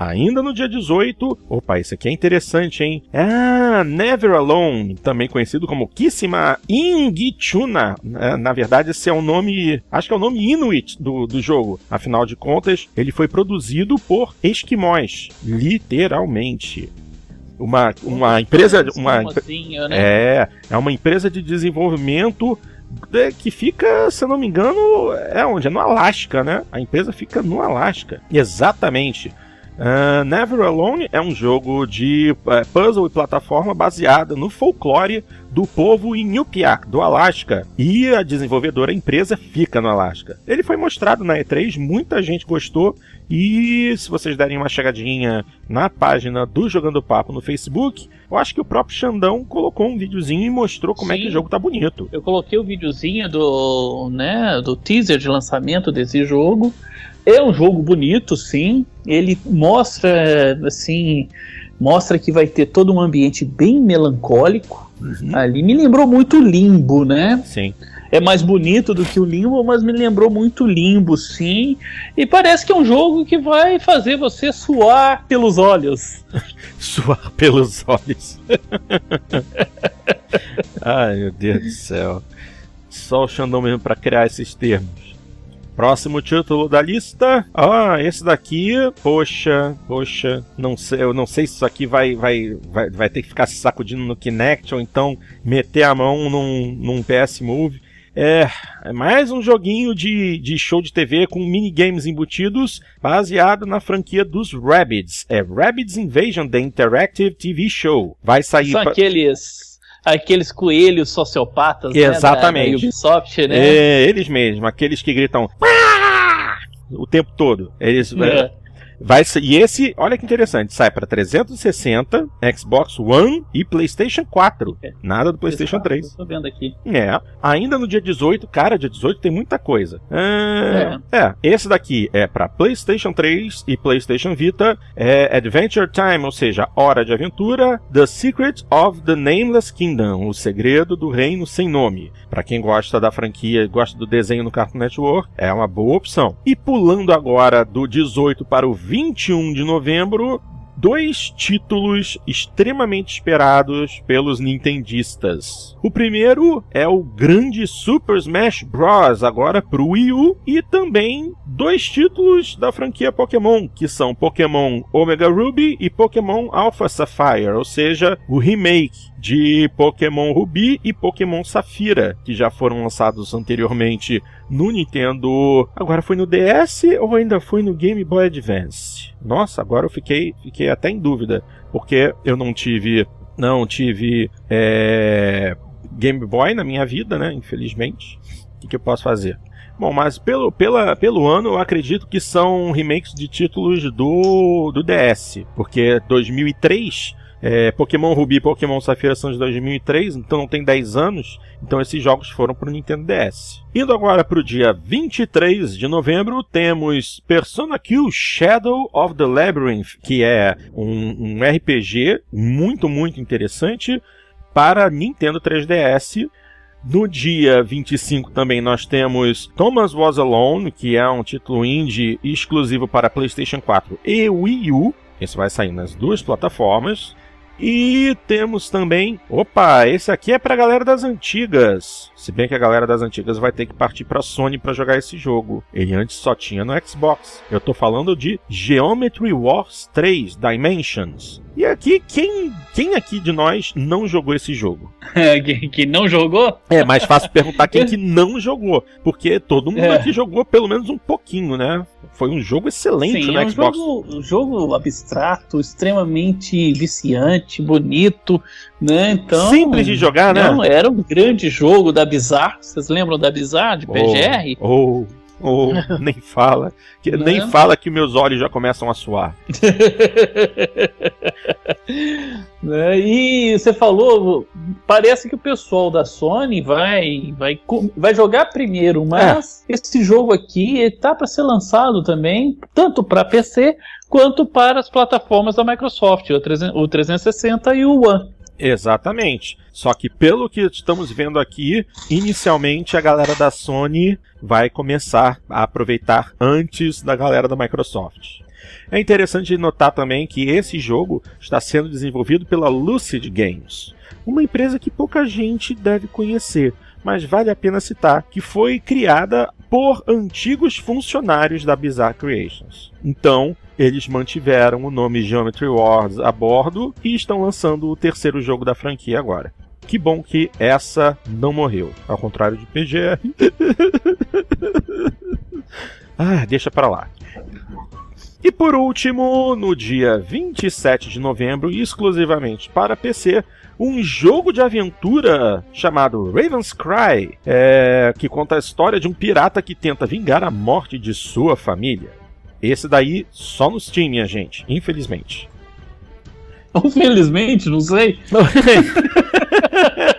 A: Ainda no dia 18, opa, esse aqui é interessante, hein? Ah, Never Alone, também conhecido como Kissima Ingichuna. É, na verdade, esse é o nome, acho que é o nome Inuit do, do jogo. Afinal de contas, ele foi produzido por esquimós, literalmente. Uma, uma empresa, uma,
E: né?
A: é, é uma empresa de desenvolvimento que fica, se eu não me engano, é onde? É no Alasca, né? A empresa fica no Alasca. Exatamente. Uh, Never Alone é um jogo de uh, puzzle e plataforma baseada no folclore do povo Inupiaq, do Alasca. E a desenvolvedora, a empresa, fica no Alasca. Ele foi mostrado na E3, muita gente gostou. E se vocês derem uma chegadinha na página do Jogando Papo no Facebook, eu acho que o próprio Xandão colocou um videozinho e mostrou como
E: Sim.
A: é que o jogo tá bonito.
E: Eu coloquei o videozinho do, né, do teaser de lançamento desse jogo. É um jogo bonito, sim. Ele mostra, assim, mostra que vai ter todo um ambiente bem melancólico. Ali me lembrou muito Limbo, né?
A: Sim.
E: É mais bonito do que o Limbo, mas me lembrou muito Limbo, sim. E parece que é um jogo que vai fazer você suar pelos olhos.
A: Suar pelos olhos. Ai, meu Deus do céu. Só o Xandão mesmo pra criar esses termos. Próximo título da lista. Ah, esse daqui, poxa, poxa, não sei, eu não sei se isso aqui vai, vai, vai, vai ter que ficar se sacudindo no Kinect ou então meter a mão num, num PS Move. É, é mais um joguinho de, de show de TV com minigames embutidos, baseado na franquia dos Rabbids. É Rabbids Invasion The Interactive TV Show. Vai sair.
E: São
A: pra-
E: aqueles, aqueles coelhos sociopatas
A: Exatamente.
E: né, da, da Ubisoft, né?
A: É, eles mesmos, aqueles que gritam o tempo todo. Eles,
E: É.
A: vai, e esse, olha que interessante, sai para 360, Xbox One e PlayStation 4. Nada do PlayStation 3.
E: Tô vendo aqui.
A: É, ainda no dia 18, cara, dia 18 tem muita coisa. É, é, esse daqui é para PlayStation 3 e PlayStation Vita, é Adventure Time, ou seja, Hora de Aventura, The Secret of the Nameless Kingdom, o segredo do reino sem nome. Para quem gosta da franquia e gosta do desenho no Cartoon Network, é uma boa opção. E pulando agora do 18 para o 21 de novembro, dois títulos extremamente esperados pelos nintendistas. O primeiro é o grande Super Smash Bros. agora pro Wii U e também dois títulos da franquia Pokémon, que são Pokémon Omega Ruby e Pokémon Alpha Sapphire, ou seja, o remake de Pokémon Ruby e Pokémon Safira, que já foram lançados anteriormente no Nintendo. Agora foi no DS ou ainda foi no Game Boy Advance? Nossa, agora eu fiquei, fiquei até em dúvida, porque eu não tive, não tive é, Game Boy na minha vida, né? Infelizmente. O que, que eu posso fazer? Bom, mas pelo, pela, pelo ano eu acredito que são remakes de títulos do, do DS, porque 2003 é, Pokémon Ruby e Pokémon Safira são de 2003, então não tem 10 anos. Então esses jogos foram para o Nintendo DS. Indo agora para o dia 23 de novembro, temos Persona Q Shadow of the Labyrinth, que é um, um RPG muito, muito interessante para Nintendo 3DS. No dia 25 também nós temos Thomas Was Alone, que é um título indie exclusivo para PlayStation 4 e Wii U. Esse vai sair nas duas plataformas. E temos também. Opa, esse aqui é pra galera das antigas. Se bem que a galera das antigas vai ter que partir pra Sony pra jogar esse jogo. Ele antes só tinha no Xbox. Eu tô falando de Geometry Wars 3 Dimensions. E aqui, quem, quem aqui de nós não jogou esse jogo?
E: que, que não jogou?
A: É mais fácil perguntar quem que não jogou. Porque todo mundo
E: É.
A: aqui jogou pelo menos um pouquinho, né? Foi um jogo excelente
E: Sim,
A: no
E: é um
A: Xbox.
E: jogo, um jogo abstrato, extremamente viciante, bonito, né? Então,
A: Simples de jogar, né?
E: Não, era um grande jogo da Bizarre. Vocês lembram da Bizarre, de PGR?
A: Ou, ou, nem fala. Que,
E: Não.
A: nem fala que meus olhos já começam a suar.
E: Né, E você falou, parece que o pessoal da Sony vai, vai, vai jogar primeiro, mas esse jogo aqui tá para ser lançado também, tanto para PC quanto para as plataformas da Microsoft, o 300 o 360 e o One.
A: Exatamente. Só que pelo que estamos vendo aqui, inicialmente a galera da Sony vai começar a aproveitar antes da galera da Microsoft. É interessante notar também que esse jogo está sendo desenvolvido pela Lucid Games, uma empresa que pouca gente deve conhecer, mas vale a pena citar que foi criada por antigos funcionários da Bizarre Creations. Então, eles mantiveram o nome Geometry Wars a bordo e estão lançando o terceiro jogo da franquia agora. que bom que essa não morreu. Ao contrário de PGR. ah, deixa pra lá. E por último, no dia 27 de novembro, exclusivamente para PC, um jogo de aventura chamado Raven's Cry, é, que conta a história de um pirata que tenta vingar a morte de sua família. Esse daí só no Steam, minha gente, infelizmente.
E: Infelizmente, não sei.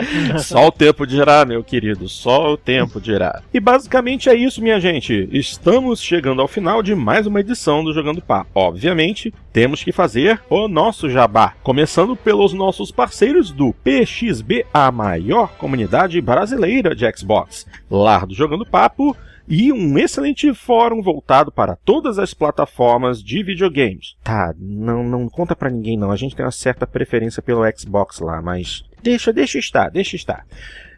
A: Só o tempo dirá, meu querido, só o tempo dirá. E basicamente é isso, minha gente. Estamos chegando ao final de mais uma edição do Jogando Pá. Obviamente, temos que fazer o nosso jabá, começando pelos nossos parceiros do PXB, a maior comunidade brasileira de Xbox. Lar do Jogando Papo e um excelente fórum voltado para todas as plataformas de videogames. Tá, não, não conta para ninguém não, a gente tem uma certa preferência pelo Xbox lá, mas deixa, deixa estar, deixa estar.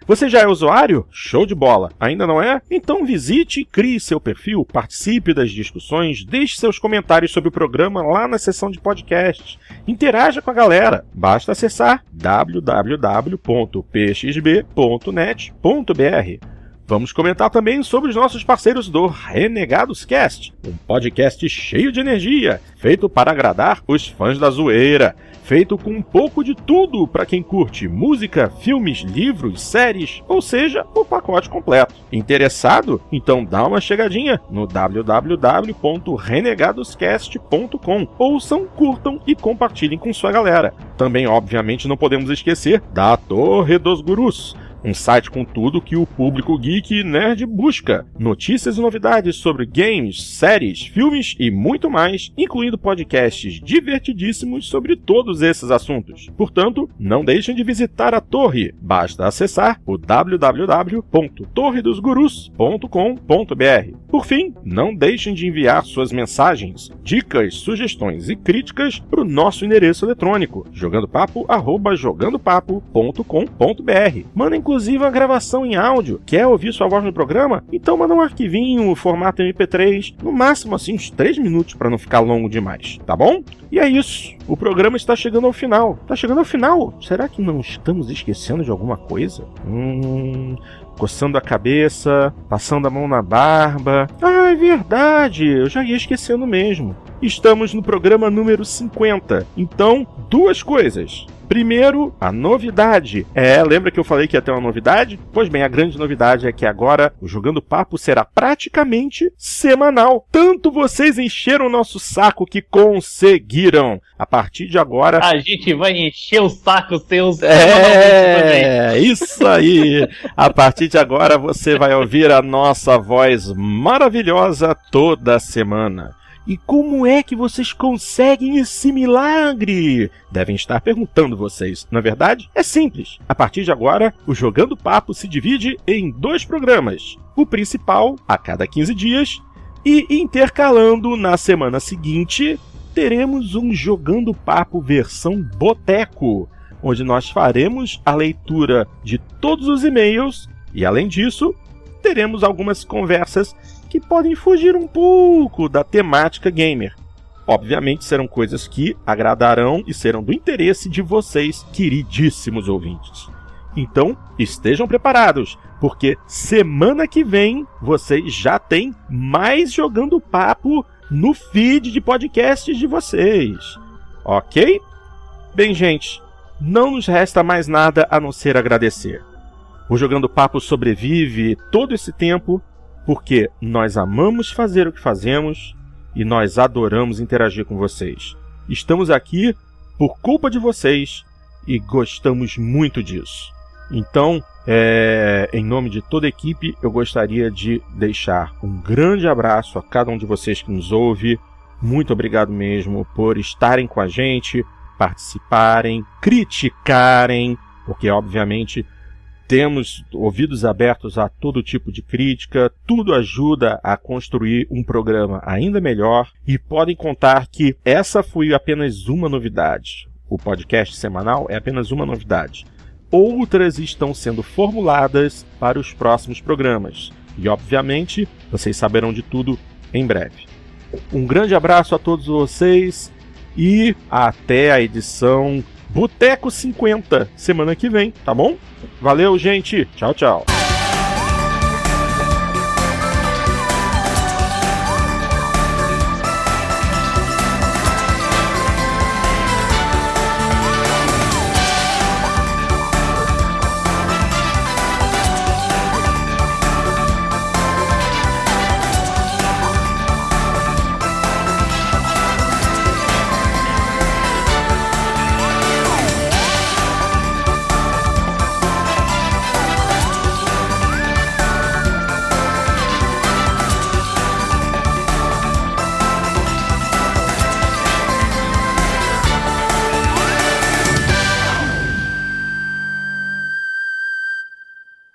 A: Você já é usuário? Show de bola! Ainda não é? Então visite, crie seu perfil, participe das discussões, deixe seus comentários sobre o programa lá na seção de podcasts. Interaja com a galera. Basta acessar www.pxb.net.br. Vamos comentar também sobre os nossos parceiros do Renegados Cast, um podcast cheio de energia, feito para agradar os fãs da zoeira, feito com um pouco de tudo para quem curte música, filmes, livros, séries, ou seja, o pacote completo. Interessado? Então dá uma chegadinha no www.renegadoscast.com. Ouçam, curtam e compartilhem com sua galera. Também, obviamente, não podemos esquecer da Torre dos Gurus um site com tudo que o público geek e nerd busca. Notícias e novidades sobre games, séries, filmes e muito mais, incluindo podcasts divertidíssimos sobre todos esses assuntos. Portanto, não deixem de visitar a torre. Basta acessar o www.torredosgurus.com.br. Por fim, não deixem de enviar suas mensagens, dicas, sugestões e críticas para o nosso endereço eletrônico jogandopapo@jogandopapo.com.br. Mandem inclusive uma gravação em áudio. Quer ouvir sua voz no programa? Então manda um arquivinho, formato MP3, no máximo assim uns 3 minutos para não ficar longo demais, tá bom? E é isso. O programa está chegando ao final. Tá chegando ao final. Será que não estamos esquecendo de alguma coisa? Hum, coçando a cabeça, passando a mão na barba. Ah, é verdade, eu já ia esquecendo mesmo. Estamos no programa número 50. Então, duas coisas. Primeiro, a novidade. É, lembra que eu falei que ia ter uma novidade? Pois bem, a grande novidade é que agora o Jogando Papo será praticamente semanal. Tanto vocês encheram o nosso saco que conseguiram. A partir de agora.
E: A gente vai encher o saco seus.
A: É, isso aí. A partir de agora você vai ouvir a nossa voz maravilhosa toda semana. E como é que vocês conseguem esse milagre? Devem estar perguntando vocês. Na verdade, é simples. A partir de agora, o Jogando Papo se divide em dois programas. O principal, a cada 15 dias, e intercalando na semana seguinte, teremos um Jogando Papo versão Boteco, onde nós faremos a leitura de todos os e-mails e, além disso, teremos algumas conversas que podem fugir um pouco da temática gamer. Obviamente serão coisas que agradarão e serão do interesse de vocês, queridíssimos ouvintes. Então, estejam preparados, porque semana que vem vocês já têm mais jogando papo no feed de podcasts de vocês. Ok? Bem, gente, não nos resta mais nada a não ser agradecer. O Jogando Papo sobrevive todo esse tempo porque nós amamos fazer o que fazemos e nós adoramos interagir com vocês. Estamos aqui por culpa de vocês e gostamos muito disso. Então, é, em nome de toda a equipe, eu gostaria de deixar um grande abraço a cada um de vocês que nos ouve. Muito obrigado mesmo por estarem com a gente, participarem, criticarem, porque obviamente temos ouvidos abertos a todo tipo de crítica, tudo ajuda a construir um programa ainda melhor e podem contar que essa foi apenas uma novidade. O podcast semanal é apenas uma novidade. Outras estão sendo formuladas para os próximos programas. E obviamente, vocês saberão de tudo em breve. Um grande abraço a todos vocês e até a edição Boteco 50 semana que vem, tá bom? Valeu, gente. Tchau, tchau.